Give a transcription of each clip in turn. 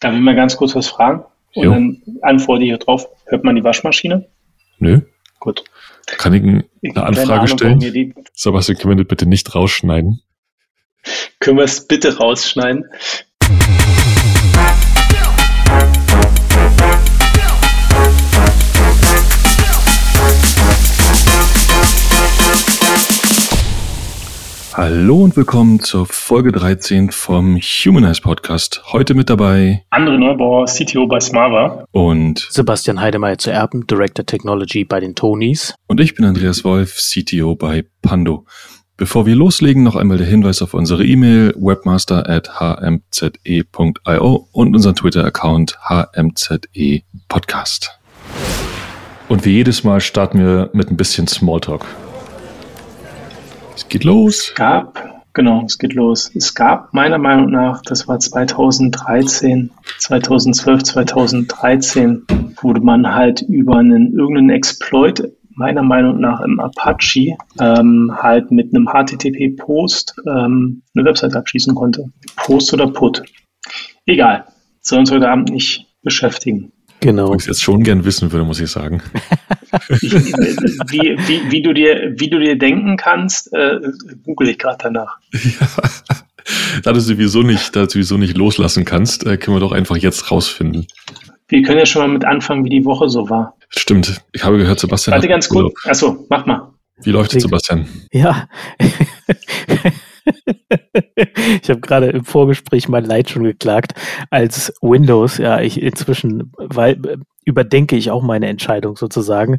Darf ich mal ganz kurz was fragen? Und jo. dann antworte ich hier drauf. Hört man die Waschmaschine? Nö. Gut. Kann ich eine Anfrage Ahnung, stellen? Sebastian, können wir das bitte nicht rausschneiden? Können wir es bitte rausschneiden? Hallo und willkommen zur Folge 13 vom Humanize Podcast. Heute mit dabei André Neubauer, CTO bei Smava. Und Sebastian Heidemeyer zu Erben, Director Technology bei den Tonys. Und ich bin Andreas Wolf, CTO bei Pando. Bevor wir loslegen, noch einmal der Hinweis auf unsere E-Mail webmaster at hmze.io und unseren Twitter-Account hmze podcast. Und wie jedes Mal starten wir mit ein bisschen Smalltalk. Es geht los. Es gab, genau, es geht los. Es gab meiner Meinung nach, das war 2013, 2012, 2013, wurde man halt über einen irgendeinen Exploit meiner Meinung nach im Apache ähm, halt mit einem HTTP-Post ähm, eine Website abschließen konnte. Post oder Put. Egal. Soll uns heute Abend nicht beschäftigen. Genau. Was ich jetzt schon gern wissen würde, muss ich sagen. Ich, wie, wie, wie, du dir, wie du dir denken kannst, äh, google ich gerade danach. Ja. Da du sowieso nicht, da du sowieso nicht loslassen kannst, äh, können wir doch einfach jetzt rausfinden. Wir können ja schon mal mit anfangen, wie die Woche so war. Stimmt. Ich habe gehört, Sebastian. Warte ganz gut. Achso, mach mal. Wie läuft es, Sebastian? Ja. ich habe gerade im Vorgespräch mein Leid schon geklagt, als Windows, ja, ich inzwischen, weil überdenke ich auch meine Entscheidung sozusagen,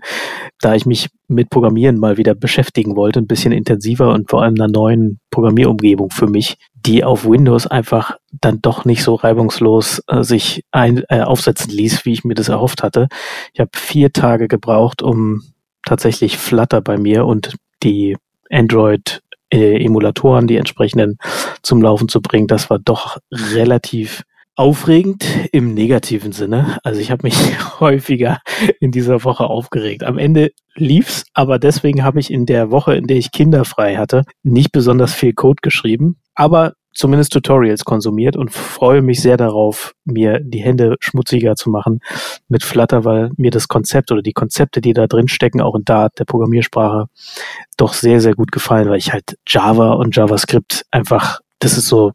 da ich mich mit Programmieren mal wieder beschäftigen wollte, ein bisschen intensiver und vor allem einer neuen Programmierumgebung für mich, die auf Windows einfach dann doch nicht so reibungslos äh, sich ein, äh, aufsetzen ließ, wie ich mir das erhofft hatte. Ich habe vier Tage gebraucht, um tatsächlich Flutter bei mir und die Android äh, Emulatoren, die entsprechenden zum Laufen zu bringen, das war doch relativ aufregend im negativen Sinne. Also ich habe mich häufiger in dieser Woche aufgeregt. Am Ende lief's, aber deswegen habe ich in der Woche, in der ich Kinder frei hatte, nicht besonders viel Code geschrieben, aber zumindest Tutorials konsumiert und freue mich sehr darauf, mir die Hände schmutziger zu machen mit Flutter, weil mir das Konzept oder die Konzepte, die da drin stecken, auch in Dart, der Programmiersprache, doch sehr, sehr gut gefallen, weil ich halt Java und JavaScript einfach, das ist so,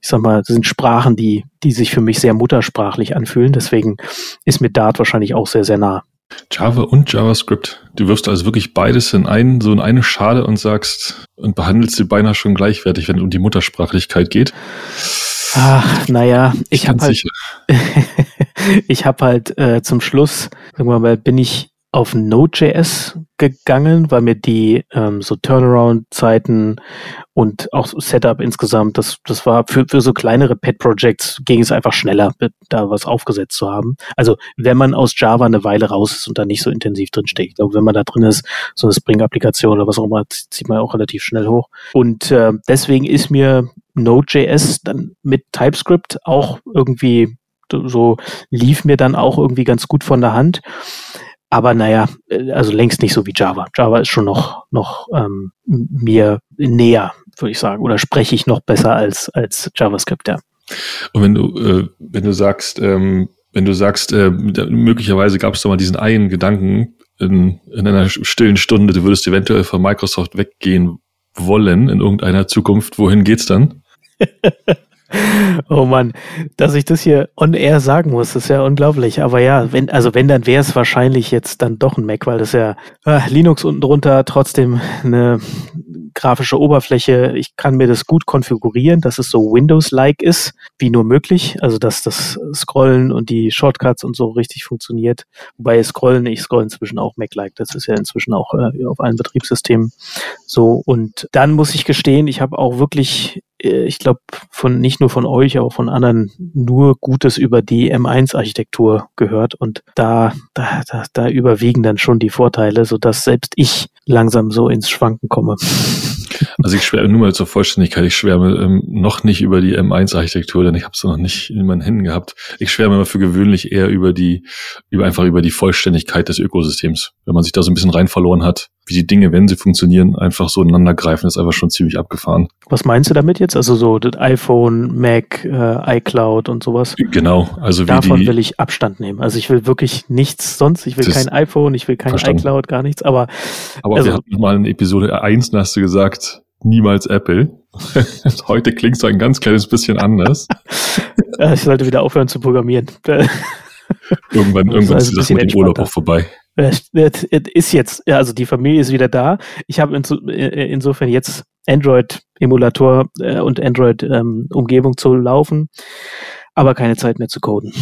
ich sag mal, das sind Sprachen, die, die sich für mich sehr muttersprachlich anfühlen. Deswegen ist mir Dart wahrscheinlich auch sehr, sehr nah. Java und JavaScript. Du wirfst also wirklich beides in einen, so in eine Schale und sagst und behandelst sie beinahe schon gleichwertig, wenn es um die Muttersprachlichkeit geht. Ach, naja, ich, habe halt, ich habe halt äh, zum Schluss, sagen wir mal, bin ich auf Node.js gegangen, weil mir die ähm, so Turnaround-Zeiten und auch Setup insgesamt, das, das war für, für so kleinere Pet-Projects ging es einfach schneller, da was aufgesetzt zu haben. Also wenn man aus Java eine Weile raus ist und da nicht so intensiv drin steckt. Ich glaube, wenn man da drin ist, so eine Spring-Applikation oder was auch immer, zieht man auch relativ schnell hoch. Und äh, deswegen ist mir Node.js dann mit TypeScript auch irgendwie so lief mir dann auch irgendwie ganz gut von der Hand. Aber naja, äh, also längst nicht so wie Java. Java ist schon noch, noch ähm, mir näher, würde ich sagen. Oder spreche ich noch besser als, als JavaScript, ja. Und wenn du, äh, wenn du sagst, ähm, wenn du sagst, äh, möglicherweise gab es da mal diesen einen Gedanken in, in einer stillen Stunde, du würdest eventuell von Microsoft weggehen wollen in irgendeiner Zukunft, wohin geht's dann? Oh Mann, dass ich das hier on air sagen muss, ist ja unglaublich. Aber ja, wenn, also wenn, dann wäre es wahrscheinlich jetzt dann doch ein Mac, weil das ja äh, Linux unten drunter trotzdem eine grafische Oberfläche. Ich kann mir das gut konfigurieren, dass es so Windows-like ist, wie nur möglich. Also dass das Scrollen und die Shortcuts und so richtig funktioniert. Wobei Scrollen, ich scroll inzwischen auch Mac-like. Das ist ja inzwischen auch äh, auf allen Betriebssystemen so. Und dann muss ich gestehen, ich habe auch wirklich ich glaube, von nicht nur von euch, aber von anderen nur Gutes über die M1-Architektur gehört. Und da, da, da, da überwiegen dann schon die Vorteile, sodass selbst ich langsam so ins Schwanken komme. Also ich schwärme nur mal zur Vollständigkeit, ich schwärme ähm, noch nicht über die M1-Architektur, denn ich habe es noch nicht in meinen Händen gehabt. Ich schwärme immer für gewöhnlich eher über die, über einfach über die Vollständigkeit des Ökosystems. Wenn man sich da so ein bisschen rein verloren hat, wie die Dinge, wenn sie funktionieren, einfach so ineinander greifen, ist einfach schon ziemlich abgefahren. Was meinst du damit jetzt? Also so das iPhone, Mac, äh, iCloud und sowas? Genau, also wie Davon die, will ich Abstand nehmen. Also ich will wirklich nichts sonst. Ich will kein iPhone, ich will kein Verstanden. iCloud, gar nichts. Aber aber also- wir hatten mal in Episode 1, da hast du gesagt, niemals Apple. Heute klingt es ein ganz kleines bisschen anders. äh, ich sollte wieder aufhören zu programmieren. Irgendwann, irgendwann also ist das mit dem Urlaub auch vorbei. Es es- ist jetzt, also die Familie ist wieder da. Ich habe inso, äh, insofern jetzt Android-Emulator äh, und Android-Umgebung zu laufen, aber keine Zeit mehr zu coden.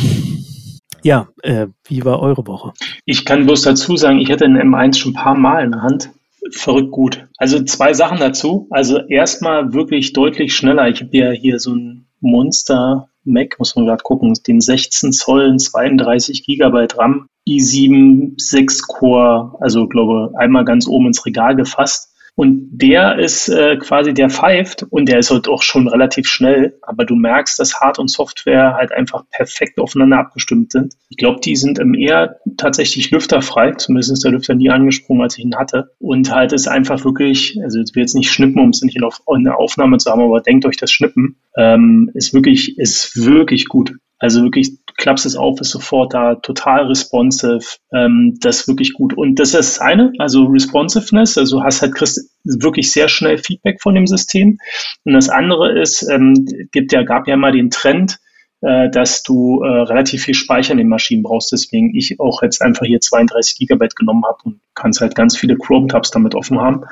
Ja, äh, wie war eure Woche? Ich kann bloß dazu sagen, ich hatte den M1 schon ein paar Mal in der Hand. Verrückt gut. Also zwei Sachen dazu. Also erstmal wirklich deutlich schneller. Ich habe ja hier so ein Monster Mac, muss man gerade gucken, den 16 Zoll, 32 Gigabyte RAM, i7 6 Core, also glaube einmal ganz oben ins Regal gefasst. Und der ist äh, quasi, der pfeift und der ist halt auch schon relativ schnell, aber du merkst, dass Hard- und Software halt einfach perfekt aufeinander abgestimmt sind. Ich glaube, die sind im eher tatsächlich lüfterfrei, zumindest ist der Lüfter nie angesprungen, als ich ihn hatte. Und halt ist einfach wirklich, also ich will jetzt nicht schnippen, um es nicht in der Aufnahme zu haben, aber denkt euch das Schnippen, ähm, ist wirklich, ist wirklich gut. Also wirklich, klappst es auf, ist sofort da, total responsive, ähm, das ist wirklich gut. Und das ist das eine, also Responsiveness, also hast halt, kriegst wirklich sehr schnell Feedback von dem System. Und das andere ist, ähm, gibt ja, gab ja mal den Trend, äh, dass du äh, relativ viel Speicher in den Maschinen brauchst, deswegen ich auch jetzt einfach hier 32 Gigabyte genommen habe und kannst halt ganz viele Chrome-Tabs damit offen haben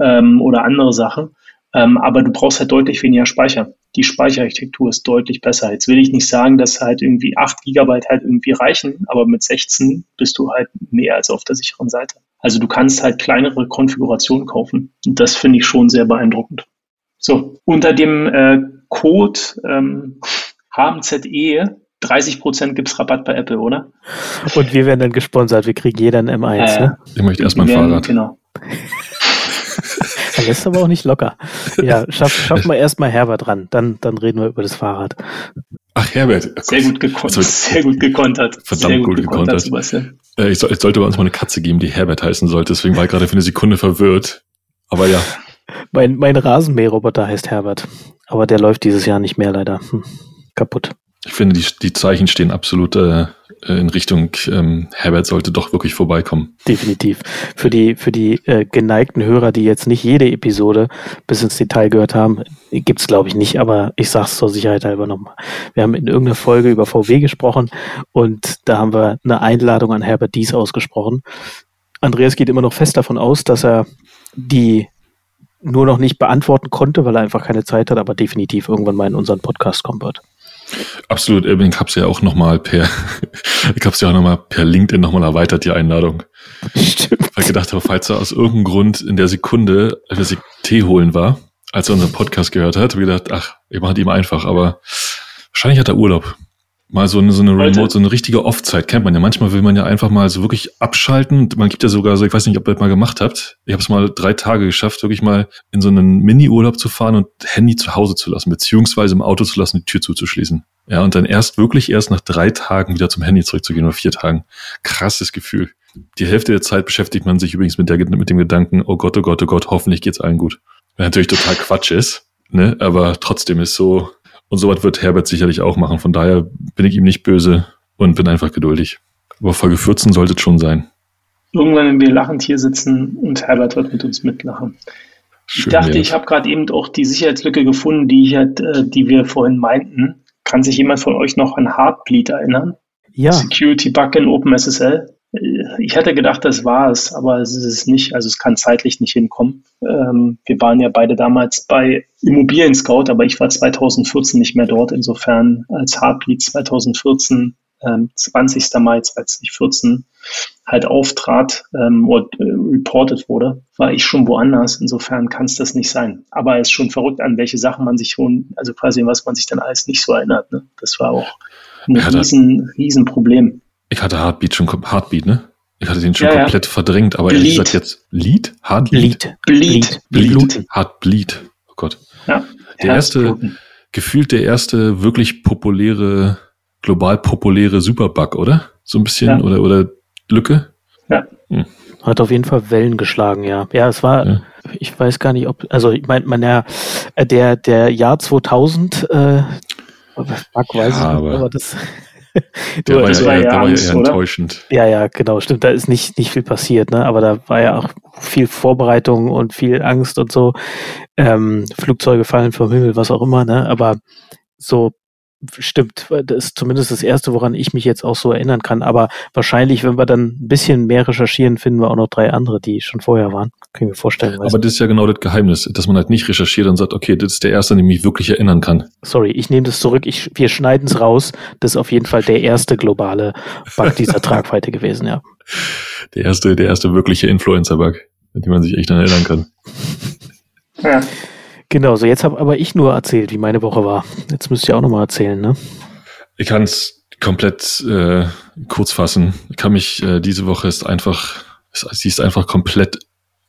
ähm, oder andere Sachen. Ähm, aber du brauchst halt deutlich weniger Speicher. Die Speicherarchitektur ist deutlich besser. Jetzt will ich nicht sagen, dass halt irgendwie 8 Gigabyte halt irgendwie reichen, aber mit 16 bist du halt mehr als auf der sicheren Seite. Also du kannst halt kleinere Konfigurationen kaufen. Und das finde ich schon sehr beeindruckend. So, unter dem äh, Code ähm, HMZE 30% gibt's Rabatt bei Apple, oder? Und wir werden dann gesponsert. Wir kriegen jeder ein M1. Äh, Ne? Ich möchte erstmal ein werden- Fahrrad. Genau. Er lässt aber auch nicht locker. Ja, schaff, schaff mal erstmal Herbert ran. Dann, dann reden wir über das Fahrrad. Ach, Herbert. Sehr gut gekontert. Also, Sehr gut gekontert. Verdammt Sehr gut gekontert. Sebastian. Äh, ich soll, es sollte bei uns mal eine Katze geben, die Herbert heißen sollte. Deswegen war ich gerade für eine Sekunde verwirrt. Aber ja, Mein, mein Rasenmäherroboter heißt Herbert. Aber der läuft dieses Jahr nicht mehr leider. Hm, kaputt. Ich finde, die, die Zeichen stehen absolut äh, in Richtung, ähm, Herbert sollte doch wirklich vorbeikommen. Definitiv. Für die, für die äh, geneigten Hörer, die jetzt nicht jede Episode bis ins Detail gehört haben, gibt's glaube ich nicht, aber ich sag's zur Sicherheit halber nochmal. Wir haben in irgendeiner Folge über VW gesprochen und da haben wir eine Einladung an Herbert Dies ausgesprochen. Andreas geht immer noch fest davon aus, dass er die nur noch nicht beantworten konnte, weil er einfach keine Zeit hat, aber definitiv irgendwann mal in unseren Podcast kommen wird. Absolut, ich hab's ja auch nochmal per, ich hab's ja auch nochmal per LinkedIn nochmal erweitert, die Einladung. Stimmt. Weil ich gedacht habe, falls er aus irgendeinem Grund in der Sekunde, als ich Tee holen war, als er unseren Podcast gehört hat, habe ich gedacht, ach, ich mache ihm einfach, aber wahrscheinlich hat er Urlaub. Mal so eine, so eine Remote, so eine richtige Off-Zeit kennt man ja. Manchmal will man ja einfach mal so wirklich abschalten. Man gibt ja sogar so, ich weiß nicht, ob ihr das mal gemacht habt. Ich habe es mal drei Tage geschafft, wirklich mal in so einen Mini-Urlaub zu fahren und Handy zu Hause zu lassen, beziehungsweise im Auto zu lassen, die Tür zuzuschließen. Ja, und dann erst wirklich erst nach drei Tagen wieder zum Handy zurückzugehen oder vier Tagen. Krasses Gefühl. Die Hälfte der Zeit beschäftigt man sich übrigens mit, der, mit dem Gedanken, oh Gott, oh Gott, oh Gott, hoffentlich geht's allen gut. Was natürlich total Quatsch ist, ne? aber trotzdem ist so, und sowas wird Herbert sicherlich auch machen. Von daher bin ich ihm nicht böse und bin einfach geduldig. Aber Folge 14 sollte es schon sein. Irgendwann, wenn wir lachend hier sitzen und Herbert wird mit uns mitlachen. Ich Schön dachte, wär's. ich habe gerade eben auch die Sicherheitslücke gefunden, die, ich halt, äh, die wir vorhin meinten. Kann sich jemand von euch noch an Heartbleed erinnern? Ja, Security Bug in OpenSSL. Ich hätte gedacht, das war es, aber es ist es nicht. Also es kann zeitlich nicht hinkommen. Ähm, wir waren ja beide damals bei Immobilien Scout, aber ich war 2014 nicht mehr dort. Insofern als Heartbleed 2014, ähm, 20. Mai 2014 halt auftrat ähm, oder äh, reported wurde, war ich schon woanders. Insofern kann es das nicht sein. Aber es ist schon verrückt, an welche Sachen man sich schon, also quasi was man sich dann alles nicht so erinnert. Ne? Das war auch ein Ja, riesen, riesen Problem. Ich hatte Heartbeat schon, Heartbeat, ne? Ich hatte den schon Ja, ja. komplett verdrängt, aber ehrlich Bleed. gesagt jetzt, Lied? Heartbeat? Lied. Bleed. Bleed. Bleed. Heartbleed. Oh Gott. Ja. Der erste-. Gefühlt der erste wirklich populäre, global populäre Superbug, oder? So ein bisschen, Ja. oder, oder Lücke? Ja. Hm. Hat auf jeden Fall Wellen geschlagen, ja. Ja, es war, ja. ich weiß gar nicht, ob, also ich meine, man ja, äh, der, der Jahr 2000, äh, fuck, weiß ja, ich nicht, aber das, der, war, ja, war ja, war ja eher enttäuschend. Ja, ja, genau, stimmt. Da ist nicht, nicht viel passiert, ne? Aber da war ja auch viel Vorbereitung und viel Angst und so. Ähm, Flugzeuge fallen vom Himmel, was auch immer, ne? Aber so Stimmt, das ist zumindest das Erste, woran ich mich jetzt auch so erinnern kann. Aber wahrscheinlich, wenn wir dann ein bisschen mehr recherchieren, finden wir auch noch drei andere, die schon vorher waren. Können wir vorstellen. Aber das ist ja genau das Geheimnis, dass man halt nicht recherchiert und sagt, okay, das ist der Erste, an den ich mich wirklich erinnern kann. Sorry, ich nehme das zurück. Ich, wir schneiden es raus. Das ist auf jeden Fall der erste globale Bug dieser Tragweite gewesen, ja. Der erste, der erste wirkliche Influencer-Bug, an den man sich echt dann erinnern kann. Ja. Genau, so jetzt habe aber ich nur erzählt, wie meine Woche war. Jetzt müsst ihr auch nochmal erzählen, ne? Ich kann es komplett äh, kurz fassen. Ich kann mich, äh, diese Woche ist einfach, sie ist einfach komplett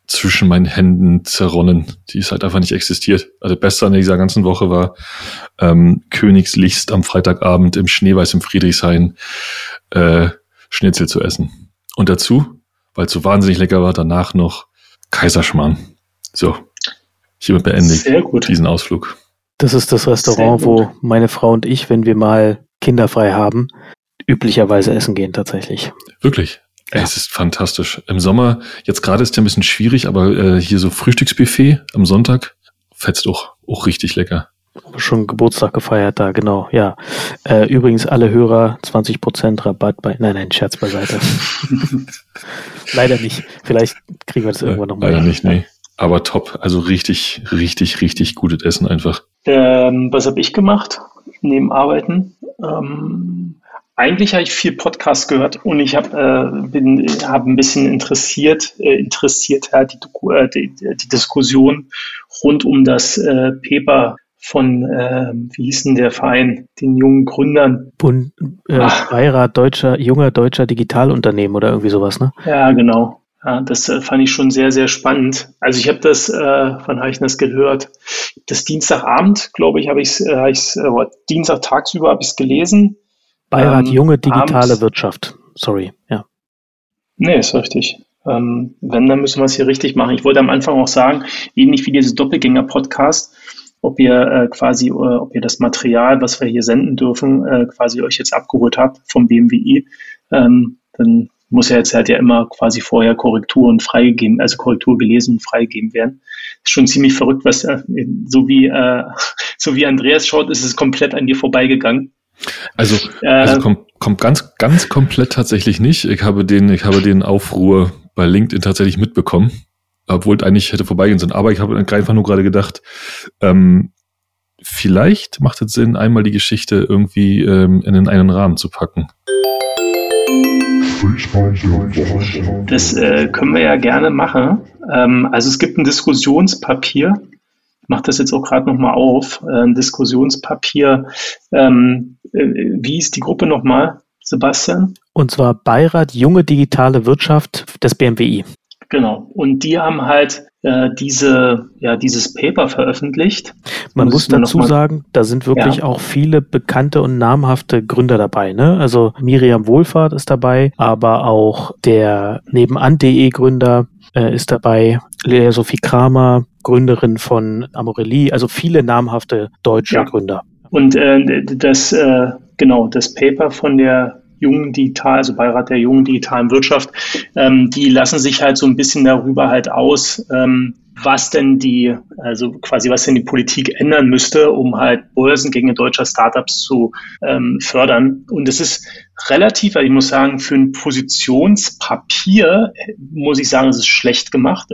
zwischen meinen Händen zerronnen. Die ist halt einfach nicht existiert. Also besser an dieser ganzen Woche war ähm, Königslichst am Freitagabend im Schneeweiß im Friedrichshain äh, Schnitzel zu essen. Und dazu, weil es so wahnsinnig lecker war, danach noch Kaiserschmarrn. So, Hiermit beende ich diesen Ausflug. Das ist das Restaurant, wo meine Frau und ich, wenn wir mal kinderfrei haben, üblicherweise essen gehen tatsächlich. Wirklich? Ja. Es ist fantastisch. Im Sommer, jetzt gerade ist ja ein bisschen schwierig, aber äh, hier so Frühstücksbuffet am Sonntag fetzt auch, auch richtig lecker. Schon Geburtstag gefeiert da, genau, ja. Äh, übrigens alle Hörer 20% Rabatt bei, nein, nein, Scherz beiseite. Leider nicht. Vielleicht kriegen wir das irgendwann nochmal. Leider nicht, nee. Aber top. Also richtig, richtig, richtig gutes Essen einfach. Ähm, was habe ich gemacht neben Arbeiten? Ähm, eigentlich habe ich viel Podcast gehört und ich habe äh, bin hab ein bisschen interessiert äh, interessiert ja, die, äh, die, die, Diskussion rund um das äh, Paper von äh, wie hieß denn der Verein den jungen Gründern Bund, äh, Beirat deutscher junger deutscher Digitalunternehmen oder irgendwie sowas ne ja genau ja, das äh, fand ich schon sehr, sehr spannend. Also ich habe das, äh, ich das gehört? Das Dienstagabend, glaube ich, habe ich es, äh, äh, Dienstag tagsüber habe ich es gelesen. Beirat ähm, Junge Digitale abends. Wirtschaft. Sorry, ja. Nee, ist richtig. Ähm, wenn, dann müssen wir es hier richtig machen. Ich wollte am Anfang auch sagen, ähnlich wie dieses Doppelgänger-Podcast, ob ihr äh, quasi, äh, ob ihr das Material, was wir hier senden dürfen, äh, quasi euch jetzt abgeholt habt vom BMWI, ähm, dann muss ja jetzt halt ja immer quasi vorher Korrekturen freigegeben, also Korrektur gelesen und freigegeben werden. Ist schon ziemlich verrückt, was äh, so wie äh, so wie Andreas schaut, ist es komplett an dir vorbeigegangen. Also, äh, also kommt, kommt ganz, ganz komplett tatsächlich nicht. Ich habe den, ich habe den Aufruhr bei LinkedIn tatsächlich mitbekommen, obwohl es eigentlich hätte vorbeigehen sollen. Aber ich habe einfach nur gerade gedacht, ähm, vielleicht macht es Sinn, einmal die Geschichte irgendwie ähm, in einen Rahmen zu packen. Das äh, können wir ja gerne machen. Ähm, also es gibt ein Diskussionspapier. Ich mache das jetzt auch gerade nochmal auf. Äh, ein Diskussionspapier. Ähm, äh, wie ist die Gruppe nochmal, Sebastian? Und zwar Beirat Junge Digitale Wirtschaft des BMWI. Genau. Und die haben halt äh, diese, ja, dieses Paper veröffentlicht. Man muss dazu sagen, da sind wirklich ja. auch viele bekannte und namhafte Gründer dabei. Ne? Also Miriam Wohlfahrt ist dabei, aber auch der nebenan.de Gründer äh, ist dabei, Lea Sophie Kramer, Gründerin von Amorelli, also viele namhafte deutsche ja. Gründer. Und äh, das, äh, genau, das Paper von der jungen Digital, also Beirat der jungen digitalen Wirtschaft, ähm, die lassen sich halt so ein bisschen darüber halt aus, ähm, was denn die, also quasi was denn die Politik ändern müsste, um halt Börsengänge deutscher Startups zu ähm, fördern. Und es ist relativ, also ich muss sagen, für ein Positionspapier muss ich sagen, es ist schlecht gemacht.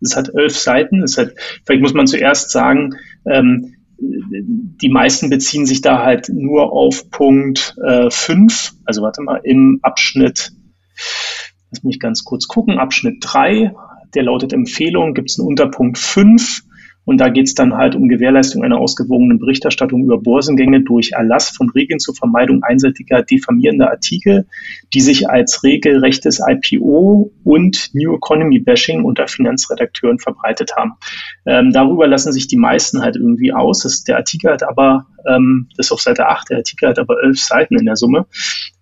Es hat elf Seiten. Es hat, vielleicht muss man zuerst sagen, ähm, die meisten beziehen sich da halt nur auf Punkt 5, äh, also warte mal, im Abschnitt, lass mich ganz kurz gucken, Abschnitt 3, der lautet Empfehlung, gibt es einen Unterpunkt 5 und da geht es dann halt um Gewährleistung einer ausgewogenen Berichterstattung über Börsengänge durch Erlass von Regeln zur Vermeidung einseitiger diffamierender Artikel, die sich als regelrechtes IPO und New Economy Bashing unter Finanzredakteuren verbreitet haben. Ähm, darüber lassen sich die meisten halt irgendwie aus. Das, der Artikel hat aber, ähm, das ist auf Seite 8, der Artikel hat aber elf Seiten in der Summe.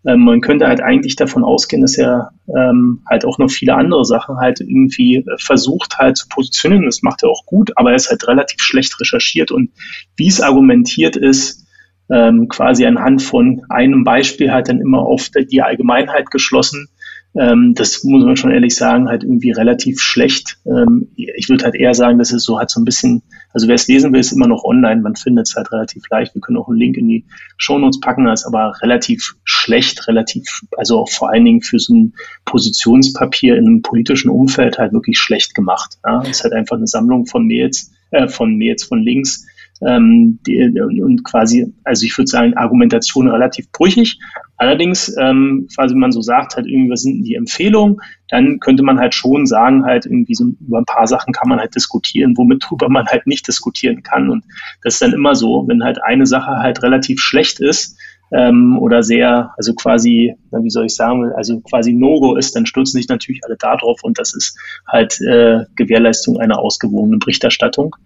ähm, man könnte halt eigentlich davon ausgehen, dass er ähm, halt auch noch viele andere Sachen halt irgendwie äh, versucht halt zu positionieren. Das macht er auch gut, aber er ist halt relativ schlecht recherchiert und wie es argumentiert ist, ähm, quasi anhand von einem Beispiel halt dann immer auf die Allgemeinheit geschlossen. Ähm, das muss man schon ehrlich sagen, halt irgendwie relativ schlecht. Ähm, ich würde halt eher sagen, dass es so halt so ein bisschen, also wer es lesen will, ist immer noch online. Man findet es halt relativ leicht. Wir können auch einen Link in die Shownotes packen. Das ist aber relativ schlecht, relativ, also auch vor allen Dingen für so ein Positionspapier in einem politischen Umfeld halt wirklich schlecht gemacht. Ja? Ist halt einfach eine Sammlung von Mails, äh, von Mails von Links, ähm, die, und quasi, also ich würde sagen, Argumentation relativ brüchig. Allerdings, ähm, quasi man so sagt, halt irgendwie, was sind die Empfehlungen, dann könnte man halt schon sagen, halt irgendwie so über ein paar Sachen kann man halt diskutieren, womit drüber man halt nicht diskutieren kann. Und das ist dann immer so, wenn halt eine Sache halt relativ schlecht ist, ähm, oder sehr, also quasi, wie soll ich sagen, also quasi No-Go ist, dann stürzen sich natürlich alle da drauf und das ist halt äh, Gewährleistung einer ausgewogenen Berichterstattung,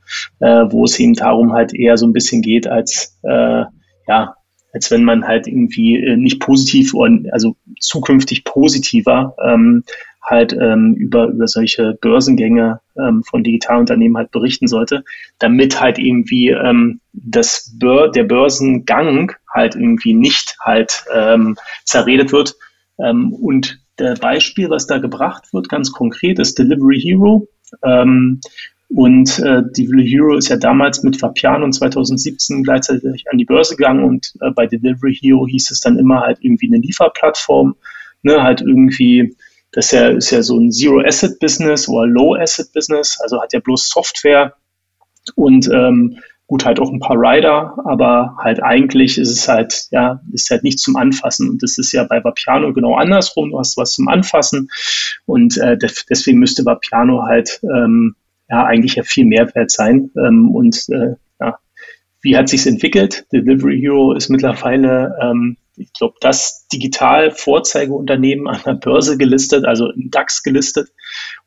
äh, wo es eben darum halt eher so ein bisschen geht, als äh, ja, als wenn man halt irgendwie äh, nicht positiv und also zukünftig positiver ähm, halt ähm, über, über solche Börsengänge ähm, von Digitalunternehmen halt berichten sollte, damit halt irgendwie ähm, das Bör der Börsengang halt irgendwie nicht halt ähm, zerredet wird. Ähm, und der Beispiel, was da gebracht wird, ganz konkret, ist Delivery Hero. Ähm, und äh, Delivery Hero ist ja damals mit Fapiano 2017 gleichzeitig an die Börse gegangen und äh, bei Delivery Hero hieß es dann immer halt irgendwie eine Lieferplattform, ne, halt irgendwie das ist ja, ist ja so ein Zero-Asset-Business oder Low-Asset-Business, also hat ja bloß Software und ähm, gut halt auch ein paar Rider, aber halt eigentlich ist es halt, ja, ist halt nicht zum Anfassen. Und das ist ja bei Vapiano genau andersrum. Du hast was zum Anfassen und äh, deswegen müsste Vapiano halt ähm, ja eigentlich ja viel Mehrwert sein. Ähm, und äh, ja, wie hat sich's entwickelt? Delivery Hero ist mittlerweile ähm, ich glaube, das Digital-Vorzeigeunternehmen an der Börse gelistet, also im DAX gelistet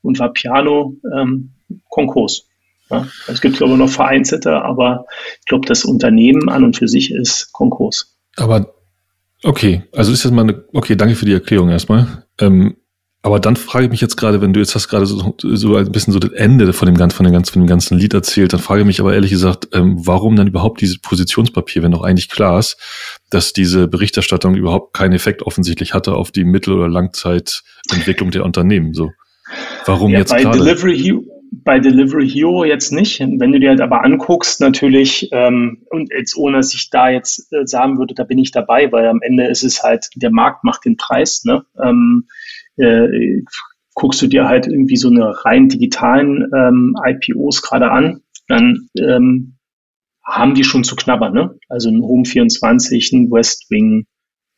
und war Piano ähm, Konkurs. Ja, es gibt, glaube ich, noch vereinzelte, aber ich glaube, das Unternehmen an und für sich ist Konkurs. Aber okay, also ist jetzt mal eine, okay, danke für die Erklärung erstmal. Ähm, aber dann frage ich mich jetzt gerade, wenn du jetzt hast gerade so, so ein bisschen so das Ende von dem ganzen, von dem ganzen, von dem ganzen Lied erzählt, dann frage ich mich aber ehrlich gesagt, ähm, warum dann überhaupt dieses Positionspapier, wenn doch eigentlich klar ist, dass diese Berichterstattung überhaupt keinen Effekt offensichtlich hatte auf die Mittel- oder Langzeitentwicklung der Unternehmen. So, warum ja, jetzt bei gerade? Delivery Hero, bei Delivery Hero jetzt nicht. Wenn du dir halt aber anguckst, natürlich, ähm, und jetzt ohne dass ich da jetzt äh, sagen würde, da bin ich dabei, weil am Ende ist es halt, der Markt macht den Preis. Ne? Ähm, äh, guckst du dir halt irgendwie so eine rein digitalen ähm, IPOs gerade an, dann ähm, haben die schon zu knabbern. Ne? Also ein Home 24, ein Westwing,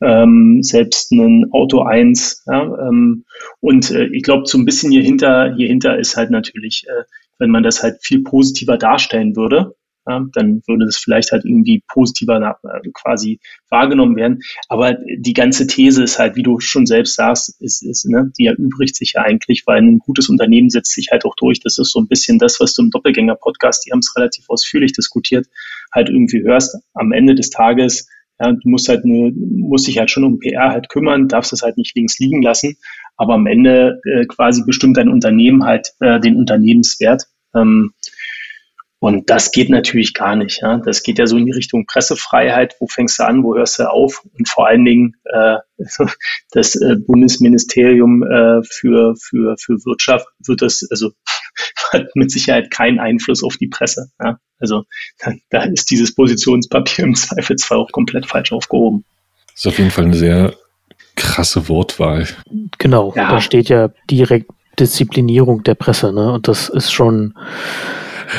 ähm, selbst ein Auto 1. Ja, ähm, und äh, ich glaube, so ein bisschen hier hinter, hier hinter ist halt natürlich, äh, wenn man das halt viel positiver darstellen würde, ja, dann würde das vielleicht halt irgendwie positiver äh, quasi wahrgenommen werden. Aber die ganze These ist halt, wie du schon selbst sagst, ist, ist, ne, die erübrigt sich ja eigentlich, weil ein gutes Unternehmen setzt sich halt auch durch. Das ist so ein bisschen das, was du im Doppelgänger-Podcast, die haben es relativ ausführlich diskutiert, halt irgendwie hörst. Am Ende des Tages ja, du musst halt nur, musst dich halt schon um PR halt kümmern, darfst es halt nicht links liegen lassen. Aber am Ende äh, quasi bestimmt dein Unternehmen halt äh, den Unternehmenswert. Ähm, und das geht natürlich gar nicht. Ja? Das geht ja so in die Richtung Pressefreiheit. Wo fängst du an? Wo hörst du auf? Und vor allen Dingen äh, das äh, Bundesministerium äh, für, für, für Wirtschaft wird das, also hat mit Sicherheit keinen Einfluss auf die Presse. Ja? Also da, ist dieses Positionspapier im Zweifelsfall auch komplett falsch aufgehoben. Das ist auf jeden Fall eine sehr krasse Wortwahl. Genau, ja. da steht ja direkt Disziplinierung der Presse, ne? Und das ist schon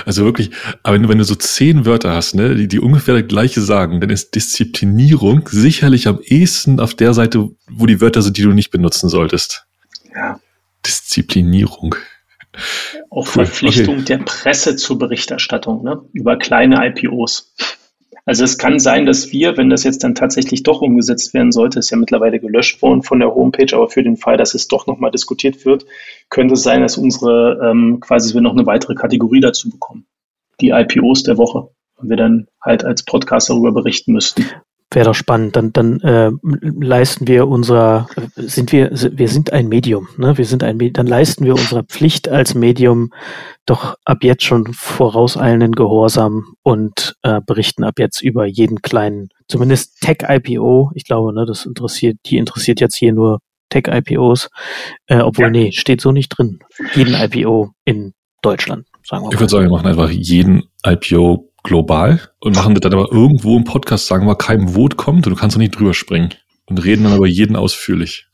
also wirklich, aber wenn du, wenn du so zehn Wörter hast, ne, die, die ungefähr das gleiche sagen, dann ist Disziplinierung sicherlich am ehesten auf der Seite, wo die Wörter sind, die du nicht benutzen solltest. Ja. Disziplinierung. Auch Verpflichtung okay. der Presse zur Berichterstattung, ne? Über kleine IPOs. Also es kann sein, dass wir, wenn das jetzt dann tatsächlich doch umgesetzt werden sollte, ist ja mittlerweile gelöscht worden von der Homepage, aber für den Fall, dass es doch nochmal diskutiert wird, könnte es sein, dass unsere ähm, quasi wir noch eine weitere Kategorie dazu bekommen. Die IPOs der Woche. Und wir dann halt als Podcast darüber berichten müssten. Wäre doch spannend. Dann, dann äh, leisten wir unserer, sind wir, wir sind ein Medium, ne? Wir sind ein Medium, dann leisten wir unserer Pflicht als Medium doch ab jetzt schon vorauseilenden Gehorsam und äh, berichten ab jetzt über jeden kleinen, zumindest Tech-IPO. Ich glaube, ne, das interessiert, die interessiert jetzt hier nur Tech-IPOs, äh, obwohl, ja. nee, steht so nicht drin. Jeden IPO in Deutschland, sagen wir mal. Ich würde sagen, wir machen einfach jeden IPO global und machen das dann aber irgendwo im Podcast, sagen wir, keinem Vote kommt und du kannst doch nicht drüber springen und reden dann über jeden ausführlich.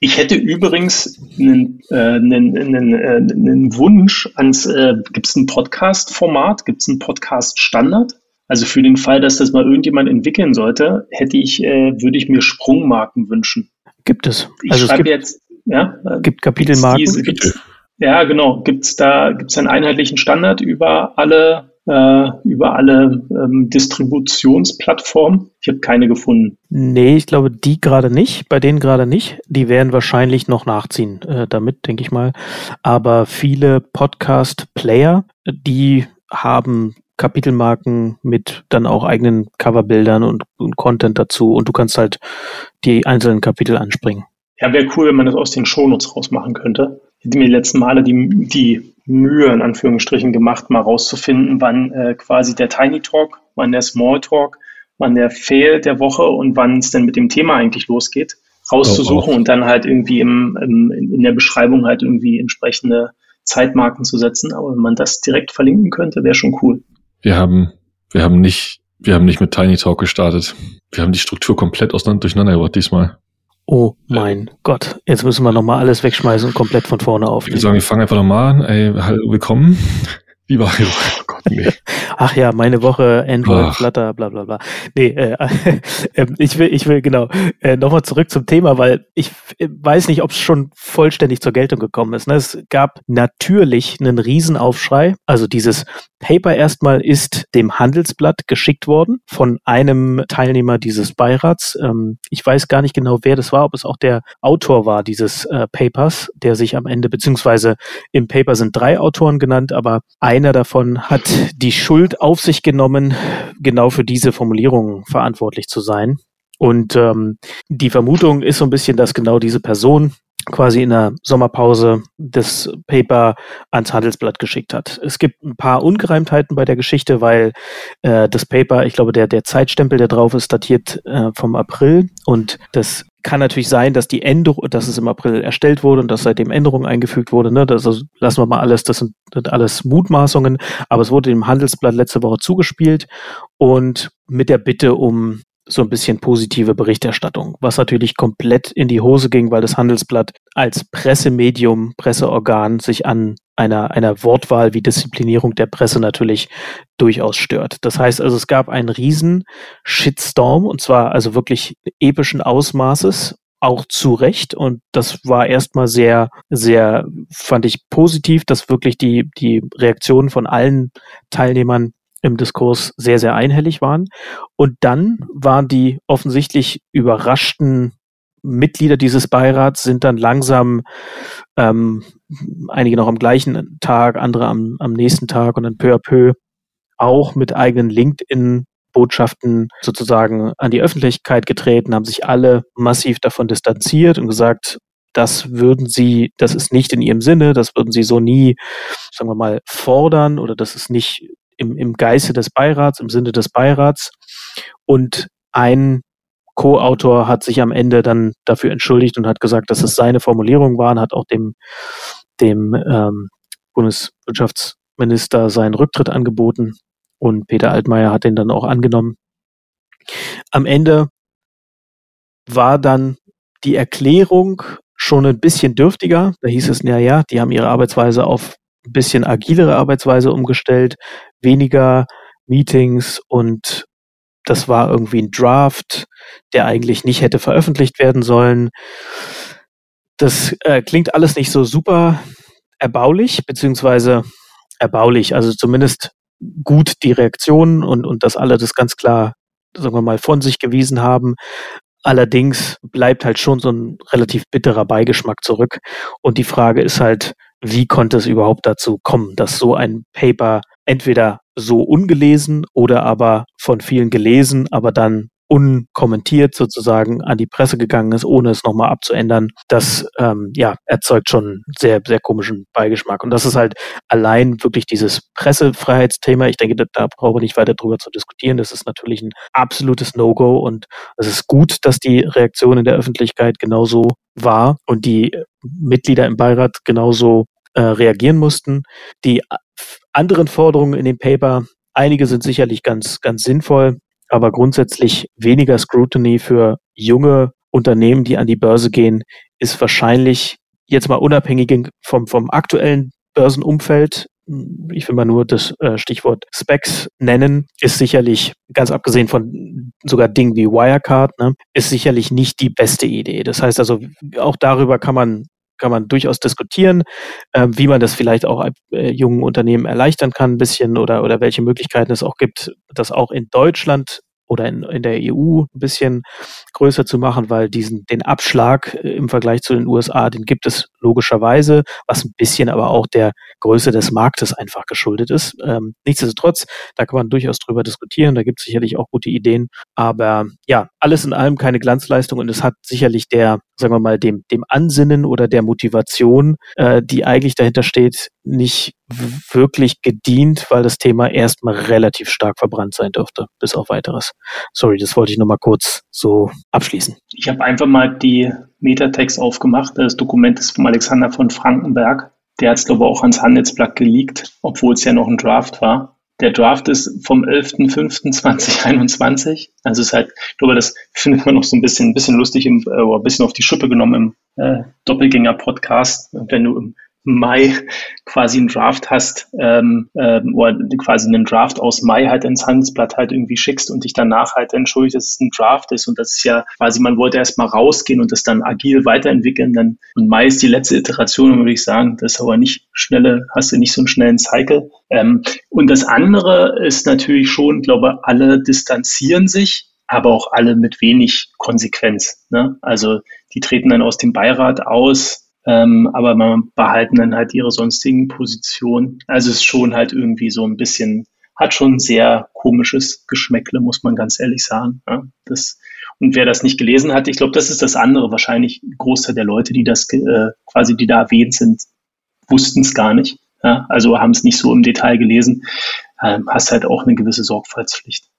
Ich hätte übrigens einen, äh, einen, einen, äh, einen Wunsch ans, äh, gibt es ein Podcast-Format, gibt es ein Podcast-Standard? Also für den Fall, dass das mal irgendjemand entwickeln sollte, hätte ich, äh, würde ich mir Sprungmarken wünschen. Gibt es. Ich also schreibe jetzt, ja. Äh, gibt Kapitelmarken. Diese, gibt's, ja, genau. Gibt es da gibt's einen einheitlichen Standard über alle äh, über alle ähm, Distributionsplattformen? Ich habe keine gefunden. Nee, ich glaube, die gerade nicht, bei denen gerade nicht. Die werden wahrscheinlich noch nachziehen, äh, damit, denke ich mal. Aber viele Podcast-Player, die haben Kapitelmarken mit dann auch eigenen Coverbildern und, und Content dazu und du kannst halt die einzelnen Kapitel anspringen. Ja, wäre cool, wenn man das aus den Shownotes rausmachen könnte. Ich hätte mir die letzten Male die, die Mühe in Anführungsstrichen gemacht, mal rauszufinden, wann äh, quasi der Tiny Talk, wann der Small Talk, wann der Fail der Woche und wann es denn mit dem Thema eigentlich losgeht, rauszusuchen oh, oh. und dann halt irgendwie im, im, in der Beschreibung halt irgendwie entsprechende Zeitmarken zu setzen. Aber wenn man das direkt verlinken könnte, wäre schon cool. Wir haben, wir haben nicht, wir haben nicht mit Tiny Talk gestartet. Wir haben die Struktur komplett auseinander durcheinander gebracht diesmal. Oh mein Gott, jetzt müssen wir nochmal alles wegschmeißen und komplett von vorne auf. Ich würde sagen, wir fangen einfach nochmal an. Ey, hallo, willkommen. Wie war oh Gott, nee. Ach ja, meine Woche, Android, Ach. Flutter, bla bla bla. Nee, äh, äh, ich will, ich will genau äh, nochmal zurück zum Thema, weil ich äh, weiß nicht, ob es schon vollständig zur Geltung gekommen ist. Ne? Es gab natürlich einen Riesenaufschrei. Also dieses Paper erstmal ist dem Handelsblatt geschickt worden von einem Teilnehmer dieses Beirats. Ähm, ich weiß gar nicht genau, wer das war, ob es auch der Autor war dieses äh, Papers, der sich am Ende, beziehungsweise im Paper sind drei Autoren genannt, aber einer davon hat die Schuld auf sich genommen, genau für diese Formulierung verantwortlich zu sein. Und ähm, die Vermutung ist so ein bisschen, dass genau diese Person quasi in der Sommerpause das Paper ans Handelsblatt geschickt hat. Es gibt ein paar Ungereimtheiten bei der Geschichte, weil äh, das Paper, ich glaube, der, der Zeitstempel, der drauf ist, datiert äh, vom April und das kann natürlich sein, dass die Änderung, dass es im April erstellt wurde und dass seitdem Änderungen eingefügt wurde. Ne? Das also lassen wir mal alles, das sind, das sind alles Mutmaßungen, aber es wurde dem Handelsblatt letzte Woche zugespielt und mit der Bitte um so ein bisschen positive Berichterstattung, was natürlich komplett in die Hose ging, weil das Handelsblatt als Pressemedium, Presseorgan sich an einer, einer Wortwahl wie Disziplinierung der Presse natürlich durchaus stört. Das heißt also, es gab einen riesen Shitstorm und zwar also wirklich epischen Ausmaßes, auch zu Recht. Und das war erstmal sehr, sehr, fand ich positiv, dass wirklich die, die Reaktionen von allen Teilnehmern im Diskurs sehr, sehr einhellig waren. Und dann waren die offensichtlich überraschten Mitglieder dieses Beirats sind dann langsam, ähm, einige noch am gleichen Tag, andere am, am nächsten Tag und dann peu à peu auch mit eigenen LinkedIn-Botschaften sozusagen an die Öffentlichkeit getreten, haben sich alle massiv davon distanziert und gesagt, das würden sie, das ist nicht in ihrem Sinne, das würden sie so nie, sagen wir mal, fordern oder das ist nicht im, im Geiste des Beirats, im Sinne des Beirats. Und ein Co-Autor hat sich am Ende dann dafür entschuldigt und hat gesagt, dass es seine Formulierungen waren, hat auch dem, dem ähm, Bundeswirtschaftsminister seinen Rücktritt angeboten und Peter Altmaier hat den dann auch angenommen. Am Ende war dann die Erklärung schon ein bisschen dürftiger. Da hieß es, ja, ja, die haben ihre Arbeitsweise auf ein bisschen agilere Arbeitsweise umgestellt, weniger Meetings und das war irgendwie ein Draft, der eigentlich nicht hätte veröffentlicht werden sollen. Das äh, klingt alles nicht so super erbaulich, beziehungsweise erbaulich, also zumindest gut die Reaktionen und, und dass alle das ganz klar, sagen wir mal, von sich gewiesen haben. Allerdings bleibt halt schon so ein relativ bitterer Beigeschmack zurück. Und die Frage ist halt, wie konnte es überhaupt dazu kommen, dass so ein Paper entweder so ungelesen oder aber von vielen gelesen, aber dann unkommentiert sozusagen an die Presse gegangen ist, ohne es nochmal abzuändern, das ähm, ja, erzeugt schon sehr, sehr komischen Beigeschmack. Und das ist halt allein wirklich dieses Pressefreiheitsthema. Ich denke, da, da brauchen wir nicht weiter drüber zu diskutieren. Das ist natürlich ein absolutes No-Go und es ist gut, dass die Reaktion in der Öffentlichkeit genauso war und die Mitglieder im Beirat genauso äh, reagieren mussten. Die anderen Forderungen in dem Paper, einige sind sicherlich ganz, ganz sinnvoll aber grundsätzlich weniger Scrutiny für junge Unternehmen, die an die Börse gehen, ist wahrscheinlich jetzt mal unabhängig vom, vom aktuellen Börsenumfeld, ich will mal nur das äh, Stichwort Specs nennen, ist sicherlich, ganz abgesehen von sogar Dingen wie Wirecard, ne, ist sicherlich nicht die beste Idee. Das heißt also, auch darüber kann man kann man durchaus diskutieren, äh, wie man das vielleicht auch äh, jungen Unternehmen erleichtern kann, ein bisschen oder, oder welche Möglichkeiten es auch gibt, das auch in Deutschland oder in, in der EU ein bisschen größer zu machen, weil diesen, den Abschlag äh, im Vergleich zu den USA, den gibt es logischerweise, was ein bisschen aber auch der Größe des Marktes einfach geschuldet ist. Ähm, nichtsdestotrotz, da kann man durchaus drüber diskutieren, da gibt es sicherlich auch gute Ideen, aber ja, alles in allem keine Glanzleistung und es hat sicherlich der, sagen wir mal, dem, dem Ansinnen oder der Motivation, äh, die eigentlich dahinter steht, nicht wirklich gedient, weil das Thema erstmal relativ stark verbrannt sein dürfte, bis auf weiteres. Sorry, das wollte ich nochmal kurz so abschließen. Ich habe einfach mal die Metatext aufgemacht. Das Dokument ist von Alexander von Frankenberg. Der hat es, glaube ich, auch ans Handelsblatt geleakt, obwohl es ja noch ein Draft war. Der Draft ist vom 11.05.2021. Also ist halt, ich glaube, das findet man noch so ein bisschen, ein bisschen lustig, im, äh, ein bisschen auf die Schippe genommen im äh, Doppelgänger-Podcast. Wenn du im Mai quasi einen Draft hast, ähm, ähm, oder quasi einen Draft aus Mai halt ins Handelsblatt halt irgendwie schickst und dich danach halt entschuldigt, dass es ein Draft ist und das ist ja quasi, man wollte erstmal rausgehen und das dann agil weiterentwickeln, dann und Mai ist die letzte Iteration, würde ich sagen, das ist aber nicht schnelle, hast du nicht so einen schnellen Cycle. Ähm, und das andere ist natürlich schon, glaube alle distanzieren sich, aber auch alle mit wenig Konsequenz. Ne? Also die treten dann aus dem Beirat aus, ähm, aber man behalten dann halt ihre sonstigen Positionen. Also es ist schon halt irgendwie so ein bisschen, hat schon sehr komisches Geschmäckle, muss man ganz ehrlich sagen. Ja, das, und wer das nicht gelesen hat, ich glaube, das ist das andere. Wahrscheinlich ein Großteil der Leute, die das äh, quasi, die da erwähnt sind, wussten es gar nicht. Ja, also haben es nicht so im Detail gelesen. Ähm, hast halt auch eine gewisse Sorgfaltspflicht.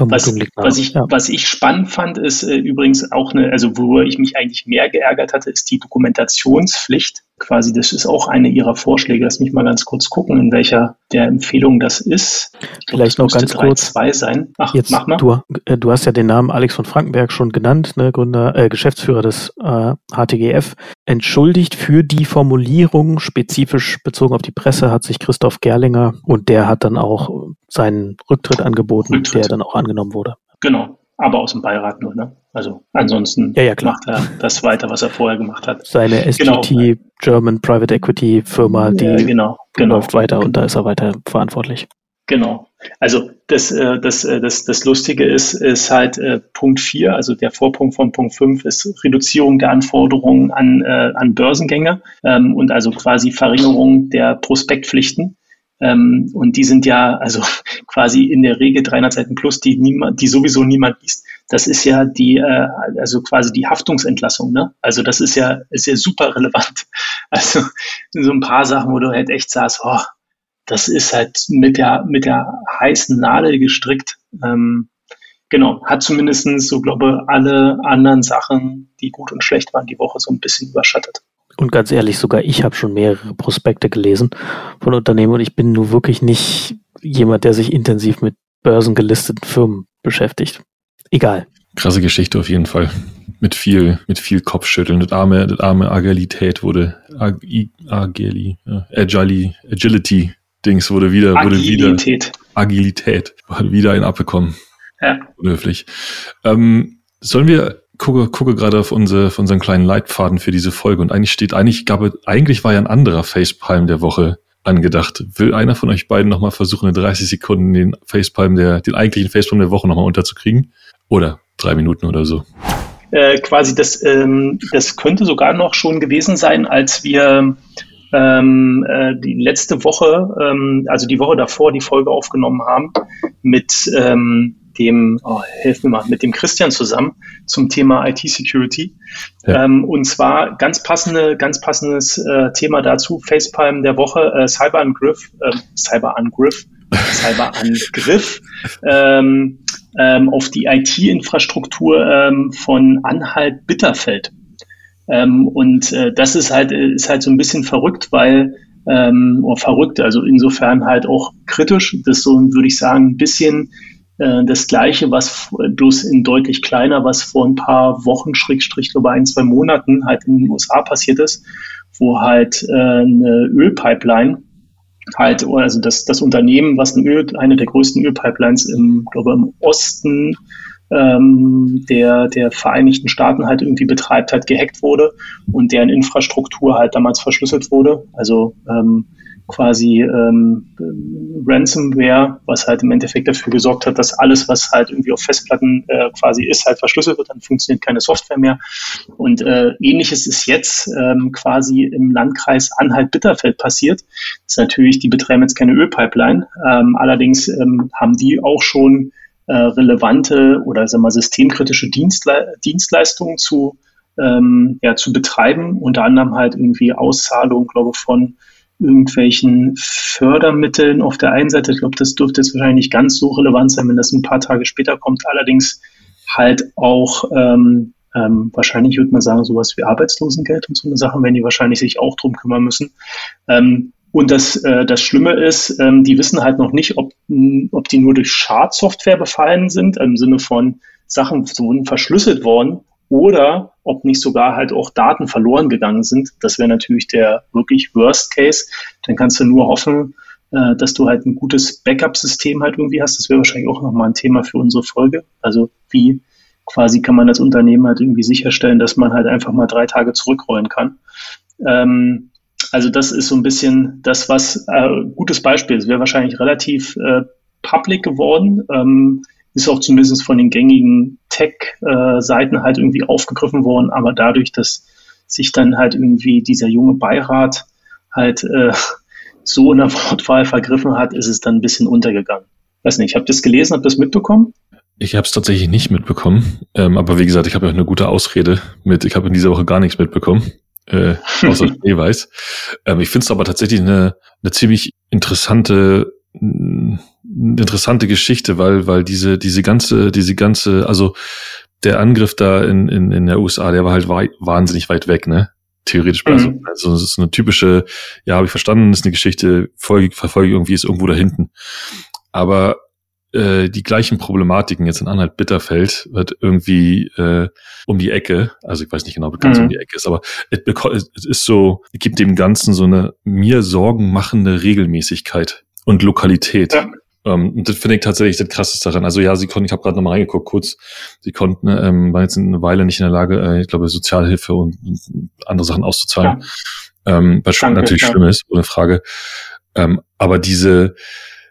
Was, was, ich, ja. was ich spannend fand, ist äh, übrigens auch eine, also wo ich mich eigentlich mehr geärgert hatte, ist die Dokumentationspflicht quasi, das ist auch eine ihrer Vorschläge. Lass mich mal ganz kurz gucken, in welcher der Empfehlung das ist. Vielleicht noch ganz kurz. sein. Ach, Jetzt, mach mal. Du, äh, du, hast ja den Namen Alex von Frankenberg schon genannt, ne, Gründer, äh, Geschäftsführer des äh, HTGF. Entschuldigt für die Formulierung, spezifisch bezogen auf die Presse, hat sich Christoph Gerlinger und der hat dann auch seinen Rücktritt angeboten, Rücktritt. der dann auch angenommen wurde. Genau aber aus dem Beirat nur. Ne? Also ansonsten ja, ja, macht er das weiter, was er vorher gemacht hat. Seine SGT genau. German Private Equity Firma, die ja, genau, genau, läuft weiter und da ist er weiter verantwortlich. Genau. Also das, äh, das, äh, das, das Lustige ist, ist halt äh, Punkt 4, also der Vorpunkt von Punkt 5 ist Reduzierung der Anforderungen an, an Börsengänge ähm, und also quasi Verringerung der Prospektpflichten. Ähm, und die sind ja also quasi in der Regel 300 Seiten plus, die niemand, die sowieso niemand liest. Das ist ja die, äh, also quasi die Haftungsentlassung. Ne? Also das ist ja, ist ja super relevant. Also so ein paar Sachen, wo du halt echt sagst, oh, das ist halt mit der mit der heißen Nadel gestrickt. Ähm, genau, hat zumindest so glaube alle anderen Sachen, die gut und schlecht waren, die Woche so ein bisschen überschattet. Und ganz ehrlich, sogar ich habe schon mehrere Prospekte gelesen von Unternehmen und ich bin nur wirklich nicht jemand, der sich intensiv mit börsengelisteten Firmen beschäftigt. Egal. Krasse Geschichte auf jeden Fall. Mit viel, mit viel Kopfschütteln. Das arme, das arme Agilität wurde, Ag, Agili, Agili, Agility Dings wurde wieder, Agilität. wurde wieder, Agilität, wieder ein abbekommen. Ja. Unhöflich. Ähm, sollen wir gucke, gucke gerade auf, unsere, auf unseren kleinen Leitfaden für diese Folge und eigentlich steht, eigentlich gab eigentlich war ja ein anderer Facepalm der Woche angedacht. Will einer von euch beiden nochmal versuchen, in 30 Sekunden den Facepalm der, den eigentlichen Facepalm der Woche nochmal unterzukriegen? Oder drei Minuten oder so? Äh, quasi das, ähm, das könnte sogar noch schon gewesen sein, als wir ähm, äh, die letzte Woche, ähm, also die Woche davor, die Folge aufgenommen haben mit ähm, dem, oh, helf mir mal, mit dem Christian zusammen zum Thema IT-Security. Ja. Ähm, und zwar ganz passende, ganz passendes äh, Thema dazu, Facepalm der Woche, äh, Cyberangriff, äh, Cyberangriff, Cyberangriff ähm, ähm, auf die IT-Infrastruktur ähm, von Anhalt Bitterfeld. Ähm, und äh, das ist halt, ist halt so ein bisschen verrückt, weil ähm, oder verrückt, also insofern halt auch kritisch. Das ist so, würde ich sagen, ein bisschen äh, das Gleiche, was bloß in deutlich kleiner, was vor ein paar Wochen, Schrägstrich, glaube ein, zwei Monaten halt in den USA passiert ist, wo halt äh, eine Ölpipeline halt, also das, das Unternehmen, was ein Öl, eine der größten Ölpipelines im, glaube im Osten ähm, der, der Vereinigten Staaten halt irgendwie betreibt, halt gehackt wurde und deren Infrastruktur halt damals verschlüsselt wurde. Also ähm, quasi ähm, Ransomware, was halt im Endeffekt dafür gesorgt hat, dass alles, was halt irgendwie auf Festplatten äh, quasi ist, halt verschlüsselt wird, dann funktioniert keine Software mehr. Und äh, ähnliches ist jetzt ähm, quasi im Landkreis Anhalt-Bitterfeld passiert. Das ist natürlich, die betreiben jetzt keine Ölpipeline, ähm, allerdings ähm, haben die auch schon äh, relevante oder sagen wir, systemkritische Dienstle Dienstleistungen zu, ähm, ja, zu betreiben, unter anderem halt irgendwie Auszahlung, glaube ich, von irgendwelchen Fördermitteln auf der einen Seite. Ich glaube, das dürfte jetzt wahrscheinlich nicht ganz so relevant sein, wenn das ein paar Tage später kommt. Allerdings halt auch ähm, ähm, wahrscheinlich würde man sagen, sowas wie Arbeitslosengeld und so eine Sache, wenn die wahrscheinlich sich auch drum kümmern müssen. Ähm, und das, äh, das Schlimme ist, ähm, die wissen halt noch nicht, ob, ob die nur durch Schadsoftware befallen sind, im Sinne von Sachen wurden verschlüsselt worden oder ob nicht sogar halt auch Daten verloren gegangen sind. Das wäre natürlich der wirklich Worst Case. Dann kannst du nur hoffen, äh, dass du halt ein gutes Backup-System halt irgendwie hast. Das wäre wahrscheinlich auch nochmal ein Thema für unsere Folge. Also wie quasi kann man als Unternehmen halt irgendwie sicherstellen, dass man halt einfach mal drei Tage zurückrollen kann. Ähm, also das ist so ein bisschen das, was äh, gutes Beispiel. Es wäre wahrscheinlich relativ äh, public geworden. Ähm, ist auch zumindest von den gängigen Tech-Seiten halt irgendwie aufgegriffen worden, aber dadurch, dass sich dann halt irgendwie dieser junge Beirat halt äh, so in der Wortwahl vergriffen hat, ist es dann ein bisschen untergegangen. Weiß nicht, habt ihr das gelesen, habt ihr das mitbekommen? Ich habe es tatsächlich nicht mitbekommen, ähm, aber wie gesagt, ich habe ja eine gute Ausrede mit, ich habe in dieser Woche gar nichts mitbekommen, äh, außer Schneeweiß. Ähm, ich finde es aber tatsächlich eine, eine ziemlich interessante interessante Geschichte, weil, weil diese, diese ganze, diese ganze, also der Angriff da in, in, in der USA, der war halt wei wahnsinnig weit weg, ne? Theoretisch. Mhm. Also, es ist eine typische, ja, habe ich verstanden, ist eine Geschichte, folge, verfolge irgendwie ist irgendwo da hinten. Aber äh, die gleichen Problematiken jetzt in Anhalt Bitterfeld wird irgendwie äh, um die Ecke, also ich weiß nicht genau, ob ganz mhm. um die Ecke ist, aber es, es ist so, es gibt dem Ganzen so eine mir Sorgen machende Regelmäßigkeit und Lokalität. Ja. Ähm, und das finde ich tatsächlich das Krasseste daran. Also ja, sie konnten, ich habe gerade nochmal reingeguckt, kurz, sie konnten, ähm, waren jetzt eine Weile nicht in der Lage, äh, ich glaube, Sozialhilfe und, und andere Sachen auszuzahlen. Ja. Ähm, was Danke, natürlich schlimm ist, ohne Frage. Ähm, aber diese,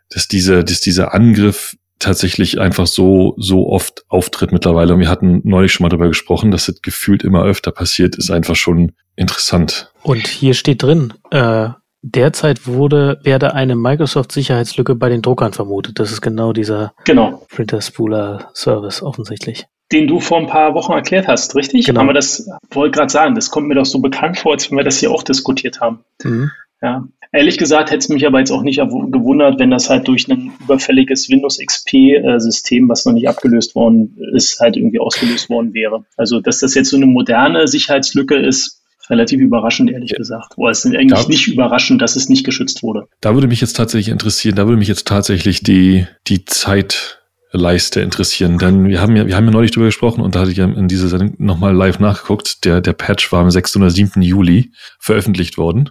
dass diese, dass dieser Angriff tatsächlich einfach so, so oft auftritt mittlerweile. Und wir hatten neulich schon mal darüber gesprochen, dass das gefühlt immer öfter passiert, ist einfach schon interessant. Und hier steht drin, äh, Derzeit wurde, werde eine Microsoft-Sicherheitslücke bei den Druckern vermutet. Das ist genau dieser genau. Printer-Spooler-Service offensichtlich. Den du vor ein paar Wochen erklärt hast, richtig? Genau. Haben wir das, wollte gerade sagen, das kommt mir doch so bekannt vor, als wenn wir das hier auch diskutiert haben. Mhm. Ja. Ehrlich gesagt hätte es mich aber jetzt auch nicht gewundert, wenn das halt durch ein überfälliges Windows XP-System, was noch nicht abgelöst worden ist, halt irgendwie ausgelöst worden wäre. Also, dass das jetzt so eine moderne Sicherheitslücke ist, relativ überraschend, ehrlich ja. gesagt. Oder es ist eigentlich da, nicht überraschend, dass es nicht geschützt wurde. Da würde mich jetzt tatsächlich interessieren, da würde mich jetzt tatsächlich die, die Zeitleiste interessieren. Denn wir haben ja, wir haben ja neulich drüber gesprochen und da hatte ich ja in dieser Sendung nochmal live nachgeguckt. Der, der Patch war am 6. oder 7. Juli veröffentlicht worden.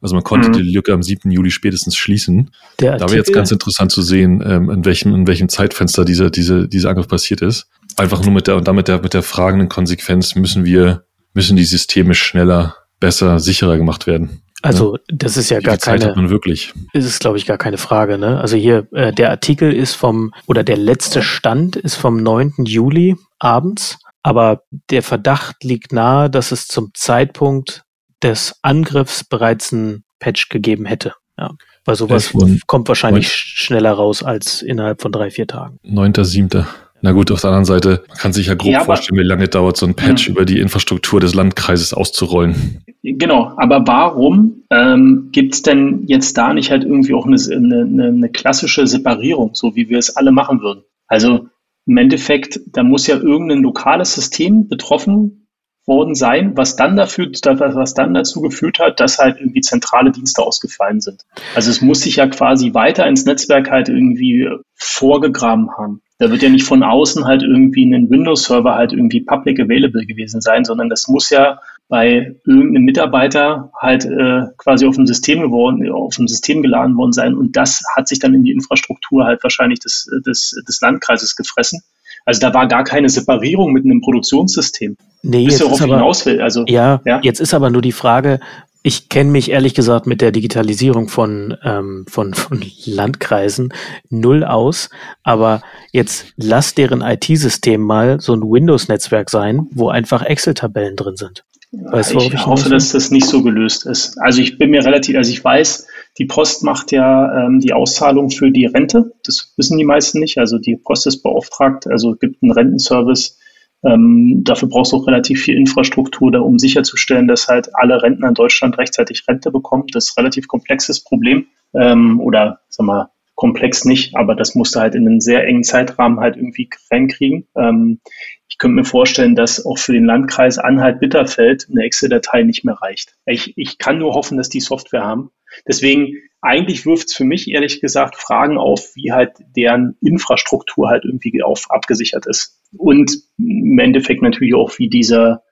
Also man konnte mhm. die Lücke am 7. Juli spätestens schließen. Der da wäre jetzt ganz interessant zu sehen, ähm, in welchem, in welchem Zeitfenster dieser, diese, dieser Angriff passiert ist. Einfach nur mit der, und damit der, mit der fragenden Konsequenz müssen wir müssen die Systeme schneller, besser, sicherer gemacht werden. Also ja. das ist ja Wie gar keine. Zeit hat man wirklich. Ist es glaube ich gar keine Frage. Ne? Also hier äh, der Artikel ist vom oder der letzte Stand ist vom 9. Juli abends, aber der Verdacht liegt nahe, dass es zum Zeitpunkt des Angriffs bereits ein Patch gegeben hätte. Ja, weil sowas kommt wahrscheinlich schneller raus als innerhalb von drei, vier Tagen. 9.7. Na gut, auf der anderen Seite, man kann sich ja grob ja, vorstellen, wie lange dauert so ein Patch ja. über die Infrastruktur des Landkreises auszurollen. Genau, aber warum ähm, gibt es denn jetzt da nicht halt irgendwie auch eine, eine, eine klassische Separierung, so wie wir es alle machen würden? Also im Endeffekt, da muss ja irgendein lokales System betroffen worden sein, was dann dafür, was dann dazu geführt hat, dass halt irgendwie zentrale Dienste ausgefallen sind. Also es muss sich ja quasi weiter ins Netzwerk halt irgendwie vorgegraben haben. Da wird ja nicht von außen halt irgendwie ein Windows-Server halt irgendwie public available gewesen sein, sondern das muss ja bei irgendeinem Mitarbeiter halt äh, quasi auf dem System geworden, auf dem System geladen worden sein. Und das hat sich dann in die Infrastruktur halt wahrscheinlich des, des, des Landkreises gefressen. Also da war gar keine Separierung mit einem Produktionssystem. Nee, jetzt ist aber, also, ja, ja, jetzt ist aber nur die Frage, ich kenne mich ehrlich gesagt mit der Digitalisierung von, ähm, von, von Landkreisen null aus, aber jetzt lass deren IT-System mal so ein Windows-Netzwerk sein, wo einfach Excel-Tabellen drin sind. Weißt ich, ich hoffe, dass das nicht so gelöst ist. Also ich bin mir relativ, also ich weiß, die Post macht ja ähm, die Auszahlung für die Rente. Das wissen die meisten nicht. Also die Post ist beauftragt, also gibt einen Rentenservice. Ähm, dafür brauchst du auch relativ viel Infrastruktur, da, um sicherzustellen, dass halt alle Rentner in Deutschland rechtzeitig Rente bekommen. Das ist ein relativ komplexes Problem. Ähm, oder sag mal, komplex nicht, aber das musste halt in einen sehr engen Zeitrahmen halt irgendwie reinkriegen. Ähm, ich könnte mir vorstellen, dass auch für den Landkreis Anhalt-Bitterfeld eine Excel-Datei nicht mehr reicht. Ich, ich kann nur hoffen, dass die Software haben. Deswegen, eigentlich wirft es für mich ehrlich gesagt Fragen auf, wie halt deren Infrastruktur halt irgendwie auf, abgesichert ist. Und im Endeffekt natürlich auch, wie dieser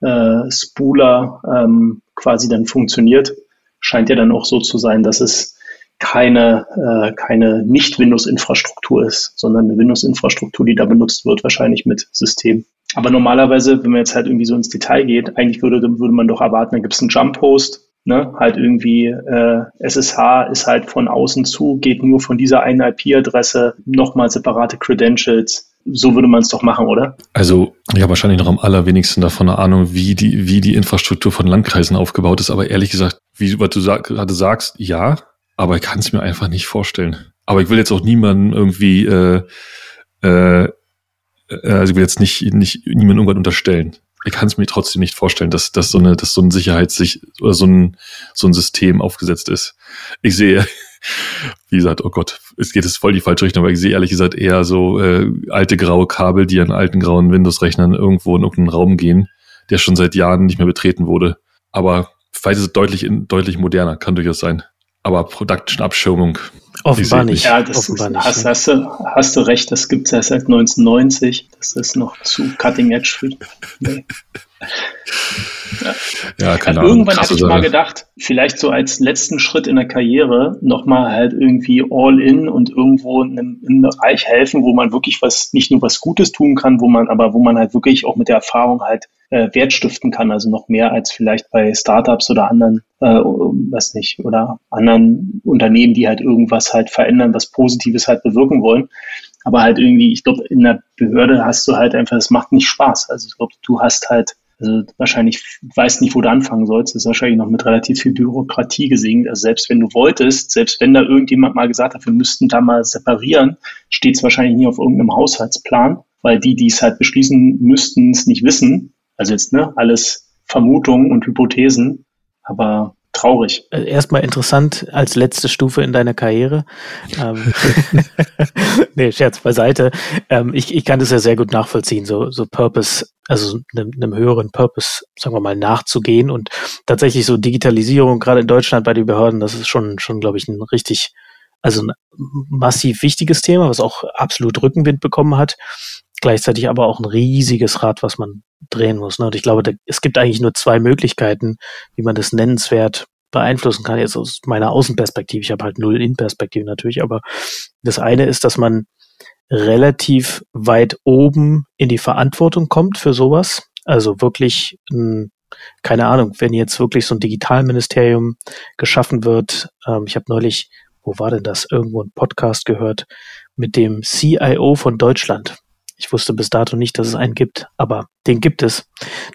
äh, Spooler ähm, quasi dann funktioniert. Scheint ja dann auch so zu sein, dass es keine, äh, keine Nicht-Windows-Infrastruktur ist, sondern eine Windows-Infrastruktur, die da benutzt wird, wahrscheinlich mit System. Aber normalerweise, wenn man jetzt halt irgendwie so ins Detail geht, eigentlich würde, würde man doch erwarten, da gibt es einen Jump-Host, ne? halt irgendwie äh, SSH ist halt von außen zu, geht nur von dieser einen IP-Adresse, nochmal separate Credentials. So würde man es doch machen, oder? Also ich habe wahrscheinlich noch am allerwenigsten davon eine Ahnung, wie die, wie die Infrastruktur von Landkreisen aufgebaut ist. Aber ehrlich gesagt, wie was du sag, gerade sagst, ja, aber ich kann es mir einfach nicht vorstellen. Aber ich will jetzt auch niemanden irgendwie, äh, äh, äh, also ich will jetzt nicht, nicht niemandem irgendwas unterstellen. Ich kann es mir trotzdem nicht vorstellen, dass, dass so eine, dass so ein Sicherheitssich oder so ein, so ein System aufgesetzt ist. Ich sehe, wie gesagt, oh Gott, es geht jetzt voll die falsche Richtung, aber ich sehe ehrlich gesagt eher so äh, alte graue Kabel, die an alten grauen Windows-Rechnern irgendwo in irgendeinen Raum gehen, der schon seit Jahren nicht mehr betreten wurde. Aber vielleicht ist es deutlich, deutlich moderner, kann durchaus sein aber Production-Abschirmung. Offenbar nicht. Ja, das Offenbar nicht, hast, hast, du, hast du recht, das gibt es ja seit 1990. Das ist noch zu cutting edge für. Nee. Ja, keine Ahnung. Irgendwann hatte ich mal gedacht, vielleicht so als letzten Schritt in der Karriere nochmal halt irgendwie all in und irgendwo in einem, in einem Bereich helfen, wo man wirklich was, nicht nur was Gutes tun kann, wo man, aber wo man halt wirklich auch mit der Erfahrung halt äh, Wert stiften kann, also noch mehr als vielleicht bei Startups oder anderen, äh, was nicht, oder anderen Unternehmen, die halt irgendwas halt verändern, was Positives halt bewirken wollen. Aber halt irgendwie, ich glaube, in der Behörde hast du halt einfach, es macht nicht Spaß. Also ich glaube, du hast halt also wahrscheinlich weißt nicht, wo du anfangen sollst. Das ist wahrscheinlich noch mit relativ viel Bürokratie gesehen. Also selbst wenn du wolltest, selbst wenn da irgendjemand mal gesagt hat, wir müssten da mal separieren, steht es wahrscheinlich nie auf irgendeinem Haushaltsplan, weil die, die es halt beschließen müssten, es nicht wissen. Also jetzt ne, alles Vermutungen und Hypothesen. Aber traurig. Äh, erstmal interessant als letzte Stufe in deiner Karriere. Ähm, nee, Scherz beiseite. Ähm, ich, ich kann das ja sehr gut nachvollziehen, so, so Purpose, also einem, einem höheren Purpose, sagen wir mal, nachzugehen und tatsächlich so Digitalisierung, gerade in Deutschland bei den Behörden, das ist schon, schon, glaube ich, ein richtig, also ein massiv wichtiges Thema, was auch absolut Rückenwind bekommen hat gleichzeitig aber auch ein riesiges Rad, was man drehen muss. Ne? Und ich glaube, da, es gibt eigentlich nur zwei Möglichkeiten, wie man das nennenswert beeinflussen kann. Jetzt aus meiner Außenperspektive. Ich habe halt null Innenperspektive natürlich, aber das eine ist, dass man relativ weit oben in die Verantwortung kommt für sowas. Also wirklich, mh, keine Ahnung, wenn jetzt wirklich so ein Digitalministerium geschaffen wird. Ähm, ich habe neulich, wo war denn das? Irgendwo ein Podcast gehört mit dem CIO von Deutschland. Ich wusste bis dato nicht, dass es einen gibt, aber den gibt es.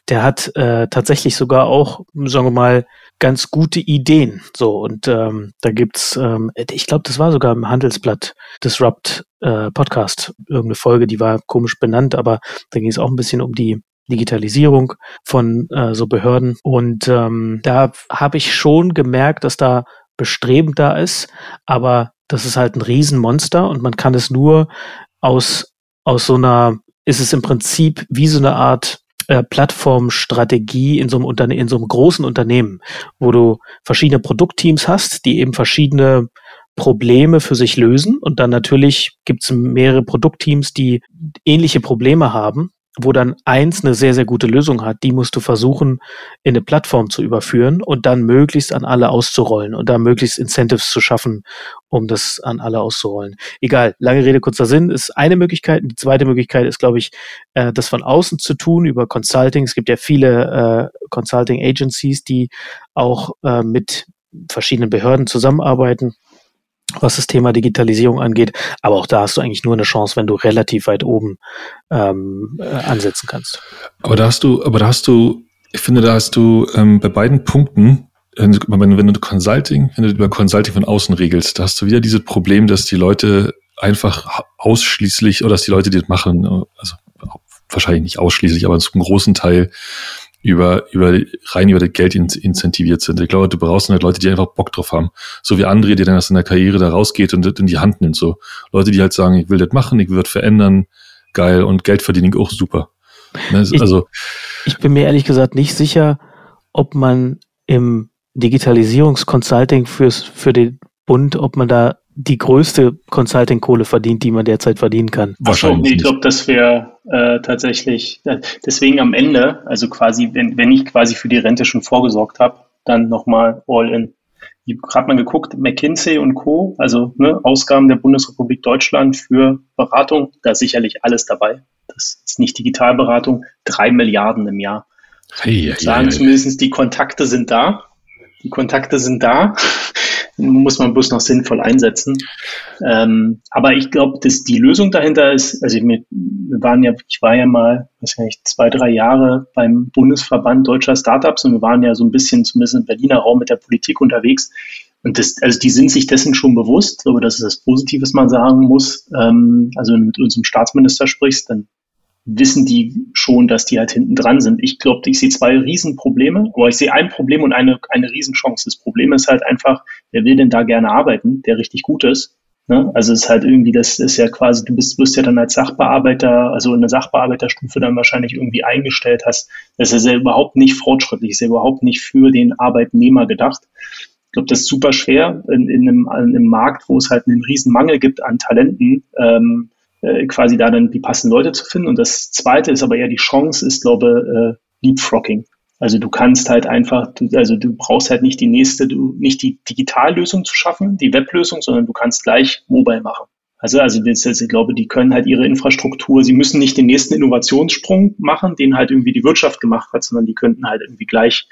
Der hat äh, tatsächlich sogar auch, sagen wir mal, ganz gute Ideen. So, und ähm, da gibt's, ähm, ich glaube, das war sogar im Handelsblatt Disrupt äh, Podcast, irgendeine Folge, die war komisch benannt, aber da ging es auch ein bisschen um die Digitalisierung von äh, so Behörden. Und ähm, da habe ich schon gemerkt, dass da Bestreben da ist, aber das ist halt ein Riesenmonster und man kann es nur aus, aus so einer, ist es im Prinzip wie so eine Art äh, Plattformstrategie in so einem Unterne in so einem großen Unternehmen, wo du verschiedene Produktteams hast, die eben verschiedene Probleme für sich lösen. Und dann natürlich gibt es mehrere Produktteams, die ähnliche Probleme haben wo dann eins eine sehr, sehr gute Lösung hat, die musst du versuchen, in eine Plattform zu überführen und dann möglichst an alle auszurollen und da möglichst Incentives zu schaffen, um das an alle auszurollen. Egal, lange Rede, kurzer Sinn ist eine Möglichkeit. Die zweite Möglichkeit ist, glaube ich, äh, das von außen zu tun über Consulting. Es gibt ja viele äh, Consulting Agencies, die auch äh, mit verschiedenen Behörden zusammenarbeiten was das Thema Digitalisierung angeht. Aber auch da hast du eigentlich nur eine Chance, wenn du relativ weit oben ähm, äh, ansetzen kannst. Aber da hast du, aber da hast du, ich finde, da hast du ähm, bei beiden Punkten, wenn, wenn du Consulting, wenn du über Consulting von außen regelst, da hast du wieder dieses Problem, dass die Leute einfach ausschließlich, oder dass die Leute, die das machen, also wahrscheinlich nicht ausschließlich, aber zum großen Teil über, über, rein über das Geld in, incentiviert sind. Ich glaube, du brauchst halt Leute, die einfach Bock drauf haben. So wie André, die dann aus seiner Karriere da rausgeht und das in die Hand nimmt. So Leute, die halt sagen, ich will das machen, ich will das verändern, geil und Geld verdienen auch super. Ne, ich, also, ich bin mir ehrlich gesagt nicht sicher, ob man im Digitalisierungsconsulting fürs, für den Bund, ob man da die größte Consulting-Kohle verdient, die man derzeit verdienen kann. Wahrscheinlich. nee, ich glaube, das wäre äh, tatsächlich, äh, deswegen am Ende, also quasi, wenn, wenn ich quasi für die Rente schon vorgesorgt habe, dann nochmal all in. Ich habe gerade mal geguckt, McKinsey und Co., also ne, Ausgaben der Bundesrepublik Deutschland für Beratung, da ist sicherlich alles dabei. Das ist nicht Digitalberatung, drei Milliarden im Jahr. Hey, Sagen hey, zumindest, die Kontakte sind da. Die Kontakte sind da muss man bloß noch sinnvoll einsetzen. Ähm, aber ich glaube, dass die Lösung dahinter ist, also wir, waren ja, ich war ja mal, weiß ja nicht, zwei, drei Jahre beim Bundesverband deutscher Startups und wir waren ja so ein bisschen zumindest im Berliner Raum mit der Politik unterwegs. Und das, also die sind sich dessen schon bewusst, aber das ist das Positive, was man sagen muss. Ähm, also wenn du mit unserem Staatsminister sprichst, dann wissen die schon, dass die halt hinten dran sind. Ich glaube, ich sehe zwei Riesenprobleme, aber ich sehe ein Problem und eine, eine Riesenchance. Das Problem ist halt einfach, wer will denn da gerne arbeiten, der richtig gut ist? Ne? Also es ist halt irgendwie, das ist ja quasi, du bist, wirst ja dann als Sachbearbeiter, also in der Sachbearbeiterstufe dann wahrscheinlich irgendwie eingestellt hast. Das ist ja überhaupt nicht fortschrittlich, ist ja überhaupt nicht für den Arbeitnehmer gedacht. Ich glaube, das ist super schwer in, in, einem, in einem Markt, wo es halt einen riesen Mangel gibt an Talenten, ähm, äh, quasi da dann die passenden Leute zu finden. Und das zweite ist aber eher die Chance, ist, glaube äh, Leapfrogging. Also du kannst halt einfach, du, also du brauchst halt nicht die nächste, du, nicht die Digitallösung zu schaffen, die Weblösung, sondern du kannst gleich Mobile machen. Also, also das, ich glaube, die können halt ihre Infrastruktur, sie müssen nicht den nächsten Innovationssprung machen, den halt irgendwie die Wirtschaft gemacht hat, sondern die könnten halt irgendwie gleich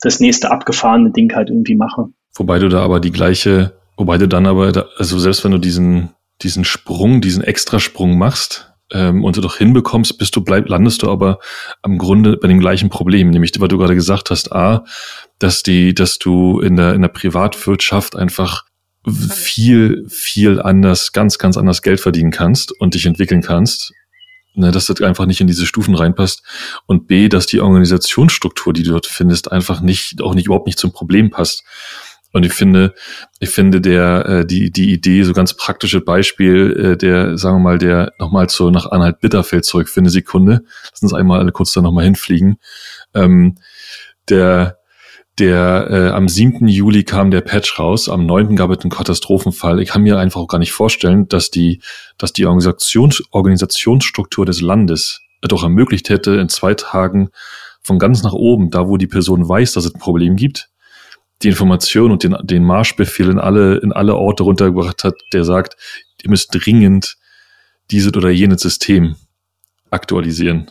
das nächste abgefahrene Ding halt irgendwie machen. Wobei du da aber die gleiche, wobei du dann aber, also selbst wenn du diesen diesen Sprung, diesen Extrasprung machst ähm, und du doch hinbekommst, bist du bleib, landest du aber am Grunde bei dem gleichen Problem, nämlich was du gerade gesagt hast, a, dass die, dass du in der in der Privatwirtschaft einfach viel viel anders, ganz ganz anders Geld verdienen kannst und dich entwickeln kannst ne, dass das einfach nicht in diese Stufen reinpasst und b, dass die Organisationsstruktur, die du dort findest, einfach nicht auch nicht überhaupt nicht zum Problem passt. Und ich finde, ich finde der äh, die die Idee so ganz praktische Beispiel äh, der sagen wir mal der nochmal zu nach Anhalt Bitterfeld zurück für eine Sekunde. Lass uns einmal alle kurz da nochmal hinfliegen. Ähm, der der äh, am 7. Juli kam der Patch raus, am 9. gab es einen Katastrophenfall. Ich kann mir einfach auch gar nicht vorstellen, dass die, dass die Organisations Organisationsstruktur des Landes doch ermöglicht hätte, in zwei Tagen von ganz nach oben, da wo die Person weiß, dass es ein Problem gibt, die Information und den, den Marschbefehl in alle, in alle Orte runtergebracht hat, der sagt, ihr müsst dringend dieses oder jenes System aktualisieren.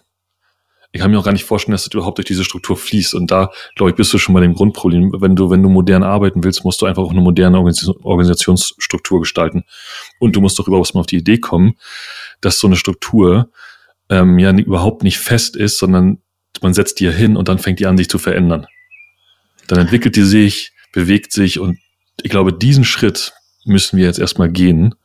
Ich kann mir auch gar nicht vorstellen, dass du überhaupt durch diese Struktur fließt. Und da, glaube ich, bist du schon bei dem Grundproblem. Wenn du, wenn du modern arbeiten willst, musst du einfach auch eine moderne Organisationsstruktur gestalten. Und du musst doch überhaupt mal auf die Idee kommen, dass so eine Struktur ähm, ja überhaupt nicht fest ist, sondern man setzt die ja hin und dann fängt die an, sich zu verändern dann entwickelt die sich, bewegt sich und ich glaube, diesen Schritt müssen wir jetzt erstmal gehen,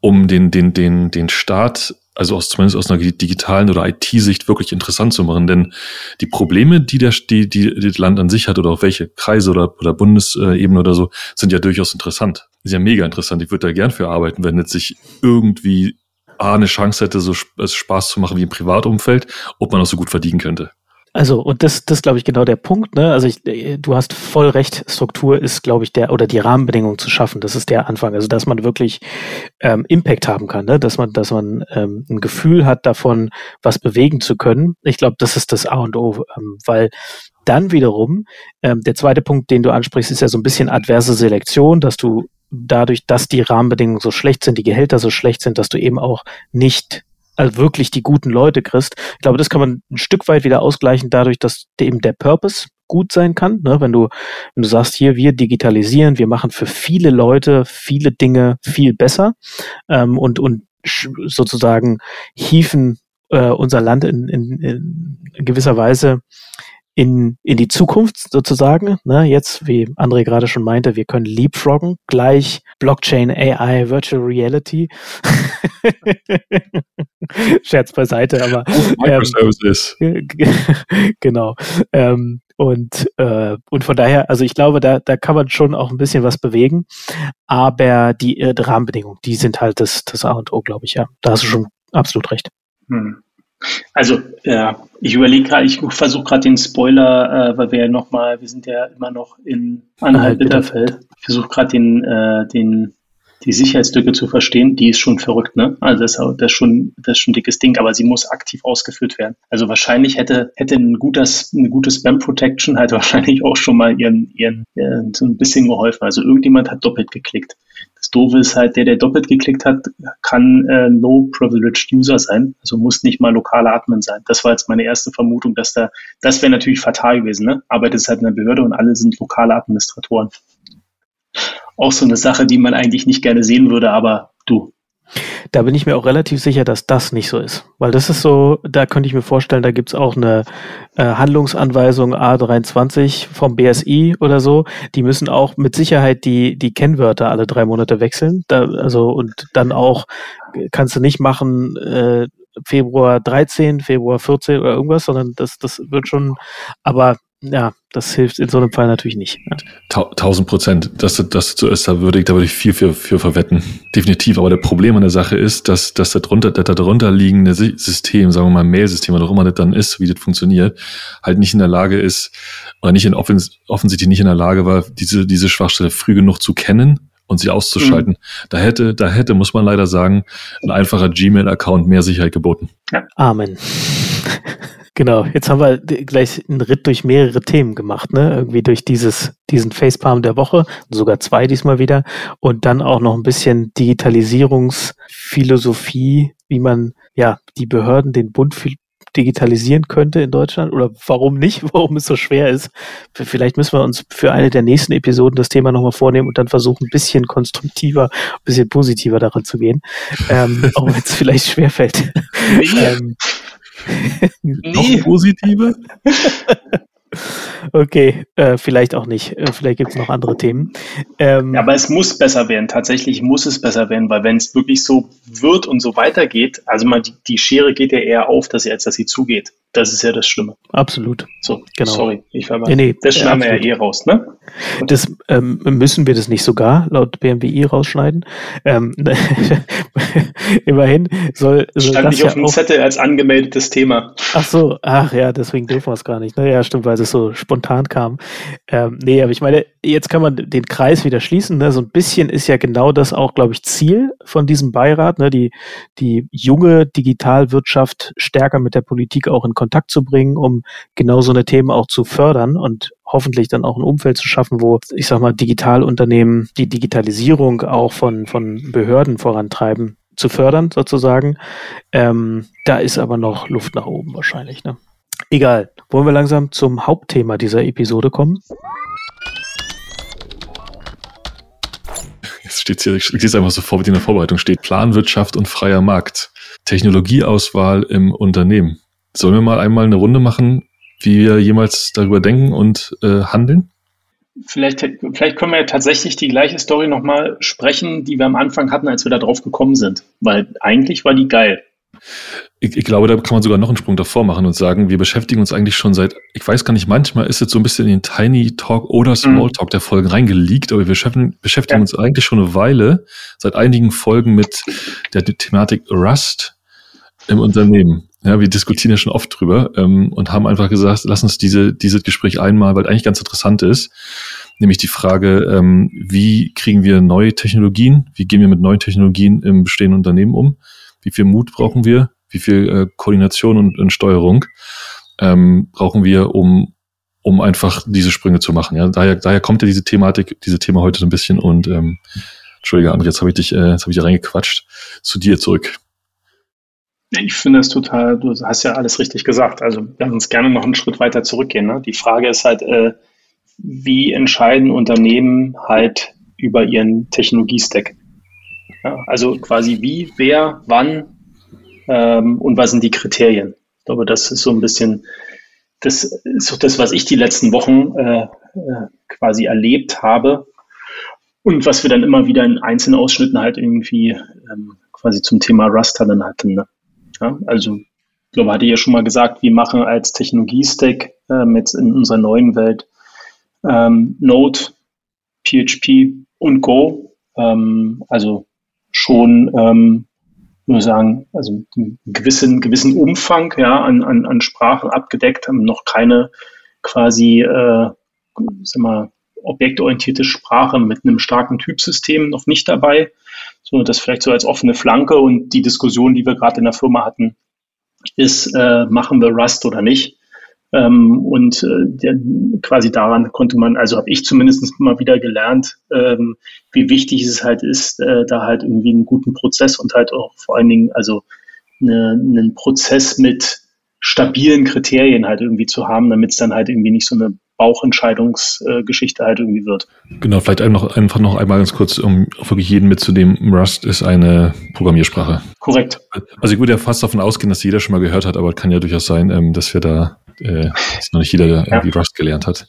um den, den, den, den Staat, also aus, zumindest aus einer digitalen oder IT-Sicht wirklich interessant zu machen. Denn die Probleme, die der, die, die, das Land an sich hat oder auch welche Kreise oder, oder Bundesebene oder so, sind ja durchaus interessant. Ist ja mega interessant. Ich würde da gern für arbeiten, wenn jetzt sich irgendwie A, eine Chance hätte, so Spaß zu machen wie im Privatumfeld, ob man auch so gut verdienen könnte. Also, und das, das glaube ich genau der Punkt, ne? Also ich, du hast voll recht, Struktur ist, glaube ich, der, oder die Rahmenbedingungen zu schaffen, das ist der Anfang. Also dass man wirklich ähm, Impact haben kann, ne? Dass man, dass man ähm, ein Gefühl hat davon, was bewegen zu können. Ich glaube, das ist das A und O, ähm, weil dann wiederum, ähm, der zweite Punkt, den du ansprichst, ist ja so ein bisschen adverse Selektion, dass du dadurch, dass die Rahmenbedingungen so schlecht sind, die Gehälter so schlecht sind, dass du eben auch nicht also wirklich die guten Leute kriegst. Ich glaube, das kann man ein Stück weit wieder ausgleichen dadurch, dass eben der Purpose gut sein kann. Ne? Wenn du, wenn du sagst, hier, wir digitalisieren, wir machen für viele Leute viele Dinge viel besser ähm, und, und sozusagen hieven äh, unser Land in, in, in gewisser Weise in, in die Zukunft sozusagen. Ne? Jetzt, wie André gerade schon meinte, wir können leapfroggen, gleich Blockchain, AI, Virtual Reality. Scherz beiseite, aber Microservices. Ähm, genau. Ähm, und, äh, und von daher, also ich glaube, da, da kann man schon auch ein bisschen was bewegen. Aber die, äh, die Rahmenbedingungen, die sind halt das, das A und O, glaube ich, ja. Da hast du schon absolut recht. Hm. Also, ja, ich überlege gerade, ich versuche gerade den Spoiler, äh, weil wir ja nochmal, wir sind ja immer noch in Anhalt-Bitterfeld. Ich versuche gerade den, äh, den die Sicherheitslücke zu verstehen, die ist schon verrückt, ne? Also das, das, ist schon, das ist schon ein dickes Ding, aber sie muss aktiv ausgeführt werden. Also wahrscheinlich hätte, hätte ein gutes, eine gute Spam Protection halt wahrscheinlich auch schon mal ihren, ihren, ihren so ein bisschen geholfen. Also irgendjemand hat doppelt geklickt. Das Doofe ist halt, der, der doppelt geklickt hat, kann äh, Low Privileged User sein, also muss nicht mal lokaler Admin sein. Das war jetzt meine erste Vermutung, dass da, das wäre natürlich fatal gewesen, ne? Arbeitet es halt in der Behörde und alle sind lokale Administratoren auch so eine Sache, die man eigentlich nicht gerne sehen würde, aber du. Da bin ich mir auch relativ sicher, dass das nicht so ist. Weil das ist so, da könnte ich mir vorstellen, da gibt es auch eine äh, Handlungsanweisung A23 vom BSI oder so. Die müssen auch mit Sicherheit die, die Kennwörter alle drei Monate wechseln. Da, also und dann auch kannst du nicht machen, äh, Februar 13, Februar 14 oder irgendwas, sondern das, das wird schon, aber ja, das hilft in so einem Fall natürlich nicht. Tausend Prozent. Dass das ist, da würde ich, da würde ich viel für, für verwetten. Definitiv. Aber der Problem an der Sache ist, dass, dass das darunter, das darunter liegende System, sagen wir mal Mail-System, oder auch immer das dann ist, wie das funktioniert, halt nicht in der Lage ist, oder nicht in offens offensichtlich nicht in der Lage war, diese, diese Schwachstelle früh genug zu kennen und sie auszuschalten. Mhm. Da hätte, da hätte, muss man leider sagen, ein einfacher Gmail-Account mehr Sicherheit geboten. Amen. Genau, jetzt haben wir gleich einen Ritt durch mehrere Themen gemacht, ne? Irgendwie durch dieses, diesen Facepalm der Woche, sogar zwei diesmal wieder, und dann auch noch ein bisschen Digitalisierungsphilosophie, wie man ja die Behörden, den Bund digitalisieren könnte in Deutschland oder warum nicht, warum es so schwer ist. Vielleicht müssen wir uns für eine der nächsten Episoden das Thema nochmal vornehmen und dann versuchen, ein bisschen konstruktiver, ein bisschen positiver daran zu gehen, ähm, auch wenn es vielleicht schwerfällt. ähm, Noch positive? Okay, äh, vielleicht auch nicht. Äh, vielleicht gibt es noch andere Themen. Ähm, ja, aber es muss besser werden. Tatsächlich muss es besser werden, weil wenn es wirklich so wird und so weitergeht, also mal die, die Schere geht ja eher auf, dass sie, als dass sie zugeht. Das ist ja das Schlimme. Absolut. So, genau. Sorry, ich war mal. Nee, nee, das schneiden wir ja eh raus, ne? Das ähm, müssen wir das nicht sogar laut BMWI rausschneiden. Ähm, immerhin soll. soll Stand nicht ja auf dem Zettel als angemeldetes Thema. Ach so, ach ja, deswegen dürfen wir es gar nicht. Naja, stimmt, weil es so spontan kam. Ähm, nee, aber ich meine, jetzt kann man den Kreis wieder schließen. Ne? So ein bisschen ist ja genau das auch, glaube ich, Ziel von diesem Beirat, ne? die, die junge Digitalwirtschaft stärker mit der Politik auch in Kontakt zu bringen, um genau so eine Themen auch zu fördern und hoffentlich dann auch ein Umfeld zu schaffen, wo, ich sag mal, Digitalunternehmen die Digitalisierung auch von, von Behörden vorantreiben, zu fördern sozusagen. Ähm, da ist aber noch Luft nach oben wahrscheinlich. Ne? Egal. Wollen wir langsam zum Hauptthema dieser Episode kommen? Jetzt steht hier, ich lese einfach so vor, wie in der Vorbereitung steht. Planwirtschaft und freier Markt. Technologieauswahl im Unternehmen. Sollen wir mal einmal eine Runde machen, wie wir jemals darüber denken und äh, handeln? vielleicht, vielleicht können wir ja tatsächlich die gleiche Story nochmal sprechen, die wir am Anfang hatten, als wir da drauf gekommen sind. Weil eigentlich war die geil. Ich, ich, glaube, da kann man sogar noch einen Sprung davor machen und sagen, wir beschäftigen uns eigentlich schon seit, ich weiß gar nicht, manchmal ist es so ein bisschen in den Tiny Talk oder Small mhm. Talk der Folgen reingeleakt, aber wir beschäftigen, beschäftigen ja. uns eigentlich schon eine Weile, seit einigen Folgen mit der Thematik Rust im Unternehmen. Ja, wir diskutieren ja schon oft drüber ähm, und haben einfach gesagt, lass uns diese, dieses Gespräch einmal, weil eigentlich ganz interessant ist, nämlich die Frage, ähm, wie kriegen wir neue Technologien, wie gehen wir mit neuen Technologien im bestehenden Unternehmen um, wie viel Mut brauchen wir, wie viel äh, Koordination und, und Steuerung ähm, brauchen wir, um, um einfach diese Sprünge zu machen. Ja, daher, daher kommt ja diese Thematik, diese Thema heute so ein bisschen und ähm, Entschuldige, André, jetzt habe ich dich, äh, jetzt habe ich dich reingequatscht. Zu dir zurück. Ich finde es total, du hast ja alles richtig gesagt. Also lass uns gerne noch einen Schritt weiter zurückgehen. Ne? Die Frage ist halt, äh, wie entscheiden Unternehmen halt über ihren Technologiestack? Ja, also quasi wie, wer, wann ähm, und was sind die Kriterien? Ich glaube, das ist so ein bisschen, das ist so das, was ich die letzten Wochen äh, äh, quasi erlebt habe und was wir dann immer wieder in einzelnen Ausschnitten halt irgendwie ähm, quasi zum Thema Raster dann hatten. Ne? Ja, also, ich glaube, hatte ich ja schon mal gesagt, wir machen als Technologie-Stack ähm, jetzt in unserer neuen Welt ähm, Node, PHP und Go. Ähm, also schon, ähm, würde sagen, also einen gewissen, gewissen Umfang ja, an, an, an Sprachen abgedeckt, haben noch keine quasi, äh, sag mal, objektorientierte Sprache mit einem starken Typsystem noch nicht dabei. So, das vielleicht so als offene Flanke und die Diskussion, die wir gerade in der Firma hatten, ist, äh, machen wir Rust oder nicht? Ähm, und äh, der, quasi daran konnte man, also habe ich zumindest mal wieder gelernt, ähm, wie wichtig es halt ist, äh, da halt irgendwie einen guten Prozess und halt auch vor allen Dingen, also eine, einen Prozess mit stabilen Kriterien halt irgendwie zu haben, damit es dann halt irgendwie nicht so eine Bauchentscheidungsgeschichte halt irgendwie wird. Genau, vielleicht noch, einfach noch einmal ganz kurz, um wirklich jeden mitzunehmen. Rust ist eine Programmiersprache. Korrekt. Also ich würde ja fast davon ausgehen, dass jeder schon mal gehört hat, aber kann ja durchaus sein, ähm, dass wir da äh, ist noch nicht jeder, der irgendwie Rust gelernt hat.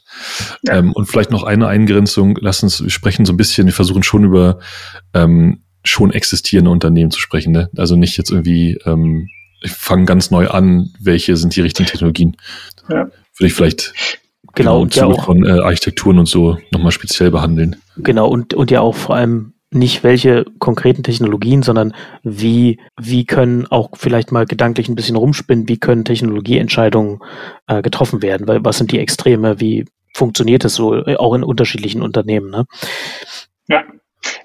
Ja. Ähm, und vielleicht noch eine Eingrenzung. Lass uns sprechen so ein bisschen. Wir versuchen schon über ähm, schon existierende Unternehmen zu sprechen. Ne? Also nicht jetzt irgendwie, ähm, ich fange ganz neu an, welche sind die richtigen Technologien. Ja. Würde ich vielleicht genau, und ja auch, von äh, Architekturen und so nochmal speziell behandeln. Genau, und, und ja auch vor allem nicht welche konkreten Technologien, sondern wie, wie können auch vielleicht mal gedanklich ein bisschen rumspinnen, wie können Technologieentscheidungen äh, getroffen werden, weil was sind die Extreme, wie funktioniert es so, äh, auch in unterschiedlichen Unternehmen. Ne? Ja,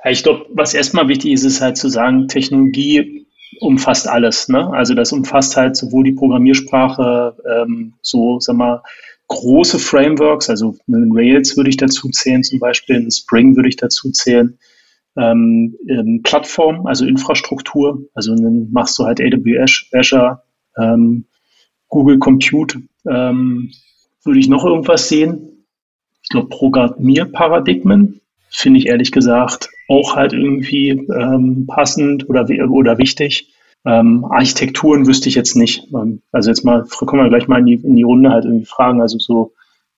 ich glaube, was erstmal wichtig ist, ist halt zu sagen, Technologie umfasst alles. Ne? Also das umfasst halt sowohl die Programmiersprache, ähm, so, sag mal, große Frameworks, also einen Rails würde ich dazu zählen zum Beispiel, einen Spring würde ich dazu zählen, ähm, ähm, Plattform, also Infrastruktur, also dann machst du halt AWS, Azure, ähm, Google Compute, ähm, würde ich noch irgendwas sehen? Ich glaube, Programmierparadigmen finde ich ehrlich gesagt auch halt irgendwie ähm, passend oder, oder wichtig. Ähm, Architekturen wüsste ich jetzt nicht. Also jetzt mal, kommen wir gleich mal in die, in die Runde halt irgendwie fragen. Also so,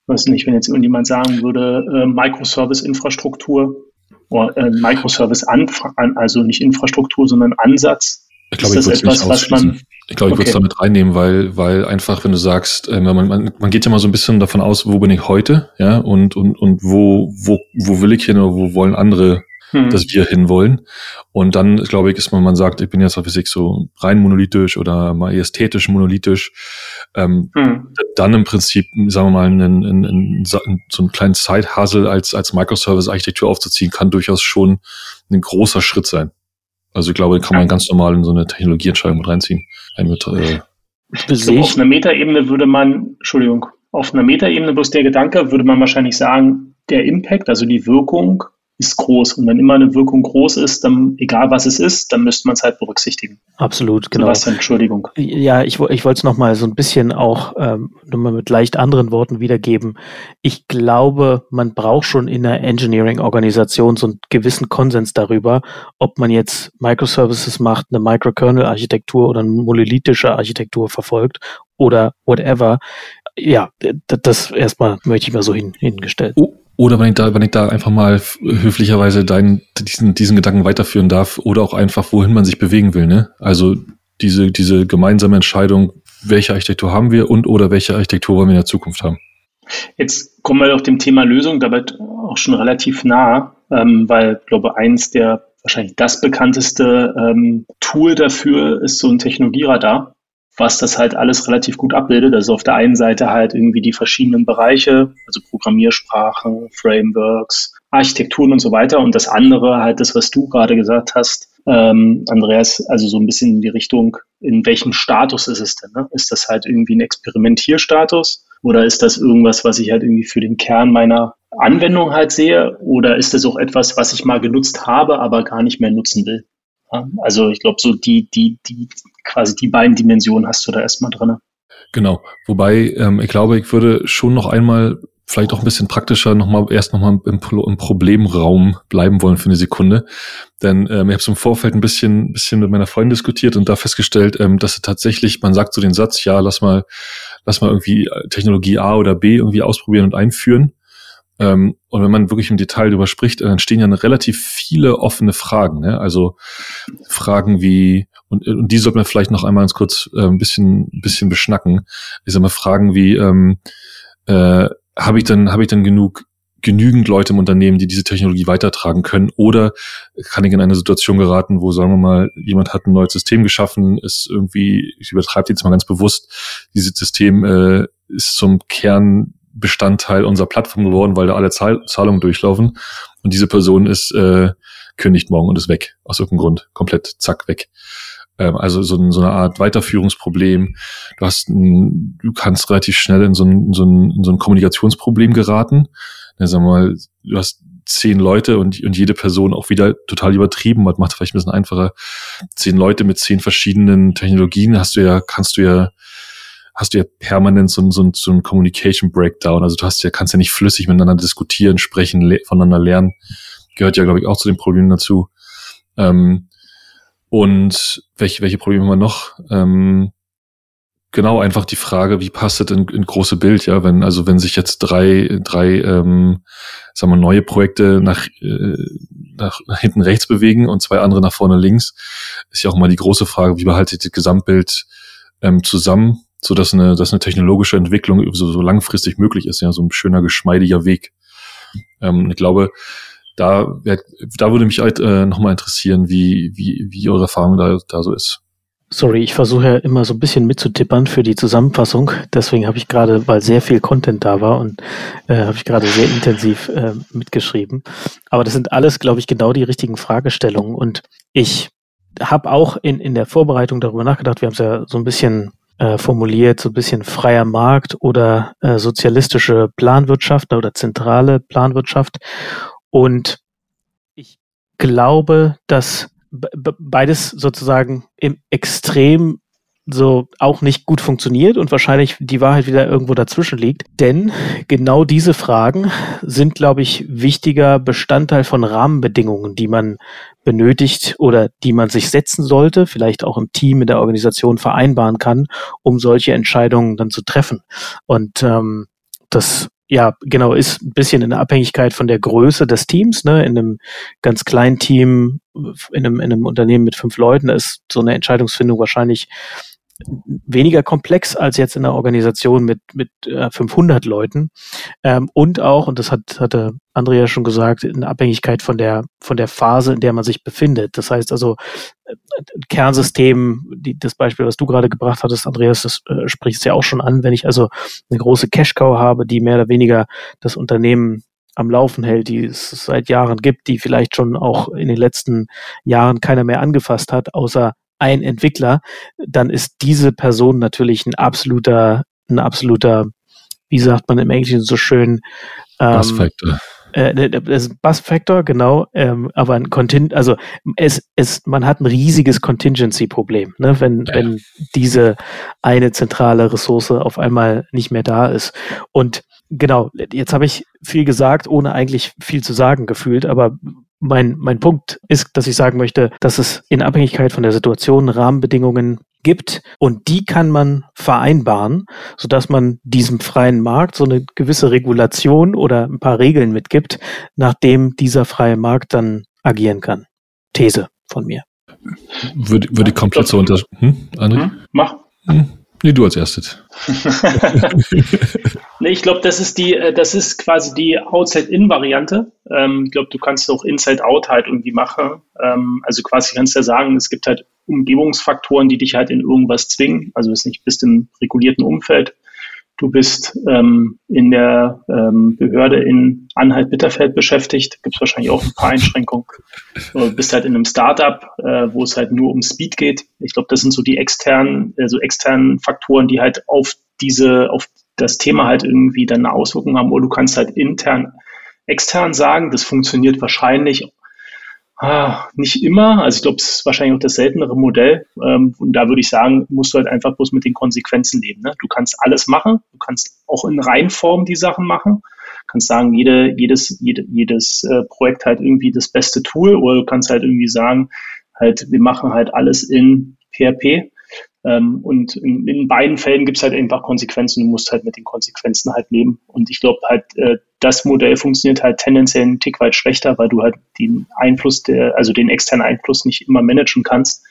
weiß nicht, wenn jetzt irgendjemand sagen würde, äh, Microservice-Infrastruktur Microservice an, also nicht Infrastruktur, sondern Ansatz. Ich glaube, ich würde es nicht was man, ich glaube, ich okay. würde es damit reinnehmen, weil, weil einfach, wenn du sagst, äh, man, man, man geht ja mal so ein bisschen davon aus, wo bin ich heute, ja, und, und, und wo, wo, wo will ich hin oder wo wollen andere hm. dass wir hinwollen. Und dann, glaube ich, ist man, man sagt, ich bin jetzt auf Physik so rein monolithisch oder mal ästhetisch monolithisch, ähm, hm. dann im Prinzip, sagen wir mal, einen, einen, einen, so einen kleinen Side-Hustle als, als Microservice-Architektur aufzuziehen, kann durchaus schon ein großer Schritt sein. Also ich glaube, kann man ganz normal in so eine Technologieentscheidung mit reinziehen. Mit, äh, so, auf einer Metaebene würde man, Entschuldigung, auf einer Metaebene bloß der Gedanke, würde man wahrscheinlich sagen, der Impact, also die Wirkung ist groß. Und wenn immer eine Wirkung groß ist, dann, egal was es ist, dann müsste man es halt berücksichtigen. Absolut, genau. Sebastian, Entschuldigung. Ja, ich, ich wollte es nochmal so ein bisschen auch ähm, nochmal mit leicht anderen Worten wiedergeben. Ich glaube, man braucht schon in der Engineering-Organisation so einen gewissen Konsens darüber, ob man jetzt Microservices macht, eine Microkernel-Architektur oder eine monolithische Architektur verfolgt oder whatever. Ja, das erstmal möchte ich mal so hin, hingestellt. Oh, Oder wenn ich da, wenn ich da einfach mal höflicherweise deinen, diesen, diesen Gedanken weiterführen darf oder auch einfach, wohin man sich bewegen will, ne? Also diese, diese gemeinsame Entscheidung, welche Architektur haben wir und oder welche Architektur wollen wir in der Zukunft haben. Jetzt kommen wir auf dem Thema Lösung damit auch schon relativ nah, ähm, weil ich glaube, eins der wahrscheinlich das bekannteste ähm, Tool dafür ist so ein Technologieradar, was das halt alles relativ gut abbildet. Also auf der einen Seite halt irgendwie die verschiedenen Bereiche, also Programmiersprachen, Frameworks, Architekturen und so weiter. Und das andere halt das, was du gerade gesagt hast, ähm, Andreas, also so ein bisschen in die Richtung, in welchem Status ist es denn? Ne? Ist das halt irgendwie ein Experimentierstatus? Oder ist das irgendwas, was ich halt irgendwie für den Kern meiner Anwendung halt sehe? Oder ist das auch etwas, was ich mal genutzt habe, aber gar nicht mehr nutzen will? Also ich glaube, so die, die, die, quasi die beiden Dimensionen hast du da erstmal drin. Genau. Wobei, ähm, ich glaube, ich würde schon noch einmal vielleicht auch ein bisschen praktischer nochmal erst nochmal im, im Problemraum bleiben wollen für eine Sekunde. Denn ähm, ich habe es im Vorfeld ein bisschen, bisschen mit meiner Freundin diskutiert und da festgestellt, ähm, dass tatsächlich, man sagt so den Satz, ja, lass mal, lass mal irgendwie Technologie A oder B irgendwie ausprobieren und einführen. Ähm, und wenn man wirklich im Detail darüber spricht, dann stehen ja relativ viele offene Fragen. Ne? Also Fragen wie, und, und die sollte man vielleicht noch einmal ganz kurz äh, ein bisschen, ein bisschen beschnacken. Ich sag mal Fragen wie, ähm, äh, habe ich dann, habe ich dann genug, genügend Leute im Unternehmen, die diese Technologie weitertragen können? Oder kann ich in eine Situation geraten, wo, sagen wir mal, jemand hat ein neues System geschaffen, ist irgendwie, ich übertreibe jetzt mal ganz bewusst, dieses System äh, ist zum Kernbestandteil unserer Plattform geworden, weil da alle Zahl Zahlungen durchlaufen. Und diese Person ist äh, kündigt morgen und ist weg. Aus irgendeinem Grund. Komplett zack weg. Ähm, also so, so eine Art Weiterführungsproblem. Du hast, ein, du kannst relativ schnell in so ein, in so ein, in so ein Kommunikationsproblem geraten. Ja, sag mal, du hast zehn Leute und, und jede Person auch wieder total übertrieben, man macht vielleicht ein bisschen einfacher. Zehn Leute mit zehn verschiedenen Technologien hast du ja, kannst du ja, hast du ja permanent so, so, so ein Communication Breakdown. Also du hast ja, kannst ja nicht flüssig miteinander diskutieren, sprechen, le voneinander lernen. Gehört ja, glaube ich, auch zu den Problemen dazu. Ähm, und welche, welche Probleme haben wir noch? Ähm, genau, einfach die Frage, wie passt das in, in große Bild, ja, wenn, also wenn sich jetzt drei, drei, ähm, sagen wir, neue Projekte nach, äh, nach, nach hinten rechts bewegen und zwei andere nach vorne links, ist ja auch mal die große Frage, wie behaltet das Gesamtbild ähm, zusammen, so dass eine, dass eine technologische Entwicklung so, so langfristig möglich ist, ja, so ein schöner, geschmeidiger Weg. Ähm, ich glaube, da, da würde mich äh, nochmal interessieren, wie, wie, wie eure Erfahrung da, da so ist. Sorry, ich versuche ja immer so ein bisschen mitzutippern für die Zusammenfassung. Deswegen habe ich gerade, weil sehr viel Content da war und äh, habe ich gerade sehr intensiv äh, mitgeschrieben. Aber das sind alles, glaube ich, genau die richtigen Fragestellungen. Und ich habe auch in, in der Vorbereitung darüber nachgedacht. Wir haben es ja so ein bisschen äh, formuliert, so ein bisschen freier Markt oder äh, sozialistische Planwirtschaft oder zentrale Planwirtschaft. Und ich glaube, dass beides sozusagen im Extrem so auch nicht gut funktioniert und wahrscheinlich die Wahrheit wieder irgendwo dazwischen liegt. Denn genau diese Fragen sind, glaube ich, wichtiger Bestandteil von Rahmenbedingungen, die man benötigt oder die man sich setzen sollte, vielleicht auch im Team, in der Organisation vereinbaren kann, um solche Entscheidungen dann zu treffen. Und ähm, das ja, genau, ist ein bisschen in der Abhängigkeit von der Größe des Teams. Ne? In einem ganz kleinen Team, in einem, in einem Unternehmen mit fünf Leuten, ist so eine Entscheidungsfindung wahrscheinlich weniger komplex als jetzt in einer Organisation mit, mit äh, 500 Leuten. Ähm, und auch, und das hat, hatte Andrea schon gesagt, in Abhängigkeit von der, von der Phase, in der man sich befindet. Das heißt also, äh, Kernsystem, die, das Beispiel, was du gerade gebracht hattest, Andreas, das äh, sprichst ja auch schon an. Wenn ich also eine große Cash-Cow habe, die mehr oder weniger das Unternehmen am Laufen hält, die es seit Jahren gibt, die vielleicht schon auch in den letzten Jahren keiner mehr angefasst hat, außer ein Entwickler, dann ist diese Person natürlich ein absoluter, ein absoluter, wie sagt man im Englischen so schön, ähm, Bass-Factor. Äh, das ist Bass-Factor, genau, ähm, aber ein Contin also es, es, man hat ein riesiges Contingency-Problem, ne, wenn, ja. wenn diese eine zentrale Ressource auf einmal nicht mehr da ist. Und genau, jetzt habe ich viel gesagt, ohne eigentlich viel zu sagen gefühlt, aber mein, mein Punkt ist, dass ich sagen möchte, dass es in Abhängigkeit von der Situation, Rahmenbedingungen gibt und die kann man vereinbaren, sodass man diesem freien Markt so eine gewisse Regulation oder ein paar Regeln mitgibt, nachdem dieser freie Markt dann agieren kann. These von mir. Würde, würde ich komplett so unter... Hm, André? Hm, mach. Hm. Nee, du als erstes. nee, ich glaube, das ist die, äh, das ist quasi die Outside-In-Variante. Ähm, ich glaube, du kannst auch Inside-Out halt irgendwie machen. Ähm, also quasi kannst du ja sagen, es gibt halt Umgebungsfaktoren, die dich halt in irgendwas zwingen. Also es nicht bist im regulierten Umfeld. Du bist ähm, in der ähm, Behörde in Anhalt-Bitterfeld beschäftigt. Gibt es wahrscheinlich auch ein paar Einschränkungen. Du bist halt in einem Startup, äh, wo es halt nur um Speed geht. Ich glaube, das sind so die externen, also externen Faktoren, die halt auf diese, auf das Thema halt irgendwie dann eine Auswirkung haben. Oder du kannst halt intern, extern sagen, das funktioniert wahrscheinlich Ah, nicht immer. Also ich glaube, es ist wahrscheinlich auch das seltenere Modell. Ähm, und da würde ich sagen, musst du halt einfach bloß mit den Konsequenzen leben. Ne? Du kannst alles machen. Du kannst auch in Reihenform die Sachen machen. Du kannst sagen, jede, jedes, jede, jedes äh, Projekt halt irgendwie das beste Tool. Oder du kannst halt irgendwie sagen, halt, wir machen halt alles in PHP. Ähm, und in, in, beiden Fällen gibt es halt einfach Konsequenzen. Du musst halt mit den Konsequenzen halt leben. Und ich glaube halt, äh, das Modell funktioniert halt tendenziell einen Tick weit schlechter, weil du halt den Einfluss der, also den externen Einfluss nicht immer managen kannst.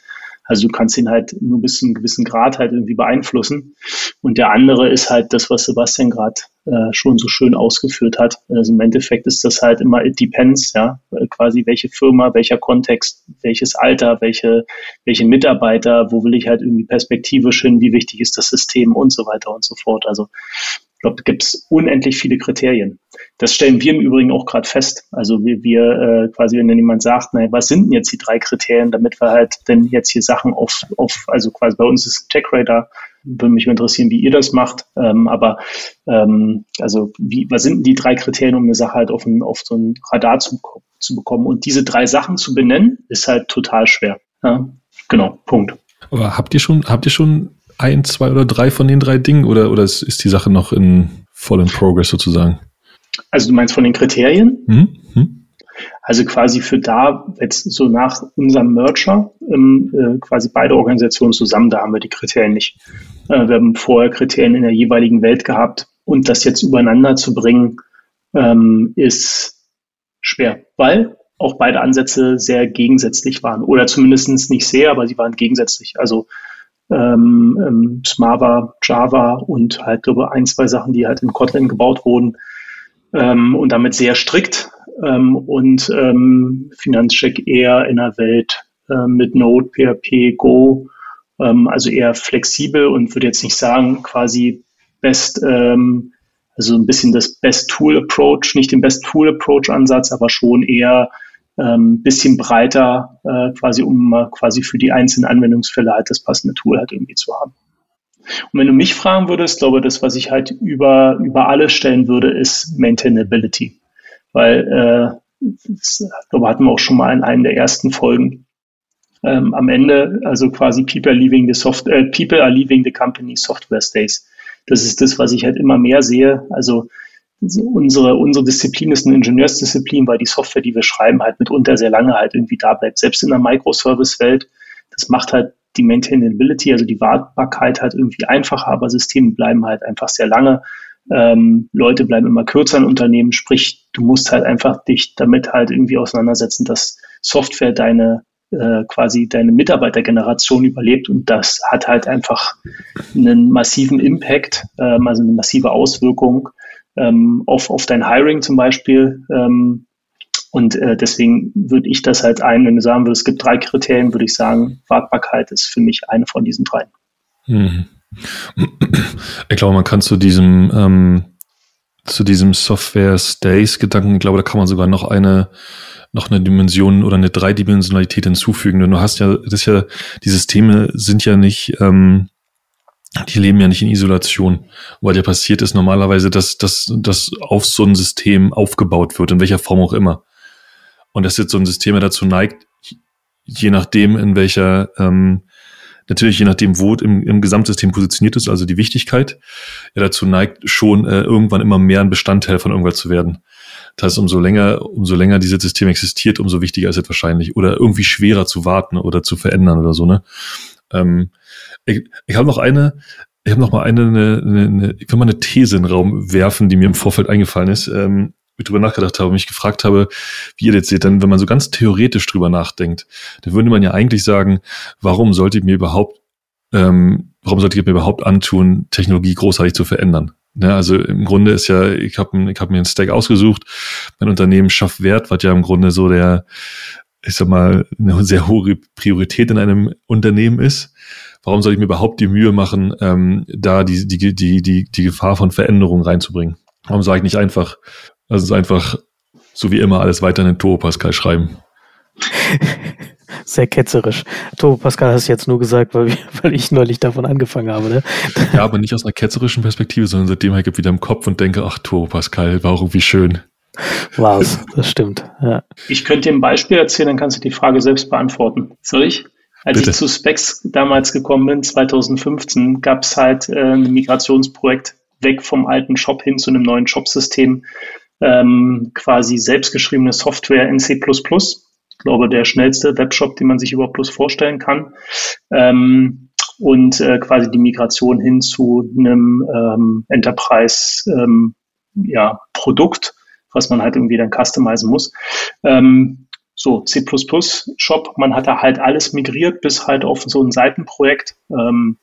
Also du kannst ihn halt nur bis zu einem gewissen Grad halt irgendwie beeinflussen. Und der andere ist halt das, was Sebastian gerade äh, schon so schön ausgeführt hat. Also im Endeffekt ist das halt immer it depends, ja, quasi welche Firma, welcher Kontext, welches Alter, welche, welche Mitarbeiter, wo will ich halt irgendwie perspektivisch hin, wie wichtig ist das System und so weiter und so fort. Also ich glaube, da gibt es unendlich viele Kriterien. Das stellen wir im Übrigen auch gerade fest. Also wir, wir äh, quasi, wenn dann jemand sagt, naja, was sind denn jetzt die drei Kriterien, damit wir halt denn jetzt hier Sachen auf, auf also quasi bei uns ist Tech Radar, würde mich interessieren, wie ihr das macht. Ähm, aber ähm, also wie, was sind denn die drei Kriterien, um eine Sache halt auf, ein, auf so ein Radar zu, zu bekommen? Und diese drei Sachen zu benennen, ist halt total schwer. Ja? Genau, Punkt. Aber habt ihr schon, habt ihr schon ein, zwei oder drei von den drei Dingen oder, oder ist, die Sache noch in voll in Progress sozusagen? Also du meinst von den Kriterien? Mhm. Mhm. Also quasi für da, jetzt so nach unserem Merger, ähm, äh, quasi beide Organisationen zusammen, da haben wir die Kriterien nicht. Äh, wir haben vorher Kriterien in der jeweiligen Welt gehabt und das jetzt übereinander zu bringen, ähm, ist schwer, weil auch beide Ansätze sehr gegensätzlich waren oder zumindest nicht sehr, aber sie waren gegensätzlich. Also ähm, ähm, Smava, Java und halt, glaube ein, zwei Sachen, die halt in Kotlin gebaut wurden ähm, und damit sehr strikt ähm, und ähm, Finanzcheck eher in der Welt äh, mit Node, PHP, Go, ähm, also eher flexibel und würde jetzt nicht sagen quasi best, ähm, also ein bisschen das Best Tool Approach, nicht den Best Tool Approach Ansatz, aber schon eher ähm, bisschen breiter, äh, quasi um äh, quasi für die einzelnen Anwendungsfälle halt das passende Tool halt irgendwie zu haben. Und wenn du mich fragen würdest, glaube ich, das, was ich halt über, über alles stellen würde, ist Maintainability. Weil, äh, das, glaube hatten wir auch schon mal in einer der ersten Folgen. Ähm, am Ende, also quasi people are leaving the soft, äh, people are leaving the company software stays. Das ist das, was ich halt immer mehr sehe. Also unsere, unsere Disziplin ist eine Ingenieursdisziplin, weil die Software, die wir schreiben, halt mitunter sehr lange halt irgendwie da bleibt. Selbst in der Microservice-Welt, das macht halt die Maintainability, also die Wartbarkeit halt irgendwie einfacher, aber Systeme bleiben halt einfach sehr lange. Ähm, Leute bleiben immer kürzer in Unternehmen, sprich, du musst halt einfach dich damit halt irgendwie auseinandersetzen, dass Software deine äh, quasi deine Mitarbeitergeneration überlebt und das hat halt einfach einen massiven Impact, ähm, also eine massive Auswirkung ähm, auf, auf dein Hiring zum Beispiel. Ähm, und äh, deswegen würde ich das halt ein, wenn du sagen würdest, es gibt drei Kriterien, würde ich sagen, Wartbarkeit ist für mich eine von diesen drei. Mhm. Ich glaube, man kann zu diesem, ähm, zu diesem Software Stays Gedanken, ich glaube, da kann man sogar noch eine, noch eine Dimension oder eine Dreidimensionalität hinzufügen. Denn du hast ja, das ja, die Systeme sind ja nicht, ähm, die leben ja nicht in Isolation. Weil ja passiert ist normalerweise, dass, dass, dass auf so ein System aufgebaut wird, in welcher Form auch immer. Und dass jetzt so ein System ja dazu neigt, je nachdem, in welcher, ähm, natürlich je nachdem, wo im, im Gesamtsystem positioniert ist, also die Wichtigkeit, ja dazu neigt, schon äh, irgendwann immer mehr ein Bestandteil von irgendwas zu werden. Das heißt, umso länger, umso länger dieses System existiert, umso wichtiger ist es wahrscheinlich. Oder irgendwie schwerer zu warten oder zu verändern oder so, ne? Ähm, Ich, ich habe noch eine, ich habe noch mal eine, eine, eine, ich will mal eine These in den Raum werfen, die mir im Vorfeld eingefallen ist. Ähm, ich drüber nachgedacht habe, mich gefragt habe, wie ihr jetzt seht, dann, wenn man so ganz theoretisch drüber nachdenkt, dann würde man ja eigentlich sagen, warum sollte ich mir überhaupt, ähm, warum sollte ich mir überhaupt antun, Technologie großartig zu verändern? Ne, also im Grunde ist ja, ich habe ich hab mir einen Stack ausgesucht, mein Unternehmen schafft Wert, was ja im Grunde so der, ich sag mal, eine sehr hohe Priorität in einem Unternehmen ist. Warum soll ich mir überhaupt die Mühe machen, ähm, da die, die, die, die, die Gefahr von Veränderungen reinzubringen? Warum sage ich nicht einfach, lass uns einfach so wie immer alles weiter in den Turbo Pascal schreiben? Sehr ketzerisch. Turbo Pascal hast du jetzt nur gesagt, weil, weil ich neulich davon angefangen habe. Ne? Ja, aber nicht aus einer ketzerischen Perspektive, sondern seitdem habe ich wieder im Kopf und denke, ach, Turbo Pascal war irgendwie schön. War es, das stimmt. Ja. Ich könnte dir ein Beispiel erzählen, dann kannst du die Frage selbst beantworten. Soll ich? Als Bitte. ich zu Specs damals gekommen bin, 2015, gab es halt äh, ein Migrationsprojekt weg vom alten Shop hin zu einem neuen Shop-System. Ähm, quasi selbstgeschriebene Software in C++. Ich glaube, der schnellste Webshop, den man sich überhaupt bloß vorstellen kann. Ähm, und äh, quasi die Migration hin zu einem ähm, Enterprise ähm, ja, Produkt, was man halt irgendwie dann customizen muss. Ähm, so C++ Shop, man hat da halt alles migriert bis halt auf so ein Seitenprojekt. Ähm,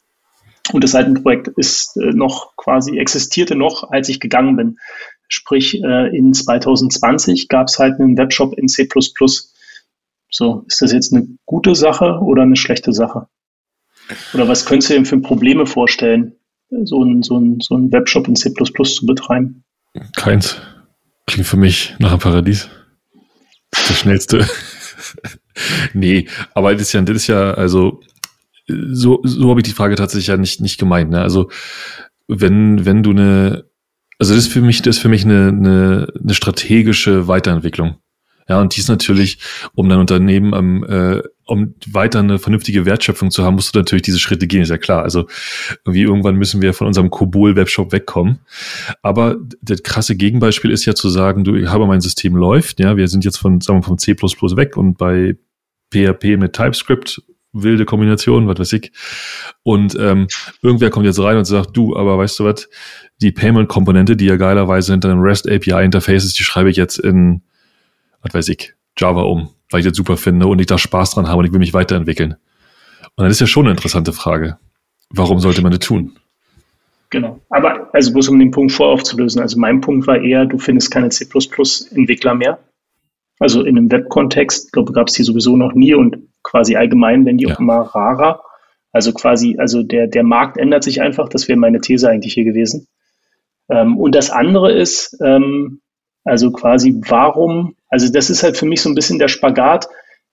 und das Seitenprojekt ist äh, noch quasi existierte noch, als ich gegangen bin. Sprich, äh, in 2020 gab es halt einen Webshop in C++. So, ist das jetzt eine gute Sache oder eine schlechte Sache? Oder was könntest du dir für Probleme vorstellen, so ein, so so ein Webshop in C++ zu betreiben? Keins. Klingt für mich nach einem Paradies. Das schnellste. nee, aber das ist ja, das ist ja, also, so, so habe ich die Frage tatsächlich ja nicht, nicht gemeint. Ne? Also, wenn, wenn du eine, also das ist für mich, das ist für mich eine, eine, eine strategische Weiterentwicklung. Ja, und dies natürlich, um dein Unternehmen am, äh, um weiter eine vernünftige Wertschöpfung zu haben, musst du natürlich diese Schritte gehen, ist ja klar. Also irgendwie irgendwann müssen wir von unserem Kobol-Webshop wegkommen. Aber das krasse Gegenbeispiel ist ja zu sagen, du, ich habe mein System läuft, ja, wir sind jetzt von, sagen wir, vom C weg und bei PHP mit TypeScript wilde Kombination, was weiß ich. Und ähm, irgendwer kommt jetzt rein und sagt, du, aber weißt du was, die Payment-Komponente, die ja geilerweise hinter einem REST API-Interface ist, die schreibe ich jetzt in was weiß ich, Java um, weil ich das super finde und ich da Spaß dran habe und ich will mich weiterentwickeln. Und dann ist ja schon eine interessante Frage. Warum sollte man das tun? Genau. Aber also bloß um den Punkt voraufzulösen. Also mein Punkt war eher, du findest keine C++-Entwickler mehr. Also in einem Web-Kontext, glaube gab es die sowieso noch nie und quasi allgemein werden die ja. auch immer rarer. Also quasi, also der, der Markt ändert sich einfach. Das wäre meine These eigentlich hier gewesen. Ähm, und das andere ist, ähm, also quasi, warum, also das ist halt für mich so ein bisschen der Spagat,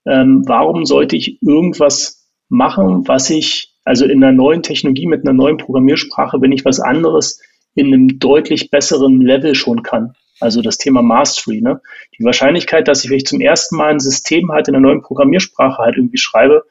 ähm, warum sollte ich irgendwas machen, was ich, also in einer neuen Technologie mit einer neuen Programmiersprache, wenn ich was anderes in einem deutlich besseren Level schon kann. Also das Thema Mastery. Ne? Die Wahrscheinlichkeit, dass ich, wenn ich zum ersten Mal ein System halt in einer neuen Programmiersprache halt irgendwie schreibe,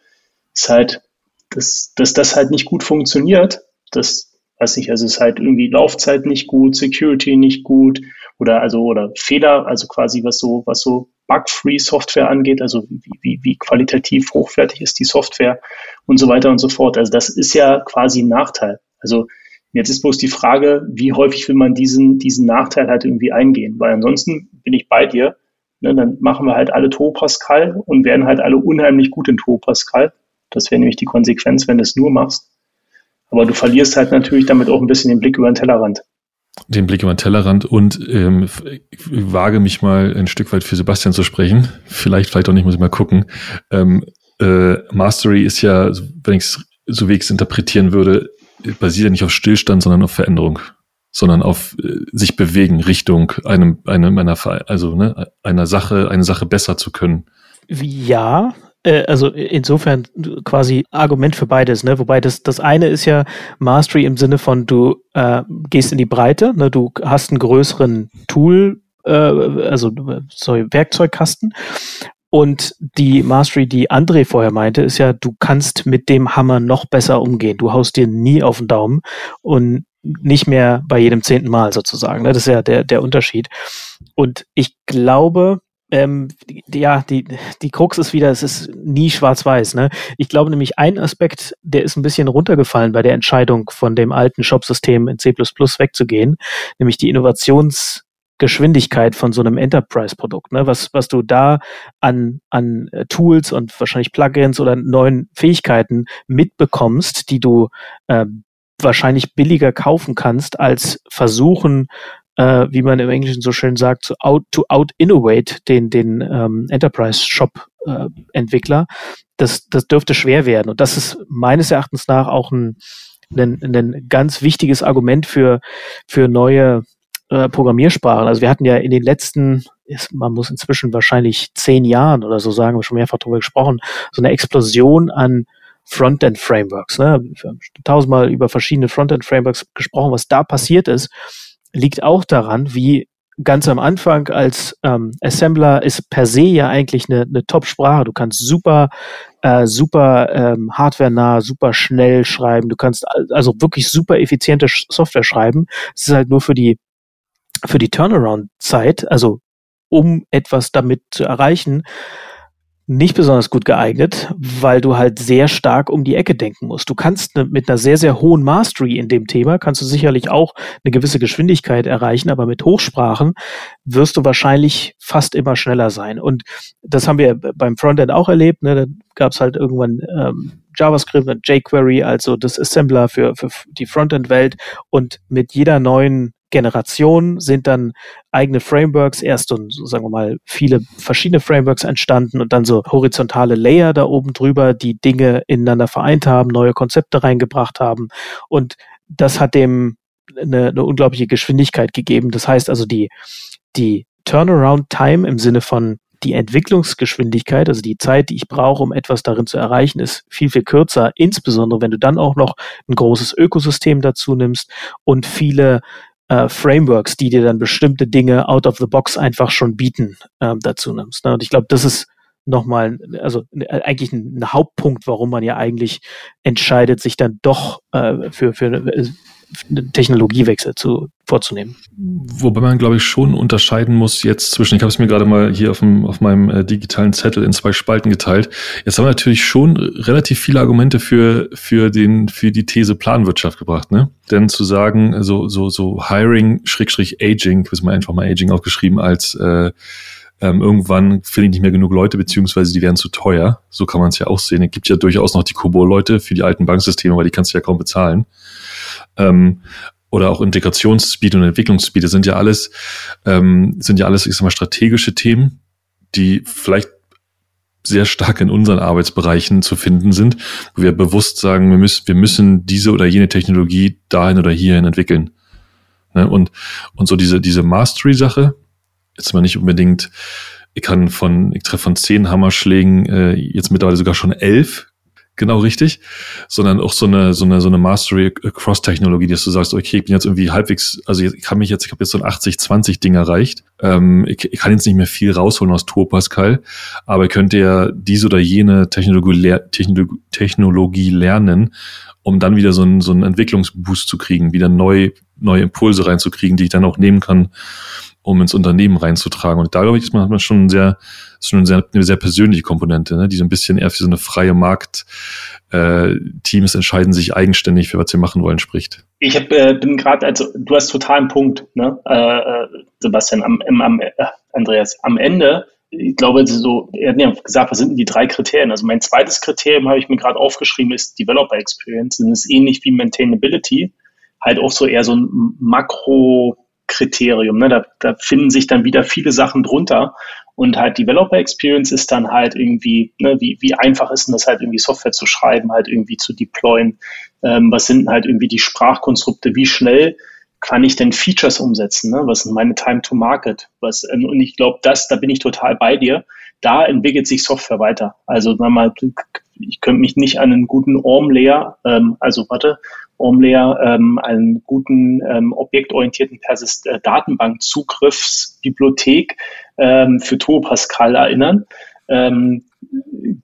ist halt, dass, dass das halt nicht gut funktioniert. Das weiß nicht, also ist halt irgendwie Laufzeit nicht gut, Security nicht gut oder also oder Fehler, also quasi was so, was so bug-free Software angeht, also wie, wie, wie qualitativ hochwertig ist die Software und so weiter und so fort. Also das ist ja quasi ein Nachteil. Also jetzt ist bloß die Frage, wie häufig will man diesen, diesen Nachteil halt irgendwie eingehen? Weil ansonsten bin ich bei dir, ne, dann machen wir halt alle To Pascal und werden halt alle unheimlich gut in To Pascal. Das wäre nämlich die Konsequenz, wenn du es nur machst. Aber du verlierst halt natürlich damit auch ein bisschen den Blick über den Tellerrand den Blick über den Tellerrand und ähm, wage mich mal ein Stück weit für Sebastian zu sprechen. Vielleicht, vielleicht auch nicht, muss ich mal gucken. Ähm, äh, Mastery ist ja, wenn ich es so wie ich es interpretieren würde, basiert ja nicht auf Stillstand, sondern auf Veränderung, sondern auf äh, sich bewegen Richtung einem, einem einer, also ne, einer Sache, eine Sache besser zu können. Ja, also insofern quasi Argument für beides, ne? Wobei das, das eine ist ja Mastery im Sinne von du äh, gehst in die Breite, ne? Du hast einen größeren Tool, äh, also sorry, Werkzeugkasten. Und die Mastery, die André vorher meinte, ist ja, du kannst mit dem Hammer noch besser umgehen. Du haust dir nie auf den Daumen und nicht mehr bei jedem zehnten Mal sozusagen. Ne? Das ist ja der, der Unterschied. Und ich glaube, ähm, die, ja, die, die Krux ist wieder, es ist nie schwarz-weiß. Ne? Ich glaube nämlich, ein Aspekt, der ist ein bisschen runtergefallen bei der Entscheidung, von dem alten Shop-System in C wegzugehen, nämlich die Innovationsgeschwindigkeit von so einem Enterprise-Produkt, ne? was, was du da an, an äh, Tools und wahrscheinlich Plugins oder neuen Fähigkeiten mitbekommst, die du äh, wahrscheinlich billiger kaufen kannst, als versuchen, äh, wie man im Englischen so schön sagt, to out, to out innovate den, den ähm, Enterprise Shop äh, Entwickler. Das, das dürfte schwer werden. Und das ist meines Erachtens nach auch ein, ein, ein ganz wichtiges Argument für, für neue äh, Programmiersprachen. Also wir hatten ja in den letzten, ist, man muss inzwischen wahrscheinlich zehn Jahren oder so sagen, wir schon mehrfach darüber gesprochen, so eine Explosion an Frontend-Frameworks. Ne? Wir haben tausendmal über verschiedene Frontend-Frameworks gesprochen, was da passiert ist liegt auch daran, wie ganz am Anfang als ähm, Assembler ist per se ja eigentlich eine, eine Top-Sprache. Du kannst super, äh, super ähm, hardware-nah, super schnell schreiben. Du kannst also wirklich super effiziente Software schreiben. Es ist halt nur für die für die Turnaround-Zeit, also um etwas damit zu erreichen, nicht besonders gut geeignet, weil du halt sehr stark um die Ecke denken musst. Du kannst ne, mit einer sehr, sehr hohen Mastery in dem Thema, kannst du sicherlich auch eine gewisse Geschwindigkeit erreichen, aber mit Hochsprachen wirst du wahrscheinlich fast immer schneller sein. Und das haben wir beim Frontend auch erlebt. Ne? Da gab es halt irgendwann ähm, JavaScript und jQuery, also das Assembler für, für die Frontend-Welt. Und mit jeder neuen Generation sind dann eigene Frameworks, erst und so sagen wir mal viele verschiedene Frameworks entstanden und dann so horizontale Layer da oben drüber, die Dinge ineinander vereint haben, neue Konzepte reingebracht haben und das hat dem eine, eine unglaubliche Geschwindigkeit gegeben. Das heißt also die, die Turnaround Time im Sinne von die Entwicklungsgeschwindigkeit, also die Zeit, die ich brauche, um etwas darin zu erreichen, ist viel, viel kürzer. Insbesondere, wenn du dann auch noch ein großes Ökosystem dazu nimmst und viele äh, Frameworks, die dir dann bestimmte Dinge out of the box einfach schon bieten, ähm, dazu nimmst. Ne? Und ich glaube, das ist nochmal, also äh, eigentlich ein, ein, Hauptpunkt, warum man ja eigentlich entscheidet, sich dann doch äh, für, für äh, Technologiewechsel zu, vorzunehmen. Wobei man, glaube ich, schon unterscheiden muss jetzt zwischen, ich habe es mir gerade mal hier auf, dem, auf meinem äh, digitalen Zettel in zwei Spalten geteilt. Jetzt haben wir natürlich schon relativ viele Argumente für, für, den, für die These Planwirtschaft gebracht. Ne? Denn zu sagen, so, so, so Hiring, Schrägstrich Aging, ich habe mal einfach mal Aging aufgeschrieben als äh, ähm, irgendwann finde ich nicht mehr genug Leute, beziehungsweise die werden zu teuer. So kann man es ja auch sehen. Es gibt ja durchaus noch die Kobo-Leute für die alten Banksysteme, weil die kannst du ja kaum bezahlen. Ähm, oder auch Integrationsspeed und Entwicklungsspeed, das sind ja alles, ähm, sind ja alles, ich sag mal, strategische Themen, die vielleicht sehr stark in unseren Arbeitsbereichen zu finden sind, wo wir bewusst sagen, wir müssen, wir müssen diese oder jene Technologie dahin oder hierhin entwickeln. Ne? Und, und so diese, diese Mastery-Sache, jetzt mal nicht unbedingt, ich kann von, ich treffe von zehn Hammerschlägen äh, jetzt mittlerweile sogar schon elf genau richtig, sondern auch so eine, so eine, so eine Mastery Cross Technologie, dass du sagst, okay, ich bin jetzt irgendwie halbwegs, also ich kann mich jetzt, ich habe jetzt so ein 80-20-Ding erreicht. Ähm, ich, ich kann jetzt nicht mehr viel rausholen aus Tour Pascal, aber ich könnte ja diese oder jene Technologie, Technologie, Technologie lernen, um dann wieder so einen, so einen Entwicklungsboost zu kriegen, wieder neu, neue Impulse reinzukriegen, die ich dann auch nehmen kann, um ins Unternehmen reinzutragen. Und da glaube ich, ist man, hat man schon sehr, schon eine sehr, eine sehr persönliche Komponente, ne? die so ein bisschen eher für so eine freie Markt äh, Teams entscheiden sich eigenständig für was sie machen wollen spricht. Ich hab, äh, bin gerade, also du hast total einen Punkt, ne? äh, äh Sebastian, am, am, äh, Andreas, am Ende ich glaube, so, er hat ja gesagt, was sind denn die drei Kriterien? Also mein zweites Kriterium habe ich mir gerade aufgeschrieben, ist Developer Experience. Das ist ähnlich wie Maintainability, halt auch so eher so ein Makro- Kriterium. Ne? Da, da finden sich dann wieder viele Sachen drunter. Und halt Developer Experience ist dann halt irgendwie, ne, wie, wie einfach ist denn das halt irgendwie Software zu schreiben, halt irgendwie zu deployen? Ähm, was sind halt irgendwie die Sprachkonstrukte? Wie schnell kann ich denn Features umsetzen? Ne? Was sind meine Time to Market? Was, ähm, und ich glaube, das, da bin ich total bei dir. Da entwickelt sich Software weiter. Also mal, ich könnte mich nicht an einen guten ORM-Layer, ähm, also warte, ORM-Layer, ähm, einen guten ähm, objektorientierten Persist äh, Datenbankzugriffsbibliothek ähm, für Turbo Pascal erinnern. Ähm,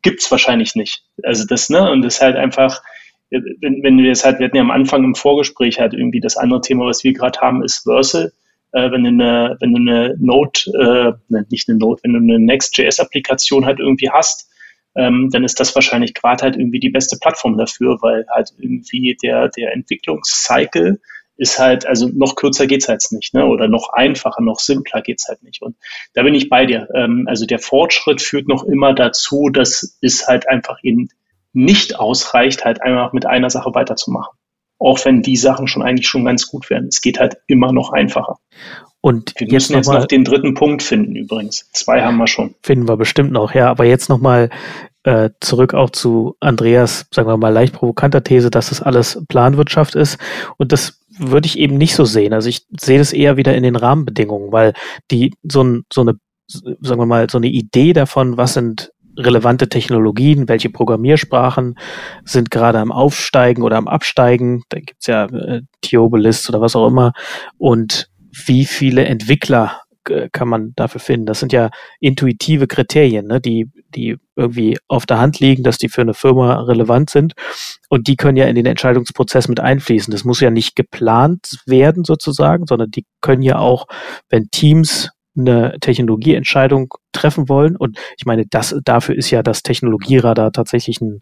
Gibt es wahrscheinlich nicht. Also das, ne, und das ist halt einfach, wenn, wenn wir es halt, wir hatten ja am Anfang im Vorgespräch halt irgendwie das andere Thema, was wir gerade haben, ist Versal. äh, wenn du eine, wenn du eine Node, äh, nicht eine Node, wenn du eine Next.js-Applikation halt irgendwie hast, ähm, dann ist das wahrscheinlich gerade halt irgendwie die beste Plattform dafür, weil halt irgendwie der, der Entwicklungscycle ist halt, also noch kürzer geht's halt nicht, ne? Oder noch einfacher, noch simpler geht's halt nicht. Und da bin ich bei dir. Ähm, also der Fortschritt führt noch immer dazu, dass es halt einfach eben nicht ausreicht, halt einfach mit einer Sache weiterzumachen. Auch wenn die Sachen schon eigentlich schon ganz gut werden. Es geht halt immer noch einfacher. Und wir müssen jetzt, noch, noch den dritten Punkt finden übrigens. Zwei haben wir schon. Finden wir bestimmt noch, ja. Aber jetzt nochmal äh, zurück auch zu Andreas, sagen wir mal, leicht provokanter These, dass das alles Planwirtschaft ist. Und das würde ich eben nicht so sehen. Also ich sehe das eher wieder in den Rahmenbedingungen, weil die so, ein, so eine, sagen wir mal, so eine Idee davon, was sind relevante Technologien, welche Programmiersprachen sind gerade am Aufsteigen oder am Absteigen. Da gibt's ja äh, Tiobolist oder was auch immer. Und wie viele Entwickler äh, kann man dafür finden? Das sind ja intuitive Kriterien, ne, die, die irgendwie auf der Hand liegen, dass die für eine Firma relevant sind. Und die können ja in den Entscheidungsprozess mit einfließen. Das muss ja nicht geplant werden sozusagen, sondern die können ja auch, wenn Teams eine Technologieentscheidung treffen wollen. Und ich meine, das, dafür ist ja das Technologieradar tatsächlich ein,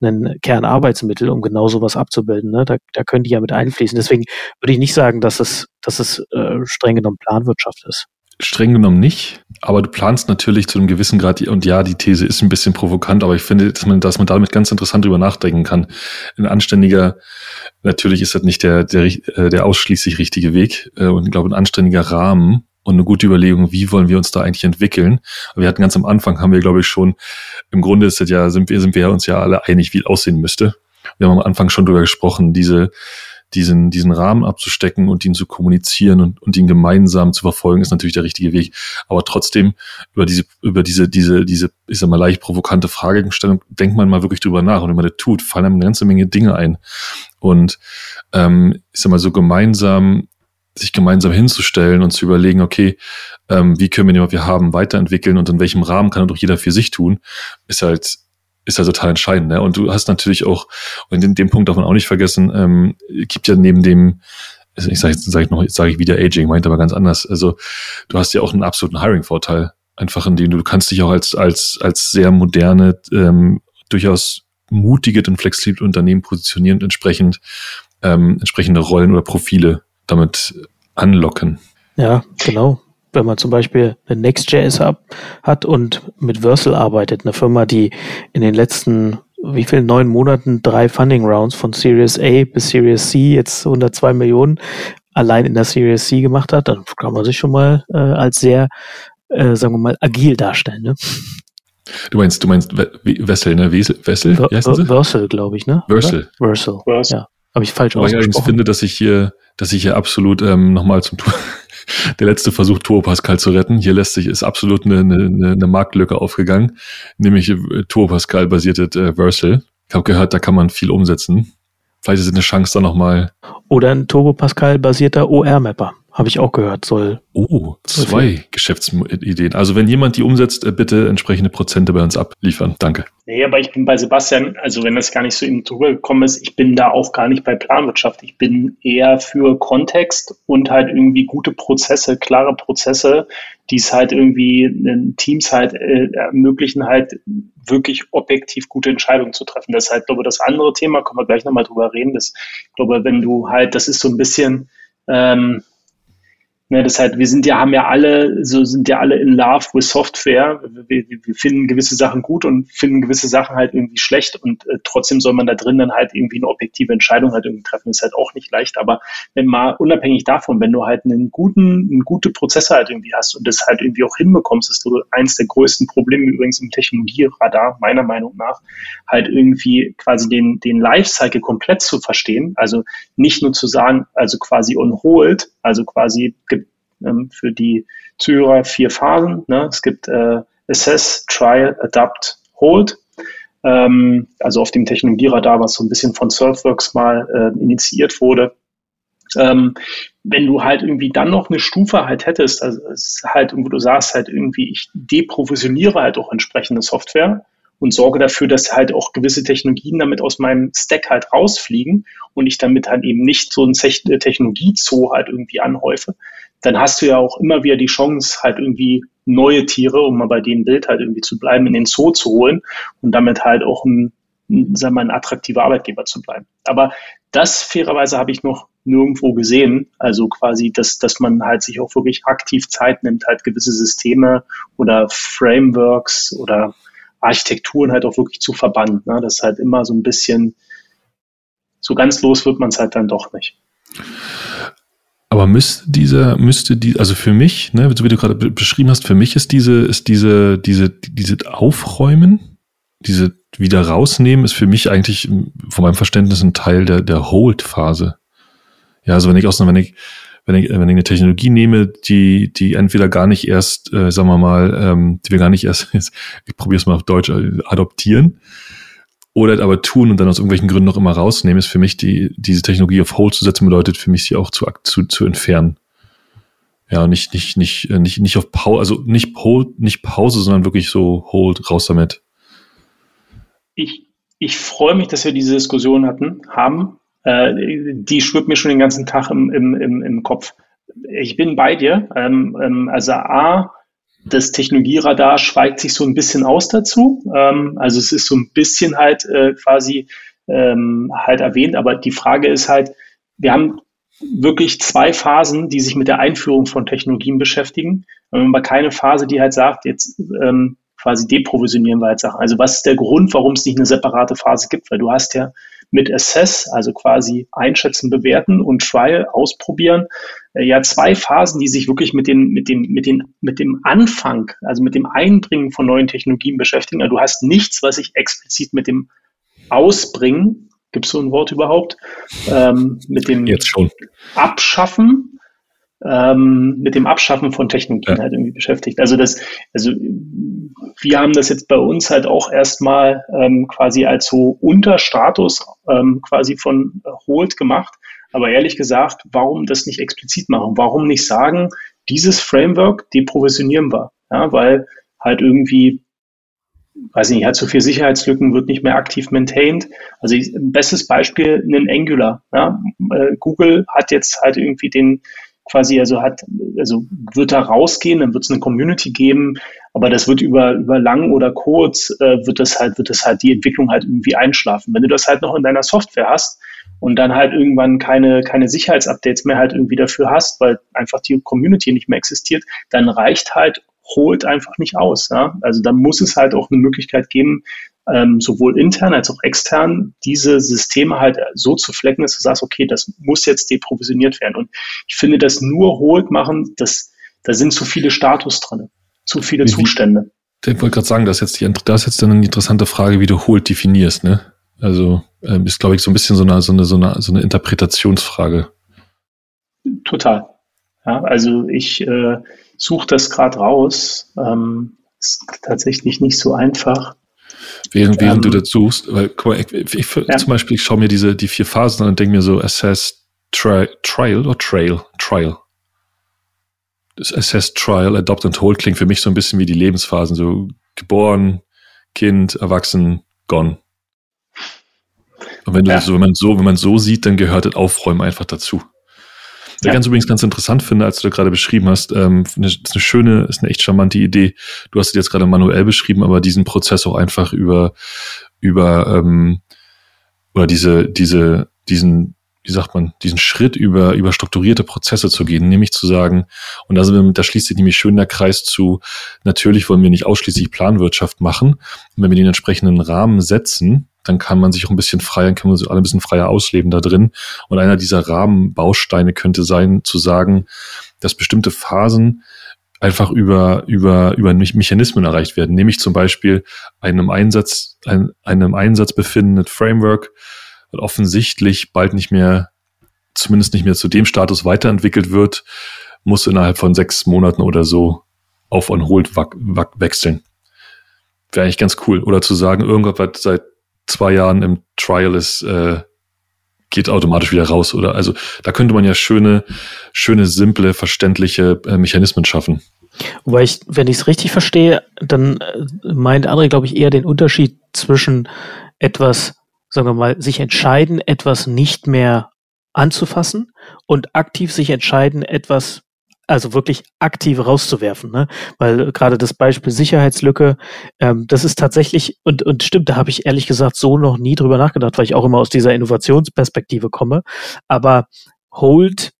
ein Kernarbeitsmittel, um genau sowas abzubilden. Ne? Da, da können die ja mit einfließen. Deswegen würde ich nicht sagen, dass es, dass es äh, streng genommen Planwirtschaft ist. Streng genommen nicht, aber du planst natürlich zu einem gewissen Grad, und ja, die These ist ein bisschen provokant, aber ich finde, dass man, dass man damit ganz interessant drüber nachdenken kann. Ein anständiger, natürlich ist das nicht der, der, äh, der ausschließlich richtige Weg, äh, und ich glaube, ein anständiger Rahmen und eine gute Überlegung, wie wollen wir uns da eigentlich entwickeln. Wir hatten ganz am Anfang, haben wir, glaube ich, schon, im Grunde ist das ja, sind wir, sind wir uns ja alle einig, wie es aussehen müsste. Wir haben am Anfang schon drüber gesprochen, diese, diesen, diesen Rahmen abzustecken und ihn zu kommunizieren und, und ihn gemeinsam zu verfolgen, ist natürlich der richtige Weg. Aber trotzdem, über diese, über diese, diese, diese, ich sag mal, leicht provokante Fragestellung, denkt man mal wirklich drüber nach. Und wenn man das tut, fallen einem eine ganze Menge Dinge ein. Und ähm, ich sag mal, so gemeinsam sich gemeinsam hinzustellen und zu überlegen, okay, ähm, wie können wir den, was wir haben, weiterentwickeln und in welchem Rahmen kann doch jeder für sich tun, ist halt ist halt total entscheidend. Ne? Und du hast natürlich auch, und in dem Punkt darf man auch nicht vergessen, ähm, gibt ja neben dem, also ich sage sag ich noch, sage ich wieder Aging, meint aber ganz anders. Also du hast ja auch einen absoluten Hiring-Vorteil, einfach in dem du, du kannst dich auch als als als sehr moderne, ähm, durchaus mutige und flexible Unternehmen positionieren und entsprechend ähm, entsprechende Rollen oder Profile damit anlocken. Ja, genau. Wenn man zum Beispiel eine Next.js hat und mit Versal arbeitet, eine Firma, die in den letzten wie viel neun Monaten drei Funding Rounds von Series A bis Series C jetzt 102 Millionen allein in der Series C gemacht hat, dann kann man sich schon mal äh, als sehr, äh, sagen wir mal, agil darstellen. Ne? Du meinst, du meinst Wessel, ne? Wessel? Wessel? Versal, glaube ich, ne? Versal. Versal. Ja. Habe ich falsch ausgesprochen. ich finde, dass ich hier, dass ich hier absolut ähm, nochmal zum Tour, der letzte Versuch, Turbo Pascal zu retten. Hier lässt sich, ist absolut eine, eine, eine Marktlücke aufgegangen, nämlich äh, Turbo Pascal basierte äh, Versal. Ich habe gehört, da kann man viel umsetzen. Vielleicht ist es eine Chance da nochmal. Oder ein Turbo Pascal basierter OR-Mapper. Habe ich auch gehört, soll. Oh, zwei Geschäftsideen. Also wenn jemand die umsetzt, äh, bitte entsprechende Prozente bei uns abliefern. Danke. Nee, aber ich bin bei Sebastian, also wenn das gar nicht so eben drüber gekommen ist, ich bin da auch gar nicht bei Planwirtschaft. Ich bin eher für Kontext und halt irgendwie gute Prozesse, klare Prozesse, die es halt irgendwie Teams halt äh, ermöglichen, halt wirklich objektiv gute Entscheidungen zu treffen. Das ist halt, glaube ich, das andere Thema, können wir gleich nochmal drüber reden. Das, ich glaube, wenn du halt, das ist so ein bisschen, ähm, Ne, das heißt, wir sind ja, haben ja alle, so sind ja alle in love with Software. Wir, wir finden gewisse Sachen gut und finden gewisse Sachen halt irgendwie schlecht und äh, trotzdem soll man da drin dann halt irgendwie eine objektive Entscheidung halt irgendwie treffen. Ist halt auch nicht leicht, aber wenn mal unabhängig davon, wenn du halt einen guten, einen gute Prozesse halt irgendwie hast und das halt irgendwie auch hinbekommst, ist so eins der größten Probleme übrigens im Technologieradar, meiner Meinung nach, halt irgendwie quasi den, den Lifecycle komplett zu verstehen. Also nicht nur zu sagen, also quasi on also quasi ähm, für die Zuhörer vier Phasen. Ne? Es gibt äh, Assess, Trial, Adapt, Hold. Ähm, also auf dem Technologieradar, was so ein bisschen von Surfworks mal äh, initiiert wurde. Ähm, wenn du halt irgendwie dann noch eine Stufe halt hättest, also es ist halt, wo du sagst halt irgendwie, ich deprofessioniere halt auch entsprechende Software und sorge dafür, dass halt auch gewisse Technologien damit aus meinem Stack halt rausfliegen und ich damit halt eben nicht so ein Technologiezoo halt irgendwie anhäufe, dann hast du ja auch immer wieder die Chance, halt irgendwie neue Tiere, um mal bei dem Bild halt irgendwie zu bleiben, in den Zoo zu holen und damit halt auch ein, sagen wir mal, ein attraktiver Arbeitgeber zu bleiben. Aber das fairerweise habe ich noch nirgendwo gesehen. Also quasi, dass, dass man halt sich auch wirklich aktiv Zeit nimmt, halt gewisse Systeme oder Frameworks oder Architekturen halt auch wirklich zu verbannen. Ne? Das ist halt immer so ein bisschen, so ganz los wird man es halt dann doch nicht. Aber müsste dieser, müsste die, also für mich, ne, so wie du gerade beschrieben hast, für mich ist diese, ist diese, diese, diese Aufräumen, diese wieder rausnehmen, ist für mich eigentlich von meinem Verständnis ein Teil der, der Hold-Phase. Ja, also wenn ich aus, wenn ich, wenn ich, wenn ich eine Technologie nehme, die, die entweder gar nicht erst, äh, sagen wir mal, ähm, die wir gar nicht erst, ich probiere es mal auf Deutsch, äh, adoptieren, oder aber tun und dann aus irgendwelchen Gründen noch immer rausnehmen, ist für mich die, diese Technologie auf Hold zu setzen, bedeutet für mich sie auch zu, zu, zu entfernen. Ja, nicht, nicht, nicht, äh, nicht, nicht auf Pause, also nicht Hold, nicht Pause, sondern wirklich so Hold, raus damit. Ich, ich freue mich, dass wir diese Diskussion hatten, haben. Äh, die schwirrt mir schon den ganzen Tag im, im, im, im Kopf. Ich bin bei dir. Ähm, ähm, also A, das Technologieradar schweigt sich so ein bisschen aus dazu. Ähm, also es ist so ein bisschen halt äh, quasi ähm, halt erwähnt, aber die Frage ist halt, wir haben wirklich zwei Phasen, die sich mit der Einführung von Technologien beschäftigen, aber keine Phase, die halt sagt, jetzt ähm, quasi deprovisionieren wir halt Sachen. Also was ist der Grund, warum es nicht eine separate Phase gibt? Weil du hast ja mit Assess, also quasi einschätzen, bewerten und Trial ausprobieren, ja zwei Phasen, die sich wirklich mit dem, mit dem, mit dem, mit dem Anfang, also mit dem Einbringen von neuen Technologien beschäftigen. Also du hast nichts, was sich explizit mit dem Ausbringen, gibt es so ein Wort überhaupt, ähm, mit dem Jetzt schon. Abschaffen ähm, mit dem Abschaffen von Technologien ja. halt irgendwie beschäftigt. Also das, also wir haben das jetzt bei uns halt auch erstmal ähm, quasi als so Unterstatus ähm, quasi von Hold gemacht. Aber ehrlich gesagt, warum das nicht explizit machen? Warum nicht sagen, dieses Framework deprovisionieren wir? Ja, weil halt irgendwie, weiß ich nicht, hat so viel Sicherheitslücken, wird nicht mehr aktiv maintained. Also ich, bestes Beispiel, ein Angular. Ja? Äh, Google hat jetzt halt irgendwie den quasi, also hat, also wird da rausgehen, dann wird es eine Community geben, aber das wird über, über lang oder kurz, äh, wird das halt, wird das halt die Entwicklung halt irgendwie einschlafen. Wenn du das halt noch in deiner Software hast und dann halt irgendwann keine, keine Sicherheitsupdates mehr halt irgendwie dafür hast, weil einfach die Community nicht mehr existiert, dann reicht halt holt einfach nicht aus. Ja? Also da muss es halt auch eine Möglichkeit geben, ähm, sowohl intern als auch extern diese Systeme halt so zu flecken, dass du sagst, okay, das muss jetzt deprovisioniert werden. Und ich finde, das nur holt machen, das, da sind zu viele Status drin, zu viele wie, Zustände. Ich wollte gerade sagen, das ist, jetzt die, das ist jetzt dann eine interessante Frage, wie du holt definierst, ne? Also ähm, ist, glaube ich, so ein bisschen so eine, so eine, so eine, so eine Interpretationsfrage. Total. Ja, also ich äh, suche das gerade raus. Ähm, ist tatsächlich nicht so einfach. Während, während ähm, du das suchst, weil guck mal, ich, ich, ja. zum Beispiel, ich schaue mir diese die vier Phasen an und denke mir so, Assess, tri, Trial oder Trail? Trial. Das Assess, Trial, Adopt und Hold klingt für mich so ein bisschen wie die Lebensphasen, so geboren, Kind, Erwachsen, gone. Und wenn du ja. so, wenn man so, wenn man so sieht, dann gehört das Aufräumen einfach dazu. Was ja. ich ganz übrigens ganz interessant finde, als du da gerade beschrieben hast, ähm, eine, ist eine schöne, ist eine echt charmante Idee. Du hast es jetzt gerade manuell beschrieben, aber diesen Prozess auch einfach über, über, ähm, oder diese, diese, diesen, wie sagt man, diesen Schritt über, über strukturierte Prozesse zu gehen, nämlich zu sagen, und da, sind wir, da schließt sich nämlich schön der Kreis zu, natürlich wollen wir nicht ausschließlich Planwirtschaft machen. Und wenn wir den entsprechenden Rahmen setzen, dann kann man sich auch ein bisschen freier, kann man sich alle ein bisschen freier ausleben da drin. Und einer dieser Rahmenbausteine könnte sein, zu sagen, dass bestimmte Phasen einfach über, über, über Mechanismen erreicht werden, nämlich zum Beispiel einem Einsatz, ein, einem Einsatz befindendes Framework, offensichtlich bald nicht mehr, zumindest nicht mehr zu dem Status weiterentwickelt wird, muss innerhalb von sechs Monaten oder so auf on hold wechseln. Wäre eigentlich ganz cool. Oder zu sagen, irgendwas, was seit zwei Jahren im Trial ist, äh, geht automatisch wieder raus. Oder also da könnte man ja schöne, schöne, simple, verständliche äh, Mechanismen schaffen. Wobei ich, wenn ich es richtig verstehe, dann äh, meint André, glaube ich, eher den Unterschied zwischen etwas, sagen wir mal, sich entscheiden, etwas nicht mehr anzufassen und aktiv sich entscheiden, etwas also wirklich aktiv rauszuwerfen, ne? Weil gerade das Beispiel Sicherheitslücke, ähm, das ist tatsächlich und und stimmt, da habe ich ehrlich gesagt so noch nie drüber nachgedacht, weil ich auch immer aus dieser Innovationsperspektive komme. Aber Hold,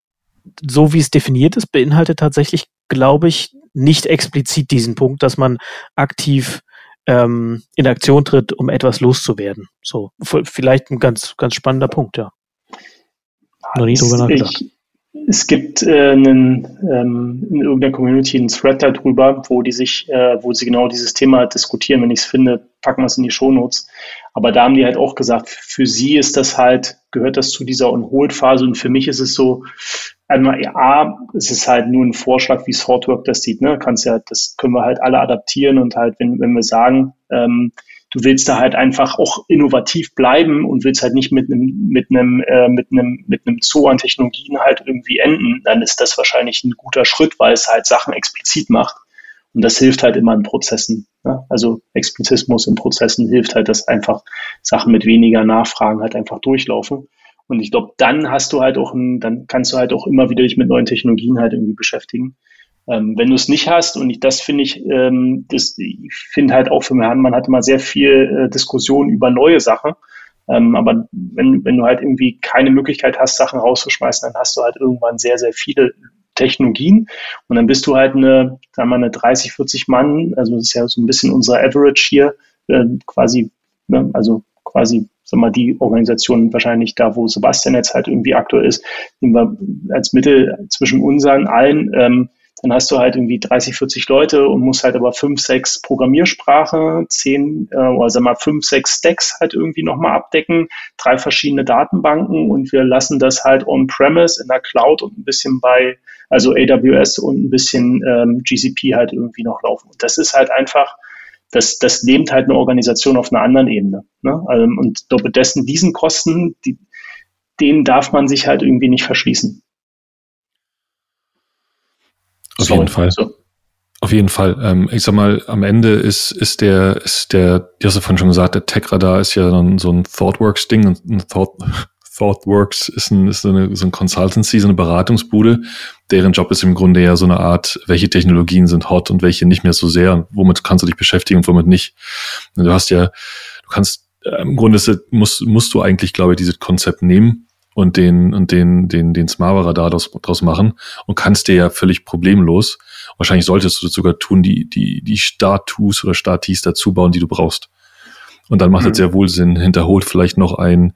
so wie es definiert ist, beinhaltet tatsächlich, glaube ich, nicht explizit diesen Punkt, dass man aktiv ähm, in Aktion tritt, um etwas loszuwerden. So, vielleicht ein ganz, ganz spannender Punkt, ja. Noch nie drüber nachgedacht. Ich, es gibt äh, einen, ähm, in irgendeiner Community einen Thread darüber, wo die sich, äh, wo sie genau dieses Thema diskutieren. Wenn ich es finde, packen wir es in die Shownotes. Aber da haben die halt auch gesagt, für sie ist das halt, gehört das zu dieser On-Hold-Phase und für mich ist es so, einmal, A, es ist halt nur ein Vorschlag, wie Thoughtwork das sieht, ne? Kannst ja, das können wir halt alle adaptieren und halt, wenn, wenn wir sagen, ähm, du willst da halt einfach auch innovativ bleiben und willst halt nicht mit einem mit einem äh, mit einem mit einem Zoo an Technologien halt irgendwie enden, dann ist das wahrscheinlich ein guter Schritt, weil es halt Sachen explizit macht und das hilft halt immer in Prozessen. Ne? Also Explizismus in Prozessen hilft halt, dass einfach Sachen mit weniger Nachfragen halt einfach durchlaufen. Und ich glaube, dann hast du halt auch ein, dann kannst du halt auch immer wieder dich mit neuen Technologien halt irgendwie beschäftigen. Ähm, wenn du es nicht hast, und ich, das finde ich, ähm, das, ich finde halt auch für mich, man hat immer sehr viel äh, Diskussion über neue Sachen. Ähm, aber wenn, wenn du halt irgendwie keine Möglichkeit hast, Sachen rauszuschmeißen, dann hast du halt irgendwann sehr, sehr viele Technologien. Und dann bist du halt eine, sagen wir mal, eine 30, 40 Mann, also das ist ja so ein bisschen unser Average hier, äh, quasi, ne, also quasi, wir mal, die Organisation wahrscheinlich da, wo Sebastian jetzt halt irgendwie aktuell ist, nehmen wir als Mittel zwischen unseren allen, ähm, dann hast du halt irgendwie 30, 40 Leute und musst halt aber fünf, sechs Programmiersprachen, zehn, äh, oder sag mal fünf, sechs Stacks halt irgendwie nochmal abdecken, drei verschiedene Datenbanken und wir lassen das halt on-premise in der Cloud und ein bisschen bei, also AWS und ein bisschen ähm, GCP halt irgendwie noch laufen. Und das ist halt einfach, das, das lebt halt eine Organisation auf einer anderen Ebene. Ne? Also, und dessen diesen Kosten, die, denen darf man sich halt irgendwie nicht verschließen. Auf Sorry. jeden Fall. So. Auf jeden Fall. Ähm, ich sag mal, am Ende ist, ist der, ist der, du hast ja vorhin schon gesagt, der Tech-Radar ist ja dann so ein ThoughtWorks-Ding. Ein Thought, ThoughtWorks ist, ein, ist so, eine, so ein Consultancy, so eine Beratungsbude. Deren Job ist im Grunde ja so eine Art, welche Technologien sind hot und welche nicht mehr so sehr und womit kannst du dich beschäftigen und womit nicht. Und du hast ja, du kannst, äh, im Grunde ist, musst, musst du eigentlich, glaube ich, dieses Konzept nehmen und den, und den, den, den Smart-Radar daraus, daraus machen und kannst dir ja völlig problemlos, wahrscheinlich solltest du das sogar tun, die, die, die Start-Tools oder Start-Tees dazu bauen, die du brauchst. Und dann macht mhm. es sehr wohl Sinn, hinterholt vielleicht noch ein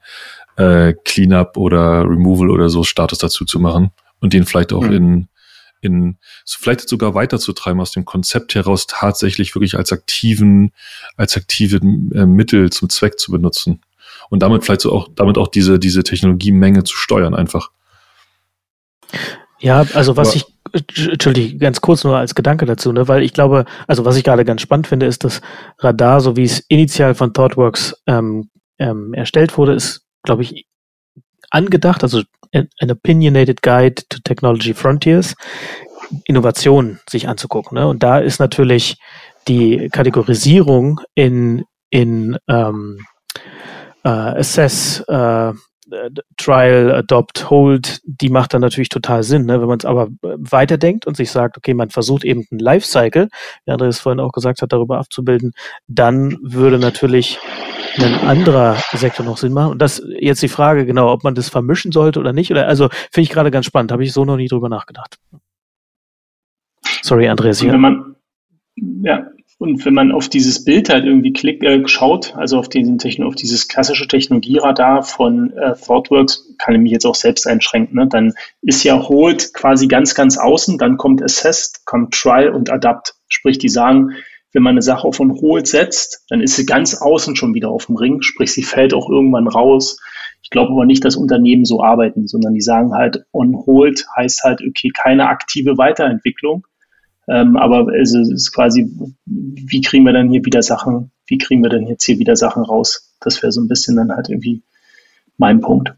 äh, Cleanup oder Removal oder so Status dazu zu machen und den vielleicht auch mhm. in, in vielleicht sogar weiterzutreiben aus dem Konzept heraus tatsächlich wirklich als aktiven, als aktive äh, Mittel zum Zweck zu benutzen und damit vielleicht so auch, damit auch diese, diese Technologiemenge zu steuern einfach. Ja, also was Aber, ich, Entschuldigung, ganz kurz nur als Gedanke dazu, ne, weil ich glaube, also was ich gerade ganz spannend finde, ist das Radar, so wie es initial von ThoughtWorks ähm, ähm, erstellt wurde, ist, glaube ich, angedacht, also an Opinionated Guide to Technology Frontiers, Innovationen sich anzugucken. Ne? Und da ist natürlich die Kategorisierung in, in ähm, äh, Assess, äh, Trial, Adopt, Hold, die macht dann natürlich total Sinn. Ne? Wenn man es aber weiterdenkt und sich sagt, okay, man versucht eben einen Lifecycle, wie Andreas vorhin auch gesagt hat, darüber abzubilden, dann würde natürlich ein anderer Sektor noch Sinn machen. Und das jetzt die Frage, genau, ob man das vermischen sollte oder nicht. Oder also finde ich gerade ganz spannend, habe ich so noch nie drüber nachgedacht. Sorry, Andreas. Wenn man, ja, und wenn man auf dieses Bild halt irgendwie klick, äh, schaut, also auf, diesen Techno, auf dieses klassische Technologieradar von äh, ThoughtWorks, kann ich mich jetzt auch selbst einschränken, ne? dann ist ja Hold quasi ganz, ganz außen, dann kommt Assessed, kommt Trial und Adapt. Sprich, die sagen, wenn man eine Sache auf on Hold setzt, dann ist sie ganz außen schon wieder auf dem Ring, sprich, sie fällt auch irgendwann raus. Ich glaube aber nicht, dass Unternehmen so arbeiten, sondern die sagen halt, on hold heißt halt, okay, keine aktive Weiterentwicklung ähm, aber es ist quasi, wie kriegen wir dann hier wieder Sachen, wie kriegen wir denn jetzt hier wieder Sachen raus? Das wäre so ein bisschen dann halt irgendwie mein Punkt.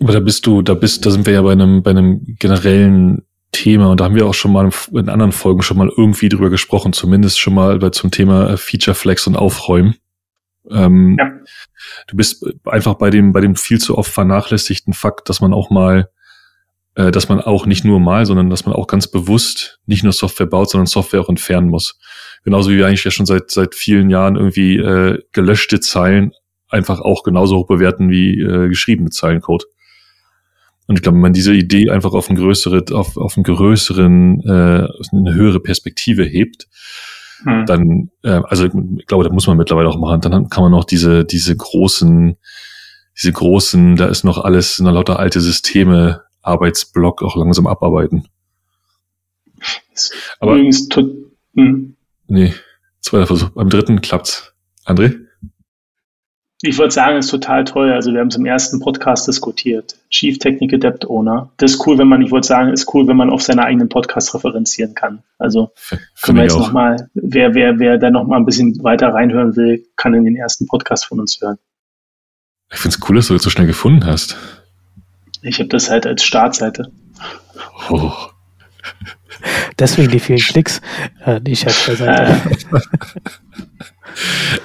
Aber da bist du, da bist, da sind wir ja bei einem, bei einem generellen Thema, und da haben wir auch schon mal in anderen Folgen schon mal irgendwie drüber gesprochen, zumindest schon mal bei, zum Thema äh, Feature Flex und Aufräumen. Ähm, ja. Du bist einfach bei dem, bei dem viel zu oft vernachlässigten Fakt, dass man auch mal, äh, dass man auch nicht nur mal, sondern dass man auch ganz bewusst nicht nur Software baut, sondern Software auch entfernen muss. Genauso wie wir eigentlich ja schon seit, seit vielen Jahren irgendwie äh, gelöschte Zeilen einfach auch genauso hoch bewerten wie äh, geschriebene Zeilencode. Und ich glaube, wenn man diese Idee einfach auf, ein größere, auf, auf einen größeren, äh, eine höhere Perspektive hebt, hm. dann, äh, also ich glaube, da muss man mittlerweile auch machen. Dann kann man auch diese, diese großen, diese großen, da ist noch alles, noch lauter alte Systeme, Arbeitsblock auch langsam abarbeiten. Aber, Übrigens, hm. nee, zweiter Versuch. Beim dritten klappt's. André? Ich würde sagen, es ist total toll. Also wir haben es im ersten Podcast diskutiert. Chief Technical Debt Owner. Das ist cool, wenn man, ich würde sagen, ist cool, wenn man auf seine eigenen Podcast referenzieren kann. Also F können wir jetzt nochmal, wer, wer, wer da nochmal ein bisschen weiter reinhören will, kann in den ersten Podcast von uns hören. Ich finde es cool, dass du das so schnell gefunden hast. Ich habe das halt als Startseite. Oh. Deswegen die vielen Klicks, äh, die ich beiseite.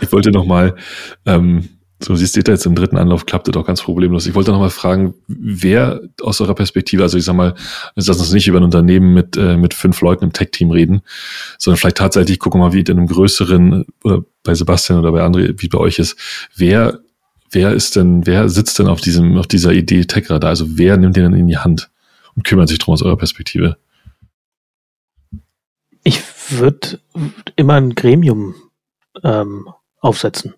ich wollte nochmal ähm, so, siehst du jetzt im dritten Anlauf klappt das doch ganz problemlos. Ich wollte noch mal fragen, wer aus eurer Perspektive, also ich sag mal, lass uns nicht über ein Unternehmen mit, äh, mit fünf Leuten im Tech-Team reden, sondern vielleicht tatsächlich gucken wir mal, wie in einem größeren, oder bei Sebastian oder bei André, wie bei euch ist, wer, wer ist denn, wer sitzt denn auf diesem, auf dieser Idee Tech-Radar? Also wer nimmt den denn in die Hand und kümmert sich drum aus eurer Perspektive? Ich würde immer ein Gremium ähm, aufsetzen.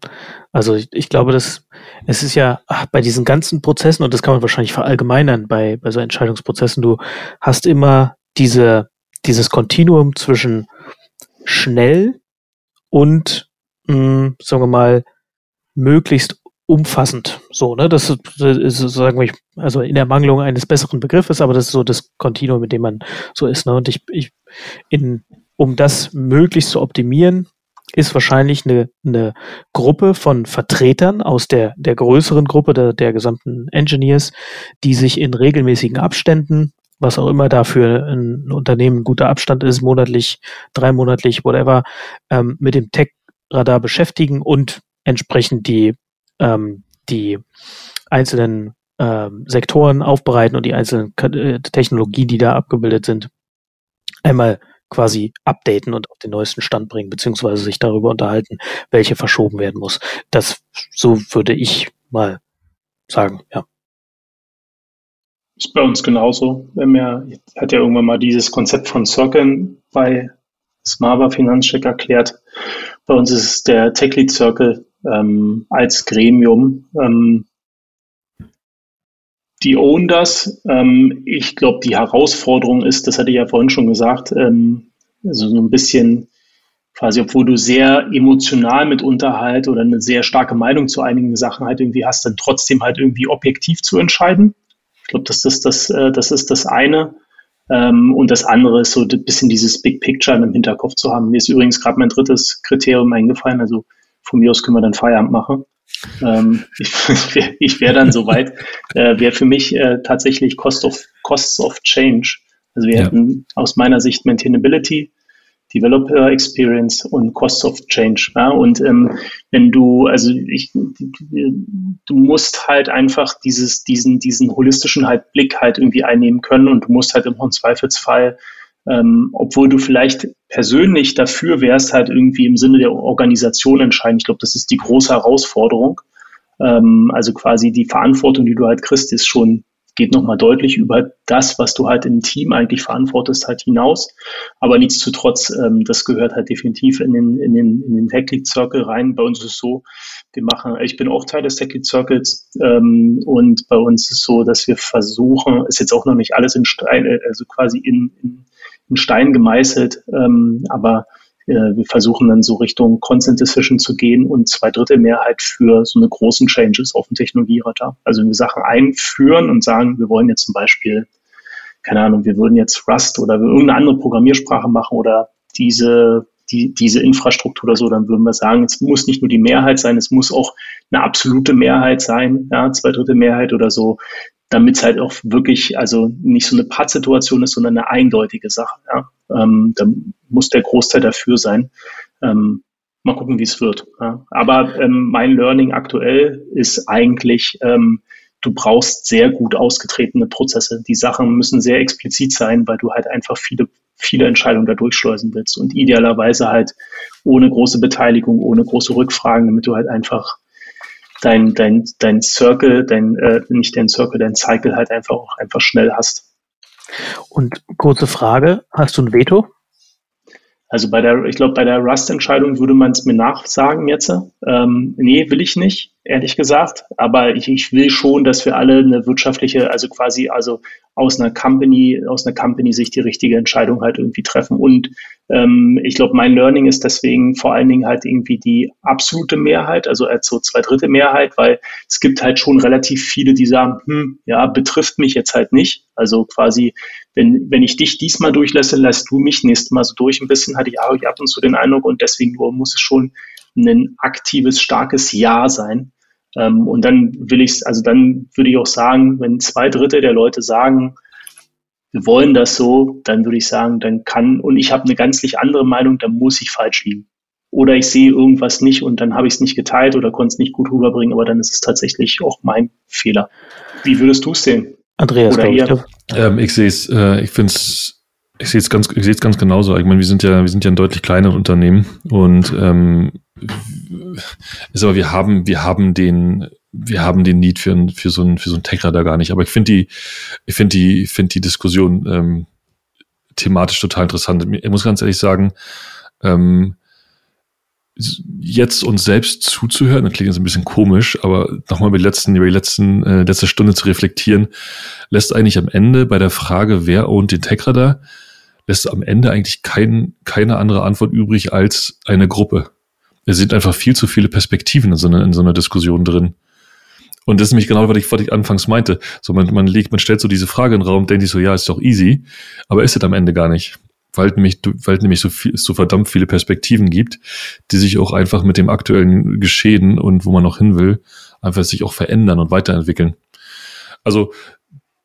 Also ich, ich glaube, dass es ist ja ach, bei diesen ganzen Prozessen, und das kann man wahrscheinlich verallgemeinern bei, bei so Entscheidungsprozessen, du hast immer diese, dieses Kontinuum zwischen schnell und, mh, hm, sagen wir mal, möglichst umfassend. So, ne? Das ist, das ist sagen wir, also in Ermangelung eines besseren Begriffes, aber das ist so das Kontinuum, mit dem man so ist. Ne? Und ich, ich in, um das möglichst zu optimieren, ist wahrscheinlich eine, eine Gruppe von Vertretern aus der, der größeren Gruppe der, der gesamten Engineers, die sich in regelmäßigen Abständen, was auch immer dafür ein Unternehmen guter Abstand ist, monatlich, dreimonatlich, whatever, ähm, mit dem Tech-Radar beschäftigen und entsprechend die, ähm, die einzelnen ähm, Sektoren aufbereiten und die einzelnen äh, Technologien, die da abgebildet sind, einmal quasi updaten und auf den neuesten Stand bringen, beziehungsweise sich darüber unterhalten, welche verschoben werden muss. Das, so würde ich mal sagen, ja. Ist bei uns genauso. Wir haben ja, hat ja irgendwann mal dieses Konzept von Circle bei Smava Finanzcheck erklärt. Bei uns ist der Tech Lead Circle ähm, als Gremium. Ähm, die own das. Ähm, ich glaube, die Herausforderung ist, das hatte ich ja vorhin schon gesagt, ähm, also so ein bisschen quasi, obwohl du sehr emotional mit Unterhalt oder eine sehr starke Meinung zu einigen Sachen halt irgendwie hast, dann trotzdem halt irgendwie objektiv zu entscheiden. Ich glaube, das, das, das, äh, das ist das eine. Ähm, und das andere ist so ein bisschen dieses Big Picture im Hinterkopf zu haben. Mir ist übrigens gerade mein drittes Kriterium eingefallen. Also von mir aus können wir dann Feierabend machen. Ähm, ich ich wäre dann soweit, äh, wäre für mich äh, tatsächlich Cost of, Costs of Change. Also wir ja. hätten aus meiner Sicht Maintainability, Developer Experience und Cost of Change. Ja? Und ähm, wenn du, also ich, du musst halt einfach dieses, diesen, diesen holistischen halt Blick halt irgendwie einnehmen können und du musst halt im Zweifelsfall ähm, obwohl du vielleicht persönlich dafür wärst, halt irgendwie im Sinne der Organisation entscheiden. Ich glaube, das ist die große Herausforderung. Ähm, also quasi die Verantwortung, die du halt kriegst, ist schon, geht nochmal deutlich über das, was du halt im Team eigentlich verantwortest, halt hinaus. Aber nichtsdestotrotz, ähm, das gehört halt definitiv in den, in den, in den Lead Circle rein. Bei uns ist es so, wir machen, ich bin auch Teil des Lead Circles ähm, und bei uns ist es so, dass wir versuchen, ist jetzt auch noch nicht alles in Stein, also quasi in, in in Stein gemeißelt, ähm, aber äh, wir versuchen dann so Richtung Consent Decision zu gehen und zwei Drittel Mehrheit für so eine großen Changes auf dem Technologieradar. Also wenn wir Sachen einführen und sagen, wir wollen jetzt zum Beispiel, keine Ahnung, wir würden jetzt Rust oder irgendeine andere Programmiersprache machen oder diese die, diese Infrastruktur oder so, dann würden wir sagen, es muss nicht nur die Mehrheit sein, es muss auch eine absolute Mehrheit sein, ja, zwei Drittel Mehrheit oder so, damit es halt auch wirklich, also nicht so eine Pattsituation ist, sondern eine eindeutige Sache. Ja? Ähm, da muss der Großteil dafür sein. Ähm, mal gucken, wie es wird. Ja? Aber ähm, mein Learning aktuell ist eigentlich, ähm, du brauchst sehr gut ausgetretene Prozesse. Die Sachen müssen sehr explizit sein, weil du halt einfach viele, viele Entscheidungen da durchschleusen willst und idealerweise halt ohne große Beteiligung, ohne große Rückfragen, damit du halt einfach dein, dein, dein Circle, dein, äh, nicht dein Circle, dein Cycle halt einfach auch einfach schnell hast. Und kurze Frage, hast du ein Veto? Also bei der, ich glaube, bei der Rust-Entscheidung würde man es mir nachsagen jetzt. Ähm, nee, will ich nicht, ehrlich gesagt. Aber ich, ich will schon, dass wir alle eine wirtschaftliche, also quasi, also aus einer Company, aus einer Company-Sicht die richtige Entscheidung halt irgendwie treffen. Und ähm, ich glaube, mein Learning ist deswegen vor allen Dingen halt irgendwie die absolute Mehrheit, also als so zwei Drittel Mehrheit, weil es gibt halt schon relativ viele, die sagen, hm, ja, betrifft mich jetzt halt nicht. Also quasi, wenn, wenn ich dich diesmal durchlasse, lässt du mich nächstes Mal so durch ein bisschen, hatte ich ab und zu den Eindruck und deswegen muss es schon ein aktives, starkes Ja sein. Ähm, und dann will ich, also dann würde ich auch sagen, wenn zwei Drittel der Leute sagen, wir wollen das so, dann würde ich sagen, dann kann, und ich habe eine ganzlich andere Meinung, dann muss ich falsch liegen. Oder ich sehe irgendwas nicht und dann habe ich es nicht geteilt oder konnte es nicht gut rüberbringen, aber dann ist es tatsächlich auch mein Fehler. Wie würdest du es sehen? Andreas, Oder ihr? Ähm, ich sehe es, äh, ich finde es ich sehe es ganz, ich sehe es ganz genauso. Ich meine, wir sind ja, wir sind ja ein deutlich kleineres Unternehmen und ähm, ist aber wir haben, wir haben den, wir haben den Need für, für so ein, für so ein Tech-Radar gar nicht. Aber ich finde die, ich finde die, finde die Diskussion ähm, thematisch total interessant. Ich muss ganz ehrlich sagen, ähm, jetzt uns selbst zuzuhören, das klingt jetzt ein bisschen komisch, aber nochmal über die letzten, über die letzten, äh, letzte Stunde zu reflektieren, lässt eigentlich am Ende bei der Frage, wer ownt den Tech-Radar, lässt am Ende eigentlich kein, keine andere Antwort übrig als eine Gruppe. Es sind einfach viel zu viele Perspektiven in so einer, in so einer Diskussion drin. Und das ist nämlich genau, was ich, was ich anfangs meinte. So, man, man legt, man stellt so diese Frage in den Raum, denkt sich so, ja, ist doch easy, aber ist es am Ende gar nicht. Weil nämlich, weil nämlich so viel, so verdammt viele Perspektiven gibt, die sich auch einfach mit dem aktuellen Geschehen und wo man noch hin will, einfach sich auch verändern und weiterentwickeln. Also,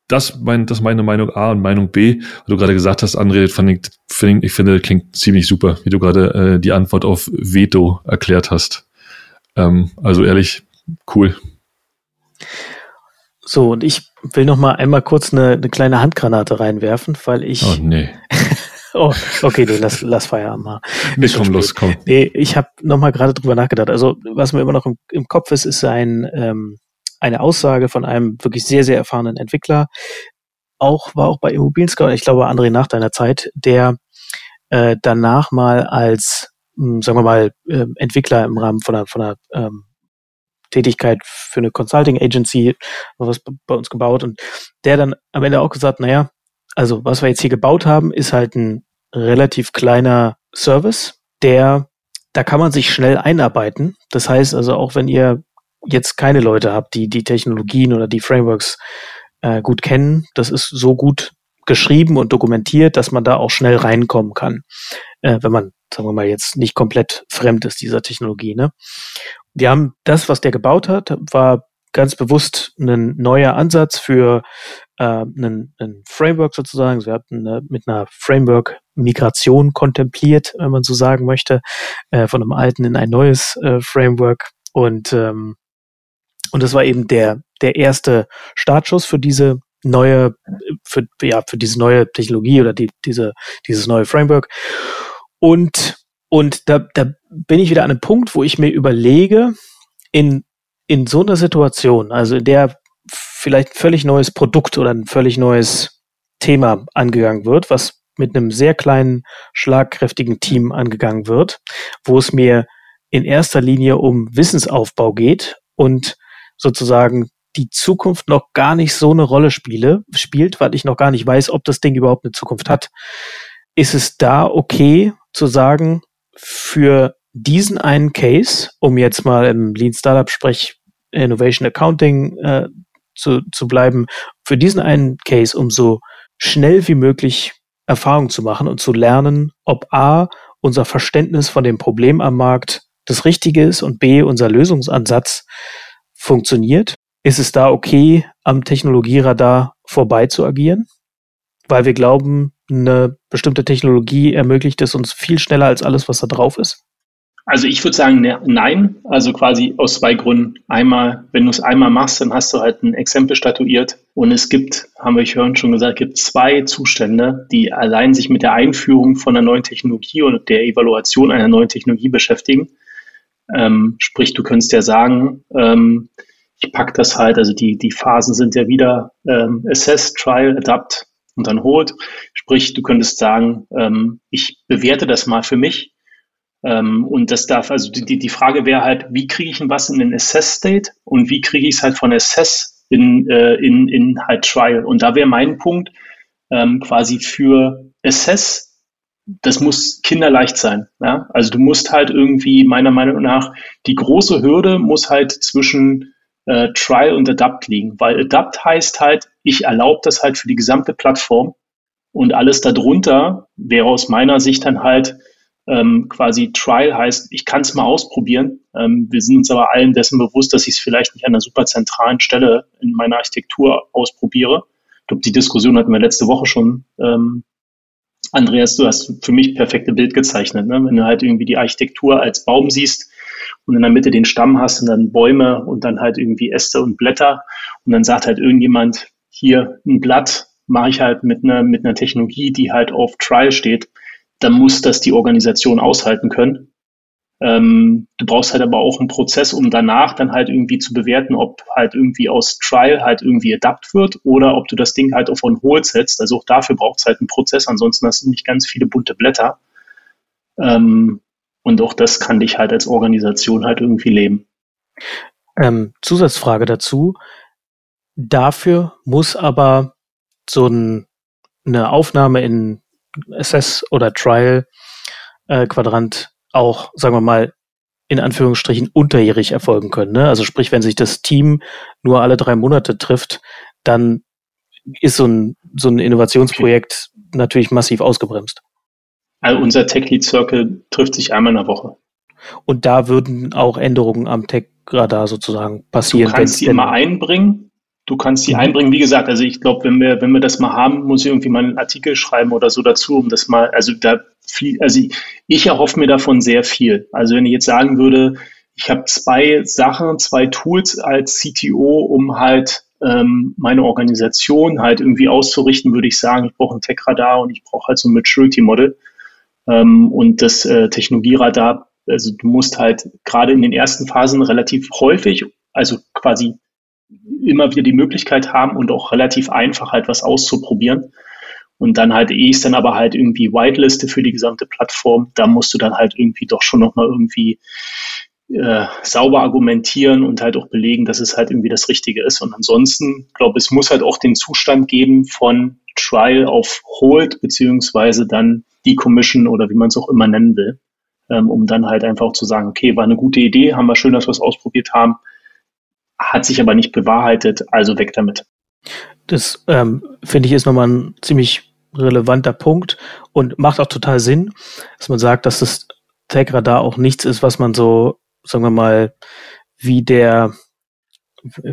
das, mein, das meine Meinung A und Meinung B. Was du gerade gesagt hast, André, fand ich, find, ich finde, klingt ziemlich super, wie du gerade äh, die Antwort auf Veto erklärt hast. Ähm, also ehrlich, cool. So, und ich will noch mal einmal kurz eine, eine kleine Handgranate reinwerfen, weil ich. Oh, nee. oh, okay, nee, lass, lass Feierabend mal. Nee, komm, los, komm. Nee, ich habe noch mal gerade drüber nachgedacht. Also, was mir immer noch im, im Kopf ist, ist ein, ähm, eine Aussage von einem wirklich sehr, sehr erfahrenen Entwickler, auch, war auch bei Immobilien Scout, ich glaube, André, nach deiner Zeit, der äh, danach mal als, mh, hm, sagen wir mal, äh, Entwickler im Rahmen von einer, von einer ähm, Tätigkeit für eine Consulting Agency, was bei uns gebaut und der dann am Ende auch gesagt, naja, also was wir jetzt hier gebaut haben, ist halt ein relativ kleiner Service, der, da kann man sich schnell einarbeiten. Das heißt also, auch wenn ihr jetzt keine Leute habt, die die Technologien oder die Frameworks äh, gut kennen, das ist so gut geschrieben und dokumentiert, dass man da auch schnell reinkommen kann, äh, wenn man, sagen wir mal, jetzt nicht komplett fremd ist dieser Technologie. Ne? Wir haben das, was der gebaut hat, war ganz bewusst ein neuer Ansatz für äh, einen, einen Framework sozusagen. Wir hatten eine, mit einer Framework-Migration kontempliert, wenn man so sagen möchte, äh, von einem alten in ein neues äh, Framework. Und ähm, und das war eben der, der erste Startschuss für diese neue, für, ja, für diese neue Technologie oder die, diese, dieses neue Framework. Und, und da, da bin ich wieder an einem Punkt, wo ich mir überlege, in, in so einer Situation, also in der vielleicht ein völlig neues Produkt oder ein völlig neues Thema angegangen wird, was mit einem sehr kleinen, schlagkräftigen Team angegangen wird, wo es mir in erster Linie um Wissensaufbau geht und sozusagen die Zukunft noch gar nicht so eine Rolle spiele, spielt, weil ich noch gar nicht weiß, ob das Ding überhaupt eine Zukunft hat. Ist es da okay zu sagen, für diesen einen Case, um jetzt mal im Lean Startup Sprech Innovation Accounting äh, zu, zu bleiben, für diesen einen Case, um so schnell wie möglich Erfahrung zu machen und zu lernen, ob A, unser Verständnis von dem Problem am Markt das Richtige ist und B, unser Lösungsansatz funktioniert, ist es da okay, am Technologieradar vorbei zu agieren? Weil wir glauben, eine bestimmte Technologie ermöglicht es uns viel schneller als alles, was da drauf ist? Also ich würde sagen, ne, nein. Also quasi aus zwei Gründen. Einmal, wenn du es einmal machst, dann hast du halt ein Exempel statuiert. Und es gibt, haben wir vorhin schon gesagt, gibt zwei Zustände, die allein sich mit der Einführung von einer neuen Technologie und der Evaluation einer neuen Technologie beschäftigen. Ähm, sprich, du könntest ja sagen, ähm, ich packe das halt, also die, die Phasen sind ja wieder ähm, Assess, Trial, Adapt und dann Hold. Sprich, du könntest sagen, ähm, ich bewerte das mal für mich ähm, und das darf, also die, die Frage wäre halt, wie kriege ich was in den Assess-State und wie kriege ich es halt von Assess in, äh, in, in halt Trial. Und da wäre mein Punkt ähm, quasi für Assess, das muss kinderleicht sein. Ja? Also du musst halt irgendwie, meiner Meinung nach, die große Hürde muss halt zwischen äh, Trial und Adapt liegen, weil Adapt heißt halt, ich erlaube das halt für die gesamte Plattform und alles darunter wäre aus meiner Sicht dann halt ähm, quasi Trial heißt, ich kann es mal ausprobieren. Ähm, wir sind uns aber allen dessen bewusst, dass ich es vielleicht nicht an einer super zentralen Stelle in meiner Architektur ausprobiere. Ich glaube, die Diskussion hatten wir letzte Woche schon. Ähm, Andreas, du hast für mich perfekte Bild gezeichnet. Ne? Wenn du halt irgendwie die Architektur als Baum siehst und in der Mitte den Stamm hast und dann Bäume und dann halt irgendwie Äste und Blätter und dann sagt halt irgendjemand, hier ein Blatt mache ich halt mit einer, mit einer Technologie, die halt auf Trial steht dann muss das die Organisation aushalten können. Ähm, du brauchst halt aber auch einen Prozess, um danach dann halt irgendwie zu bewerten, ob halt irgendwie aus Trial halt irgendwie adapt wird oder ob du das Ding halt auf on hold setzt. Also auch dafür braucht es halt einen Prozess, ansonsten hast du nicht ganz viele bunte Blätter. Ähm, und auch das kann dich halt als Organisation halt irgendwie leben. Ähm, Zusatzfrage dazu. Dafür muss aber so ein, eine Aufnahme in Assess oder Trial äh, Quadrant auch, sagen wir mal, in Anführungsstrichen unterjährig erfolgen können. Ne? Also sprich, wenn sich das Team nur alle drei Monate trifft, dann ist so ein, so ein Innovationsprojekt okay. natürlich massiv ausgebremst. Also unser Tech Lead Circle trifft sich einmal in der Woche. Und da würden auch Änderungen am Tech-Radar sozusagen passieren. Du kannst die immer einbringen, Du kannst die mhm. einbringen. Wie gesagt, also ich glaube, wenn wir, wenn wir das mal haben, muss ich irgendwie mal einen Artikel schreiben oder so dazu, um das mal, also da viel, also ich, ich erhoffe mir davon sehr viel. Also wenn ich jetzt sagen würde, ich habe zwei Sachen, zwei Tools als CTO, um halt ähm, meine Organisation halt irgendwie auszurichten, würde ich sagen, ich brauche ein Tech-Radar und ich brauche halt so ein Maturity-Model. Ähm, und das äh, Technologieradar, also du musst halt gerade in den ersten Phasen relativ häufig, also quasi immer wieder die Möglichkeit haben und auch relativ einfach halt was auszuprobieren. Und dann halt, eh ich dann aber halt irgendwie Whiteliste für die gesamte Plattform, da musst du dann halt irgendwie doch schon nochmal irgendwie äh, sauber argumentieren und halt auch belegen, dass es halt irgendwie das Richtige ist. Und ansonsten, glaube ich, es muss halt auch den Zustand geben von Trial auf Hold, beziehungsweise dann Decommission oder wie man es auch immer nennen will, ähm, um dann halt einfach zu sagen, okay, war eine gute Idee, haben wir schön, dass wir es ausprobiert haben, hat sich aber nicht bewahrheitet, also weg damit. Das ähm, finde ich ist nochmal ein ziemlich relevanter Punkt und macht auch total Sinn, dass man sagt, dass das Tech-Radar auch nichts ist, was man so, sagen wir mal, wie der,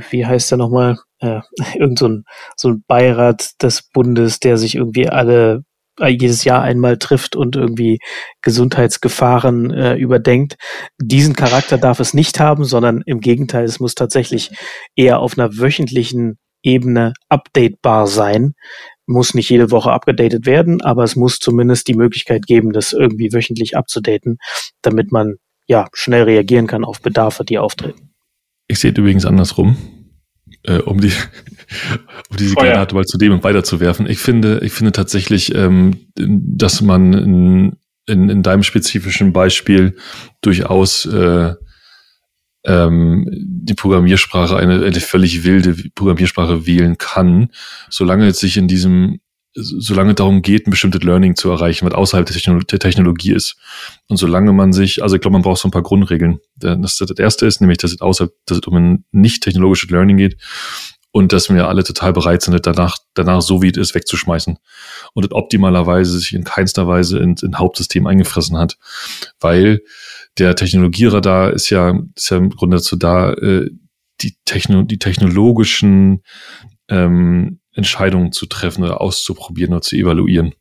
wie heißt der nochmal, äh, irgend so ein, so ein Beirat des Bundes, der sich irgendwie alle äh, jedes Jahr einmal trifft und irgendwie Gesundheitsgefahren äh, überdenkt. Diesen Charakter darf es nicht haben, sondern im Gegenteil, es muss tatsächlich eher auf einer wöchentlichen Ebene updatebar sein. Muss nicht jede Woche abgedatet werden, aber es muss zumindest die Möglichkeit geben, das irgendwie wöchentlich abzudaten, damit man ja schnell reagieren kann auf Bedarfe, die auftreten. Ich sehe es übrigens andersrum äh, um die um diese oh, Granate mal zu dem und weiterzuwerfen. Ich finde, ich finde tatsächlich, ähm, dass man in, in, in deinem spezifischen Beispiel durchaus äh, ähm, die Programmiersprache eine, eine völlig wilde Programmiersprache wählen kann, solange es sich in diesem solange darum geht, ein bestimmtes Learning zu erreichen, was außerhalb der Technologie ist. Und solange man sich, also ich glaube, man braucht so ein paar Grundregeln. Das, das erste ist nämlich, dass es außerhalb, dass es um ein nicht technologisches Learning geht und dass wir alle total bereit sind, danach, danach so wie es ist, wegzuschmeißen. Und das optimalerweise sich in keinster Weise in, in Hauptsystem eingefressen hat. Weil der Technologieradar ist ja, ist ja im Grunde dazu da, äh, die, Techno, die technologischen ähm, Entscheidungen zu treffen oder auszuprobieren oder zu evaluieren.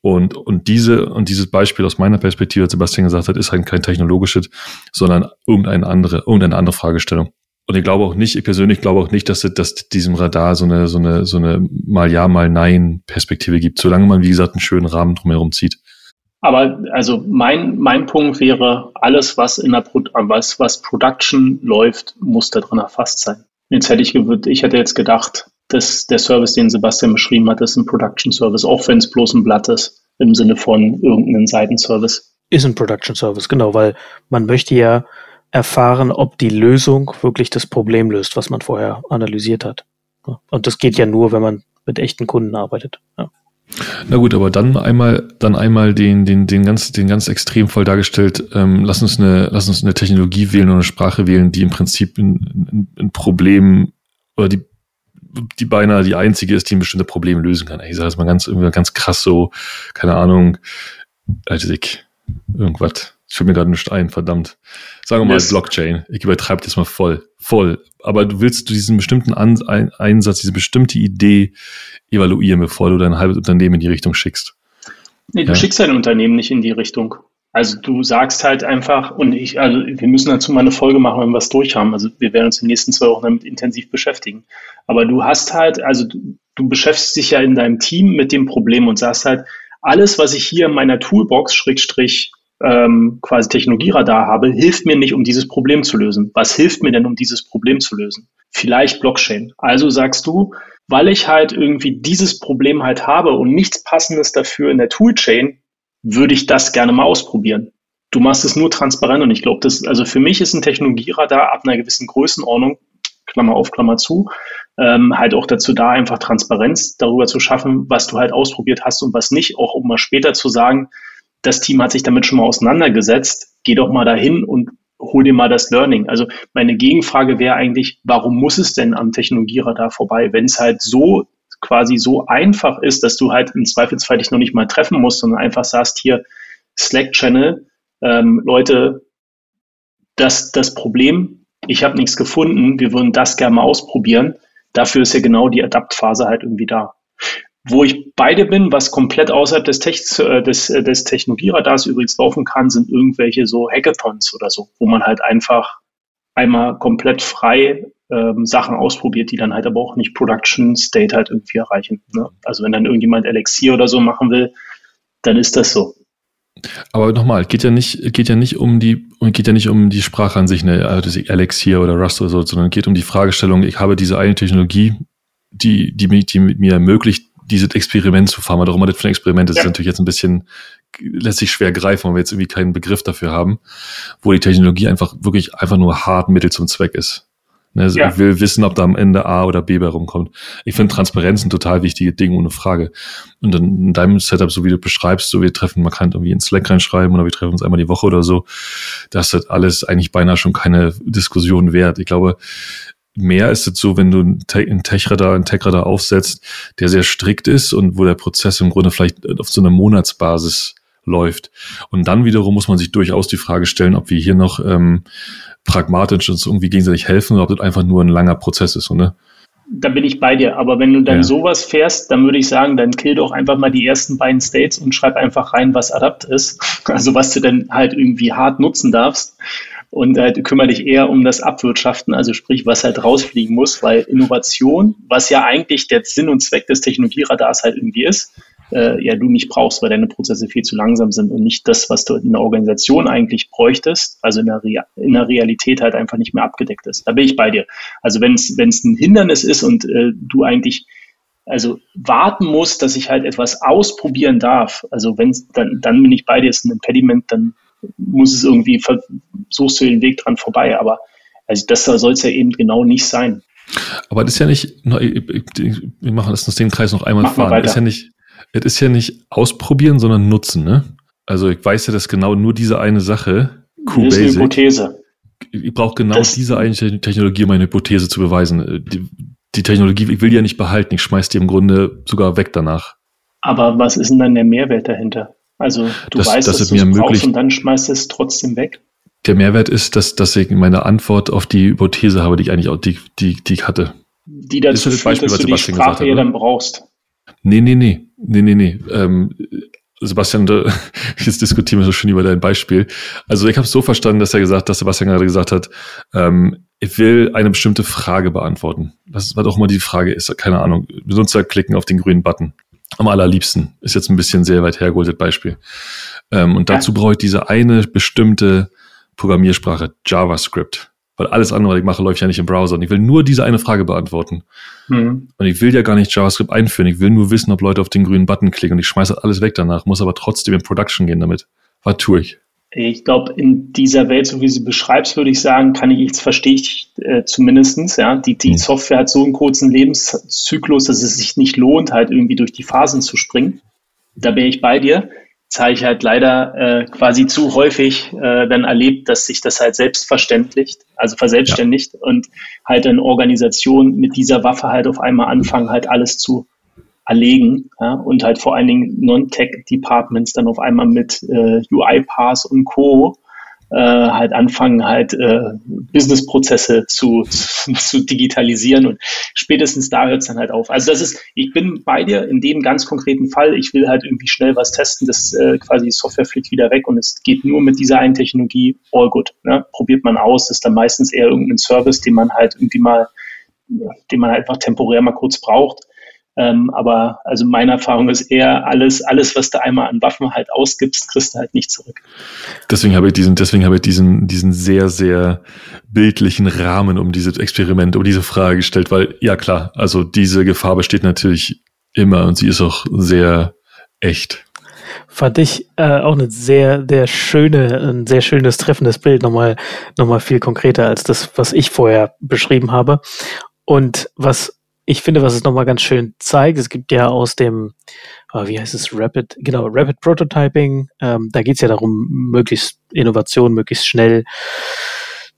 Und, und diese, und dieses Beispiel aus meiner Perspektive, als Sebastian gesagt hat, ist halt kein technologisches, sondern irgendeine andere, irgendeine andere Fragestellung. Und ich glaube auch nicht, ich persönlich glaube auch nicht, dass, dass diesem Radar so eine, so eine, so eine mal ja, mal nein Perspektive gibt, solange man, wie gesagt, einen schönen Rahmen drumherum zieht. Aber also mein, mein Punkt wäre, alles, was in der Pro was, was Production läuft, muss da drin erfasst sein. Jetzt hätte ich ich hätte jetzt gedacht, dass der Service, den Sebastian beschrieben hat, ist ein Production Service, auch wenn es bloß ein Blatt ist, im Sinne von irgendeinem Seitenservice. Ist ein Production Service, genau, weil man möchte ja erfahren, ob die Lösung wirklich das Problem löst, was man vorher analysiert hat. Und das geht ja nur, wenn man mit echten Kunden arbeitet. Ja. Na gut, aber dann einmal, dann einmal den, den, den ganz, den ganz Extremfall dargestellt. Ähm, lass uns eine, lass uns eine Technologie wählen oder eine Sprache wählen, die im Prinzip ein, ein, ein Problem oder die, die beinahe die einzige ist, die ein bestimmtes Problem lösen kann. Ich sage es mal ganz, irgendwie ganz krass so, keine Ahnung, also ich, irgendwas. Ich fällt mir gerade nicht ein, verdammt. Sagen wir mal yes. Blockchain. Ich übertreibe das mal voll. Voll. Aber du willst du diesen bestimmten An ein Einsatz, diese bestimmte Idee evaluieren, bevor du dein halbes Unternehmen in die Richtung schickst. Nee, du ja. schickst dein Unternehmen nicht in die Richtung. Also du sagst halt einfach, und ich, also wir müssen dazu mal eine Folge machen, wenn wir es durch haben. Also wir werden uns in den nächsten zwei Wochen damit intensiv beschäftigen. Aber du hast halt, also du, du beschäftigst dich ja in deinem Team mit dem Problem und sagst halt, alles, was ich hier in meiner Toolbox, Schrägstrich, ähm, quasi Technologieradar habe, hilft mir nicht, um dieses Problem zu lösen. Was hilft mir denn, um dieses Problem zu lösen? Vielleicht Blockchain. Also sagst du, weil ich halt irgendwie dieses Problem halt habe und nichts Passendes dafür in der Toolchain, würde ich das gerne mal ausprobieren. Du machst es nur transparent und ich glaube, das, also für mich ist ein Technologieradar ab einer gewissen Größenordnung, Klammer auf, Klammer zu, ähm, halt auch dazu da, einfach Transparenz darüber zu schaffen, was du halt ausprobiert hast und was nicht, auch um mal später zu sagen, das Team hat sich damit schon mal auseinandergesetzt, geh doch mal dahin und hol dir mal das Learning. Also meine Gegenfrage wäre eigentlich, warum muss es denn am Technologieradar vorbei, wenn es halt so quasi so einfach ist, dass du halt im Zweifelsfall dich noch nicht mal treffen musst, sondern einfach sagst hier Slack-Channel, ähm, Leute, das, das Problem, ich habe nichts gefunden, wir würden das gerne mal ausprobieren. Dafür ist ja genau die Adaptphase halt irgendwie da. Wo ich beide bin, was komplett außerhalb des, Tech, äh, des, äh, des Technologieradars übrigens laufen kann, sind irgendwelche so Hackathons oder so, wo man halt einfach einmal komplett frei ähm, Sachen ausprobiert, die dann halt aber auch nicht Production State halt irgendwie erreichen. Ne? Also wenn dann irgendjemand Elixir oder so machen will, dann ist das so. Aber nochmal, geht ja nicht, geht ja nicht um die, geht ja nicht um die Sprache an sich, ne, also Elixir oder Rust oder so, sondern geht um die Fragestellung, ich habe diese eine Technologie, die, die, die mir ermöglicht, dieses Experiment zu fahren, auch immer das für ein Experiment ist, ja. ist natürlich jetzt ein bisschen, lässt sich schwer greifen, weil wir jetzt irgendwie keinen Begriff dafür haben, wo die Technologie einfach wirklich einfach nur hart Mittel zum Zweck ist. Ne, also ja. Ich will wissen, ob da am Ende A oder B bei rumkommt. Ich finde Transparenz ein total wichtige Ding, ohne Frage. Und dann in deinem Setup, so wie du beschreibst, so wir treffen, man kann irgendwie ins Slack reinschreiben oder wir treffen uns einmal die Woche oder so, das ist alles eigentlich beinahe schon keine Diskussion wert. Ich glaube, mehr ist es so, wenn du einen Tech-Radar, einen Tech-Radar aufsetzt, der sehr strikt ist und wo der Prozess im Grunde vielleicht auf so einer Monatsbasis läuft. Und dann wiederum muss man sich durchaus die Frage stellen, ob wir hier noch ähm, pragmatisch uns irgendwie gegenseitig helfen oder ob das einfach nur ein langer Prozess ist, oder? Da bin ich bei dir. Aber wenn du dann ja. sowas fährst, dann würde ich sagen, dann kill doch einfach mal die ersten beiden States und schreib einfach rein, was Adapt ist. Also was du dann halt irgendwie hart nutzen darfst und halt kümmere dich eher um das Abwirtschaften, also sprich, was halt rausfliegen muss, weil Innovation, was ja eigentlich der Sinn und Zweck des Technologieradars halt irgendwie ist, äh, ja du nicht brauchst, weil deine Prozesse viel zu langsam sind und nicht das, was du in der Organisation eigentlich bräuchtest, also in der, Re in der Realität halt einfach nicht mehr abgedeckt ist. Da bin ich bei dir. Also wenn es ein Hindernis ist und äh, du eigentlich also warten musst, dass ich halt etwas ausprobieren darf, also wenn dann, dann bin ich bei dir, ist ein Impediment, dann muss es irgendwie, suchst du den Weg dran vorbei. Aber also das soll es ja eben genau nicht sein. Aber das ist ja nicht, wir machen das den Kreis noch einmal Mach fahren. Das ist ja nicht, es ist ja nicht ausprobieren, sondern nutzen, ne? Also ich weiß ja, dass genau nur diese eine Sache, QBasic, das ist eine Hypothese. Ich brauche genau das, diese eine Technologie, um meine Hypothese zu beweisen. Die, die Technologie, ich will die ja nicht behalten, ich schmeiß die im Grunde sogar weg danach. Aber was ist denn dann der Mehrwert dahinter? Also du das, weißt, das dass du es brauchst und dann schmeißt es trotzdem weg. Der Mehrwert ist, dass, dass ich meine Antwort auf die Hypothese habe, die ich eigentlich auch, die, die, die ich hatte. Die dazu das führt, dass du die Sprache ja dann brauchst. Nee, nee, nee. Nee, nee, nee. Ähm, Sebastian, jetzt diskutieren wir so schön über dein Beispiel. Also ich habe es so verstanden, dass er gesagt, dass Sebastian gerade gesagt hat, ähm, ich will eine bestimmte Frage beantworten. Was, was auch immer die Frage ist, keine Ahnung. Benutzer klicken auf den grünen Button. Am allerliebsten. Ist jetzt ein bisschen sehr weit hergeholtes Beispiel. Ähm, und dazu brauche ich diese eine bestimmte Programmiersprache, JavaScript. Weil alles andere, was ich mache, läuft ja nicht im Browser. Und ich will nur diese eine Frage beantworten. Mhm. Und ich will ja gar nicht JavaScript einführen. Ich will nur wissen, ob Leute auf den grünen Button klicken. Und ich schmeiße alles weg danach, muss aber trotzdem in Production gehen damit. Was tue ich? Ich glaube, in dieser Welt, so wie sie beschreibst, würde ich sagen, kann ich, jetzt verstehe ich äh, zumindestens, ja, die, die mhm. Software hat so einen kurzen Lebenszyklus, dass es sich nicht lohnt, halt irgendwie durch die Phasen zu springen. Da bin ich bei dir das habe ich halt leider äh, quasi zu häufig äh, dann erlebt, dass sich das halt selbstverständlicht, also verselbstständigt ja. und halt eine Organisation mit dieser Waffe halt auf einmal anfangen, halt alles zu erlegen ja, und halt vor allen Dingen Non-Tech-Departments dann auf einmal mit äh, UI-Pass und Co äh, halt anfangen, halt äh, Businessprozesse zu, zu, zu digitalisieren und spätestens da hört es dann halt auf. Also das ist, ich bin bei dir in dem ganz konkreten Fall, ich will halt irgendwie schnell was testen, das äh, quasi die Software fliegt wieder weg und es geht nur mit dieser einen Technologie, all good. Ne? Probiert man aus, ist dann meistens eher irgendein Service, den man halt irgendwie mal, den man halt einfach temporär mal kurz braucht. Ähm, aber also meine Erfahrung ist eher, alles, alles, was du einmal an Waffen halt ausgibst, kriegst du halt nicht zurück. Deswegen habe ich diesen, deswegen habe ich diesen, diesen sehr, sehr bildlichen Rahmen um dieses Experiment, um diese Frage gestellt, weil, ja klar, also diese Gefahr besteht natürlich immer und sie ist auch sehr echt fand ich äh, auch eine sehr, sehr schöne, ein sehr schönes treffendes Bild, nochmal, nochmal viel konkreter als das, was ich vorher beschrieben habe. Und was ich finde, was es nochmal ganz schön zeigt, es gibt ja aus dem, oh, wie heißt es, Rapid, genau, Rapid Prototyping, ähm, da geht es ja darum, möglichst Innovation, möglichst schnell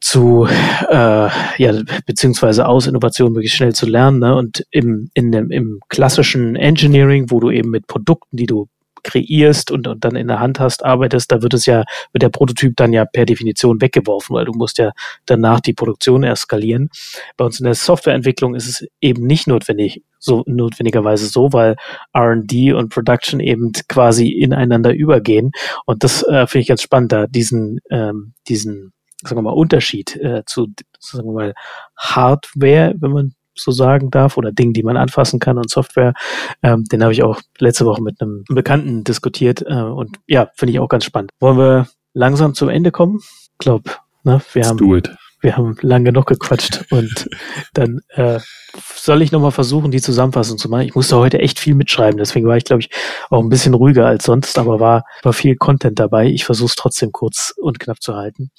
zu, äh, ja, beziehungsweise aus Innovation möglichst schnell zu lernen. Ne? Und im, in dem, im klassischen Engineering, wo du eben mit Produkten, die du kreierst und, und dann in der Hand hast, arbeitest, da wird es ja, wird der Prototyp dann ja per Definition weggeworfen, weil du musst ja danach die Produktion eskalieren. Bei uns in der Softwareentwicklung ist es eben nicht notwendig, so notwendigerweise so, weil R&D und Production eben quasi ineinander übergehen. Und das äh, finde ich ganz spannend, da diesen, ähm, diesen sagen wir mal, Unterschied äh, zu, sagen wir mal, Hardware, wenn man so sagen darf, oder Dingen, die man anfassen kann und Software. Ähm, den habe ich auch letzte Woche mit einem Bekannten diskutiert äh, und ja, finde ich auch ganz spannend. Wollen wir langsam zum Ende kommen? Glaub, ne, wir Let's haben, wir haben lange genug gequatscht und dann äh, soll ich nochmal versuchen, die Zusammenfassung zu machen. Ich musste heute echt viel mitschreiben, deswegen war ich, glaube ich, auch ein bisschen ruhiger als sonst, aber war, war viel Content dabei. Ich versuche es trotzdem kurz und knapp zu halten.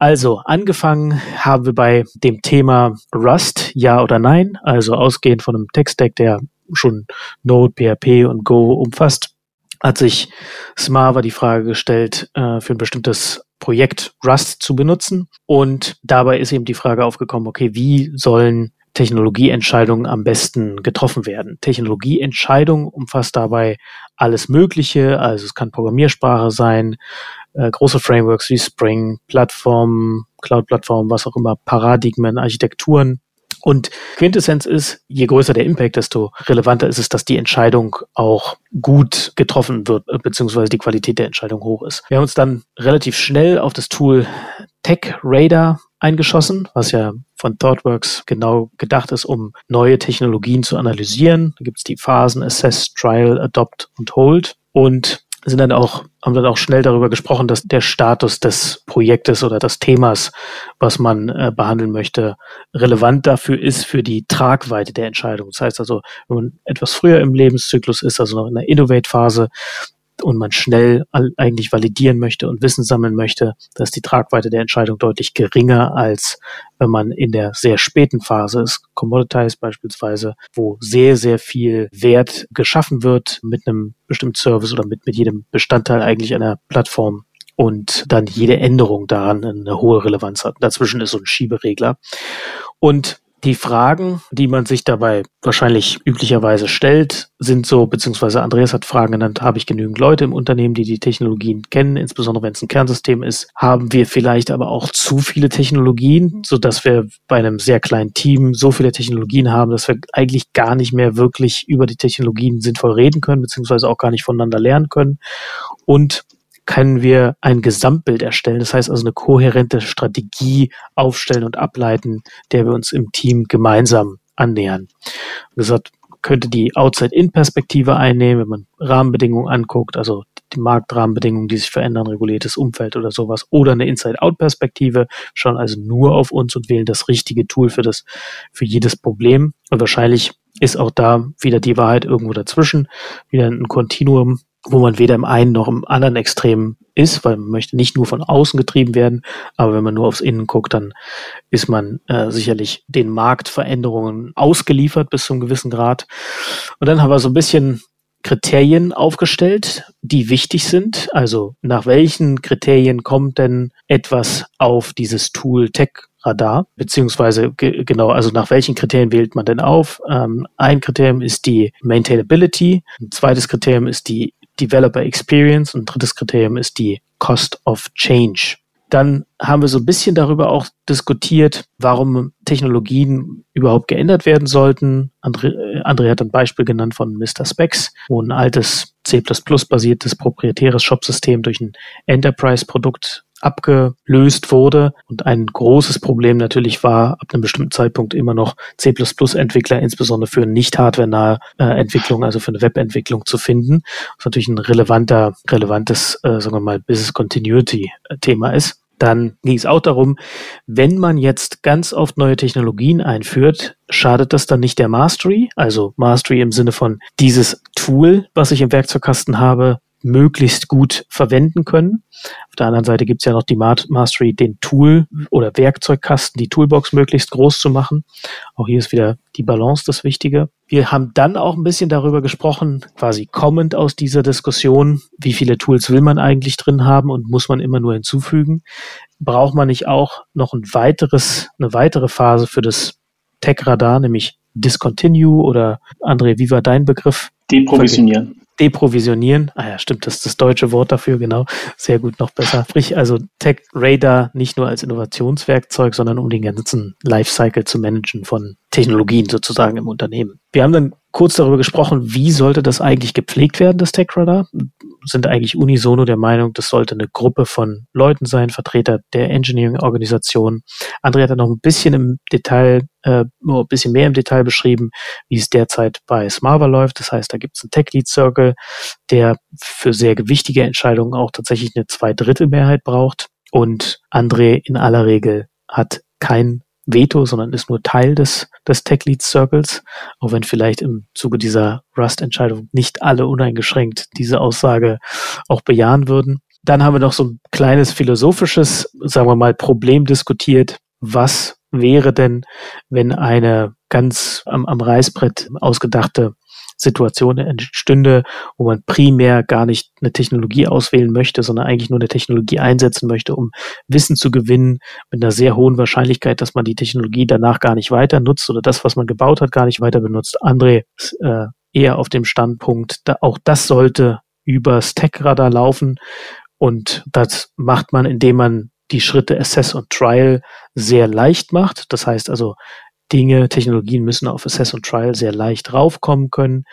Also, angefangen haben wir bei dem Thema Rust, ja oder nein, also ausgehend von einem Text-Stack, der schon Node, PHP und Go umfasst, hat sich Smava die Frage gestellt, äh, für ein bestimmtes Projekt Rust zu benutzen. Und dabei ist eben die Frage aufgekommen, okay, wie sollen Technologieentscheidungen am besten getroffen werden. Technologieentscheidung umfasst dabei alles Mögliche, also es kann Programmiersprache sein, äh, große Frameworks wie Spring, Plattformen, Cloud-Plattformen, was auch immer, Paradigmen, Architekturen. Und Quintessenz ist, je größer der Impact, desto relevanter ist es, dass die Entscheidung auch gut getroffen wird, äh, beziehungsweise die Qualität der Entscheidung hoch ist. Wir haben uns dann relativ schnell auf das Tool Tech Radar eingeschossen, was ja von ThoughtWorks genau gedacht ist, um neue Technologien zu analysieren. Da gibt es die Phasen Assess, Trial, Adopt und Hold. Und sind dann auch, haben dann auch schnell darüber gesprochen, dass der Status des Projektes oder des Themas, was man äh, behandeln möchte, relevant dafür ist für die Tragweite der Entscheidung. Das heißt also, wenn man etwas früher im Lebenszyklus ist, also noch in der Innovate-Phase, und man schnell eigentlich validieren möchte und Wissen sammeln möchte, dass die Tragweite der Entscheidung deutlich geringer als wenn man in der sehr späten Phase ist, Commoditized beispielsweise, wo sehr, sehr viel Wert geschaffen wird mit einem bestimmten Service oder mit, mit jedem Bestandteil eigentlich einer Plattform und dann jede Änderung daran eine hohe Relevanz hat. Dazwischen ist so ein Schieberegler. Und Die Fragen, die man sich dabei wahrscheinlich üblicherweise stellt, sind so, beziehungsweise Andreas hat Fragen genannt, habe ich genügend Leute im Unternehmen, die die Technologien kennen, insbesondere wenn es ein Kernsystem ist. Haben wir vielleicht aber auch zu viele Technologien, so dass wir bei einem sehr kleinen Team so viele Technologien haben, dass wir eigentlich gar nicht mehr wirklich über die Technologien sinnvoll reden können, beziehungsweise auch gar nicht voneinander lernen können. Und können wir ein Gesamtbild erstellen. Das heißt also eine kohärente Strategie aufstellen und ableiten, der wir uns im Team gemeinsam annähern. Wie gesagt, könnte die Outside-In-Perspektive einnehmen, wenn man Rahmenbedingungen anguckt, also die Marktrahmenbedingungen, die sich verändern, reguliertes Umfeld oder sowas, oder eine Inside-Out-Perspektive, schauen also nur auf uns und wählen das richtige Tool für das, für jedes Problem. Und wahrscheinlich ist auch da wieder die Wahrheit irgendwo dazwischen, wieder ein Kontinuum, wo man weder im einen noch im anderen Extrem ist, weil man möchte nicht nur von außen getrieben werden, aber wenn man nur aufs Innen guckt, dann ist man äh, sicherlich den Marktveränderungen ausgeliefert bis zu einem gewissen Grad. Und dann haben wir so ein bisschen Kriterien aufgestellt, die wichtig sind. Also nach welchen Kriterien kommt denn etwas auf dieses Tool Tech Radar, beziehungsweise genau, also nach welchen Kriterien wählt man denn auf? Ähm, ein Kriterium ist die Maintainability, ein zweites Kriterium ist die Developer Experience und drittes Kriterium ist die Cost of Change. Dann haben wir so ein bisschen darüber auch diskutiert, warum Technologien überhaupt geändert werden sollten. André, äh, André hat ein Beispiel genannt von Mr. Specs, wo ein altes C++-basiertes proprietäres Shop-System durch ein Enterprise-Produkt abgelöst wurde. Und ein großes Problem natürlich war ab einem bestimmten Zeitpunkt immer noch C++-Entwickler, insbesondere für nicht hardware-nahe äh, Entwicklung, also für eine Webentwicklung zu finden. Was natürlich ein relevanter, relevantes, äh, sagen wir mal, Business Continuity-Thema ist. Dann ging es auch darum, wenn man jetzt ganz oft neue Technologien einführt, schadet das dann nicht der Mastery? Also Mastery im Sinne von dieses Tool, was ich im Werkzeugkasten habe, möglichst gut verwenden können. Auf der anderen Seite gibt es ja noch die Mastery, den Tool oder Werkzeugkasten, die Toolbox möglichst groß zu machen. Auch hier ist wieder die Balance das Wichtige. Wir haben dann auch ein bisschen darüber gesprochen, quasi kommend aus dieser Diskussion, wie viele Tools will man eigentlich drin haben und muss man immer nur hinzufügen. Braucht man nicht auch noch ein weiteres, eine weitere Phase für das Tech-Radar, nämlich Discontinue oder André, wie war dein Begriff? Deprovisionieren deprovisionieren. Ah ja, stimmt, das ist das deutsche Wort dafür, genau. Sehr gut, noch besser. Sprich, also Tech Radar nicht nur als Innovationswerkzeug, sondern um den ganzen Lifecycle zu managen von Technologien sozusagen im Unternehmen. Wir haben dann kurz darüber gesprochen, wie sollte das eigentlich gepflegt werden, das TechRadar? Sind eigentlich unisono der Meinung, das sollte eine Gruppe von Leuten sein, Vertreter der Engineering-Organisation. André hat dann noch ein bisschen im Detail, äh, ein bisschen mehr im Detail beschrieben, wie es derzeit bei Smava läuft. Das heißt, da gibt es einen Tech-Lead-Circle, der für sehr gewichtige Entscheidungen auch tatsächlich eine Zweidrittelmehrheit braucht. Und André in aller Regel hat kein Veto, sondern ist nur Teil des, des Tech Lead Circles, auch wenn vielleicht im Zuge dieser Rust-Entscheidung nicht alle uneingeschränkt diese Aussage auch bejahen würden. Dann haben wir noch so ein kleines philosophisches, sagen wir mal, Problem diskutiert. Was wäre denn, wenn eine ganz am, am Reißbrett ausgedachte Situation entstünde, wo man primär gar nicht eine Technologie auswählen möchte, sondern eigentlich nur eine Technologie einsetzen möchte, um Wissen zu gewinnen, mit einer sehr hohen Wahrscheinlichkeit, dass man die Technologie danach gar nicht weiter nutzt oder das, was man gebaut hat, gar nicht weiter benutzt. André ist äh, eher auf dem Standpunkt, da auch das sollte übers Tech-Radar laufen und das macht man, indem man die Schritte Assess und Trial sehr leicht macht. Das heißt also, Dinge, Technologien müssen auf Assess und Trial sehr leicht raufkommen können,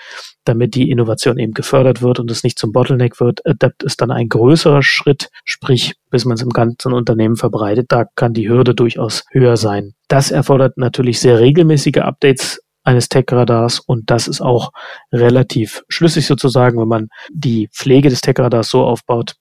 damit die Innovation eben gefördert wird und es nicht zum Bottleneck wird. Adapt ist dann ein größerer Schritt, sprich, bis man es im ganzen Unternehmen verbreitet, da kann die Hürde durchaus höher sein. Das erfordert natürlich sehr regelmäßige Updates eines Tech-Radars und das ist auch relativ schlüssig sozusagen, wenn man die Pflege des Tech-Radars so aufbaut,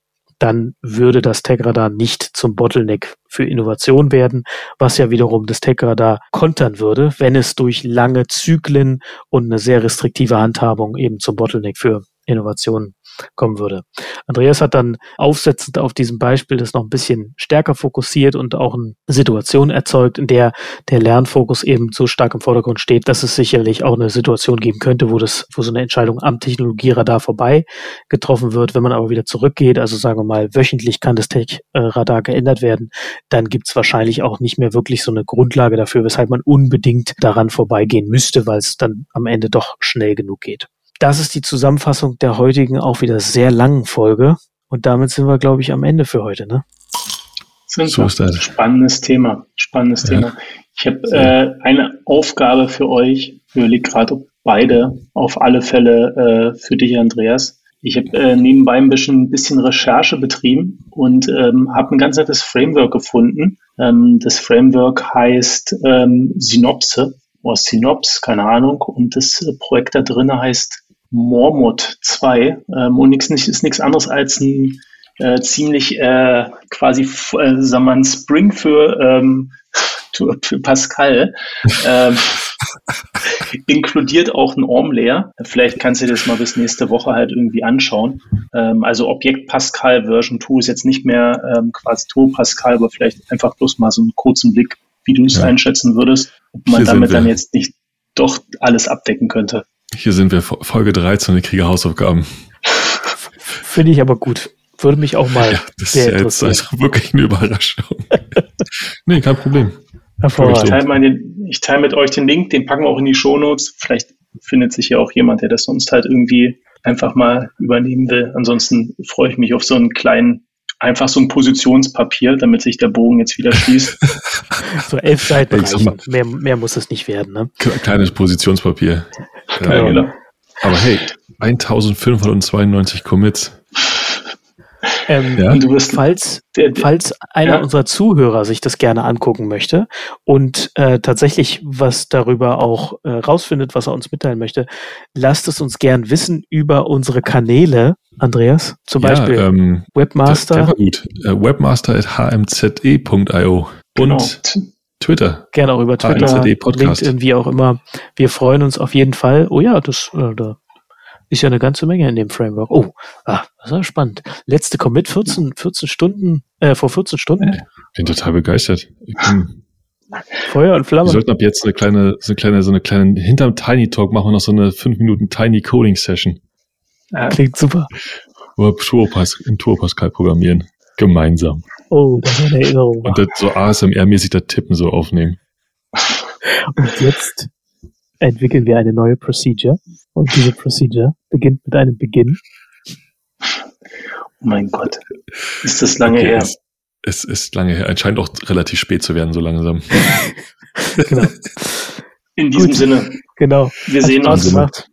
dann würde das Tech-Radar nicht zum Bottleneck für Innovation werden, was ja wiederum das Tech-Radar kontern würde, wenn es durch lange Zyklen und eine sehr restriktive Handhabung eben zum Bottleneck für Innovation kommen würde. Andreas hat dann aufsetzend auf diesem Beispiel das noch ein bisschen stärker fokussiert und auch eine Situation erzeugt, in der der Lernfokus eben so stark im Vordergrund steht, dass es sicherlich auch eine Situation geben könnte, wo das, wo so eine Entscheidung am Technologieradar vorbei getroffen wird. Wenn man aber wieder zurückgeht, also sagen wir mal, wöchentlich kann das Tech-Radar geändert werden, dann gibt es wahrscheinlich auch nicht mehr wirklich so eine Grundlage dafür, weshalb man unbedingt daran vorbeigehen müsste, weil es dann am Ende doch schnell genug geht. Das ist die Zusammenfassung der heutigen auch wieder sehr langen Folge. Und damit sind wir, glaube ich, am Ende für heute, ne? Sind so ist das. Spannendes Thema. Spannendes ja. Thema. Ich habe äh, eine Aufgabe für euch. Ich überlege gerade, beide auf alle Fälle äh, für dich, Andreas. Ich habe äh, nebenbei ein bisschen, ein bisschen Recherche betrieben und ähm, habe ein ganz nettes Framework gefunden. Ähm, das Framework heißt ähm, Synopse oder Synops, keine Ahnung. Und das äh, Projekt da drin heißt Mormot 2 ähm, und nix, nicht, ist nichts anderes als ein äh, ziemlich äh, quasi, äh, sagen wir mal, ein Spring für, ähm, für Pascal. ähm, inkludiert auch ein ORM-Layer. Vielleicht kannst du dir das mal bis nächste Woche halt irgendwie anschauen. Ähm, also Objekt Pascal Version 2 ist jetzt nicht mehr ähm, quasi Turbo Pascal, aber vielleicht einfach bloß mal so einen kurzen Blick, wie du es ja. einschätzen würdest, ob man Hier damit dann jetzt nicht doch alles abdecken könnte. Hier sind wir, Folge 13, ich kriege Hausaufgaben. Finde ich aber gut. Würde mich auch mal. Ja, das ist ja jetzt also wirklich eine Überraschung. nee, kein Problem. Ich teile, meine, ich teile mit euch den Link, den packen wir auch in die Shownotes. Vielleicht findet sich ja auch jemand, der das sonst halt irgendwie einfach mal übernehmen will. Ansonsten freue ich mich auf so einen kleinen, einfach so ein Positionspapier, damit sich der Bogen jetzt wieder schließt. so elf Seiten reichen. Mehr, mehr muss es nicht werden. Ne? Kleines Positionspapier. Genau. genau. Aber hey, 1592 Commits. Ähm, ja? falls, der, der, falls einer ja? unserer Zuhörer sich das gerne angucken möchte und äh, tatsächlich was darüber auch äh, rausfindet, was er uns mitteilen möchte, lasst es uns gern wissen über unsere Kanäle, Andreas. Zum ja, Beispiel ähm, Webmaster. Der, der gut. Äh, webmaster at hmze.io genau. Twitter. Gerne auch über Twitter, LinkedIn, wie auch immer. Wir freuen uns auf jeden Fall. Oh ja, das äh, da ist ja eine ganze Menge in dem Framework. Oh, ah, das ist spannend. Letzte Commit 14, 14 Stunden, äh, vor 14 Stunden. Ich bin total begeistert. Feuer und Flamme. Wir sollten ab jetzt eine kleine, so eine kleine, so eine kleine, hinterm Tiny Talk machen wir noch so eine 5 Minuten Tiny Coding Session. Ja. Klingt super. Oder Turpas, in Pascal programmieren. Gemeinsam. Oh, das ist eine Erinnerung. Und das so ASMR-mäßig das Tippen so aufnehmen. Und jetzt entwickeln wir eine neue Procedure. Und diese Procedure beginnt mit einem Beginn. Oh mein Gott. Ist das lange okay, her? Es, es, ist lange her. Scheint auch relativ spät zu werden, so langsam. genau. In diesem Gut. Sinne. Genau. Wir Hat sehen uns. Gemacht.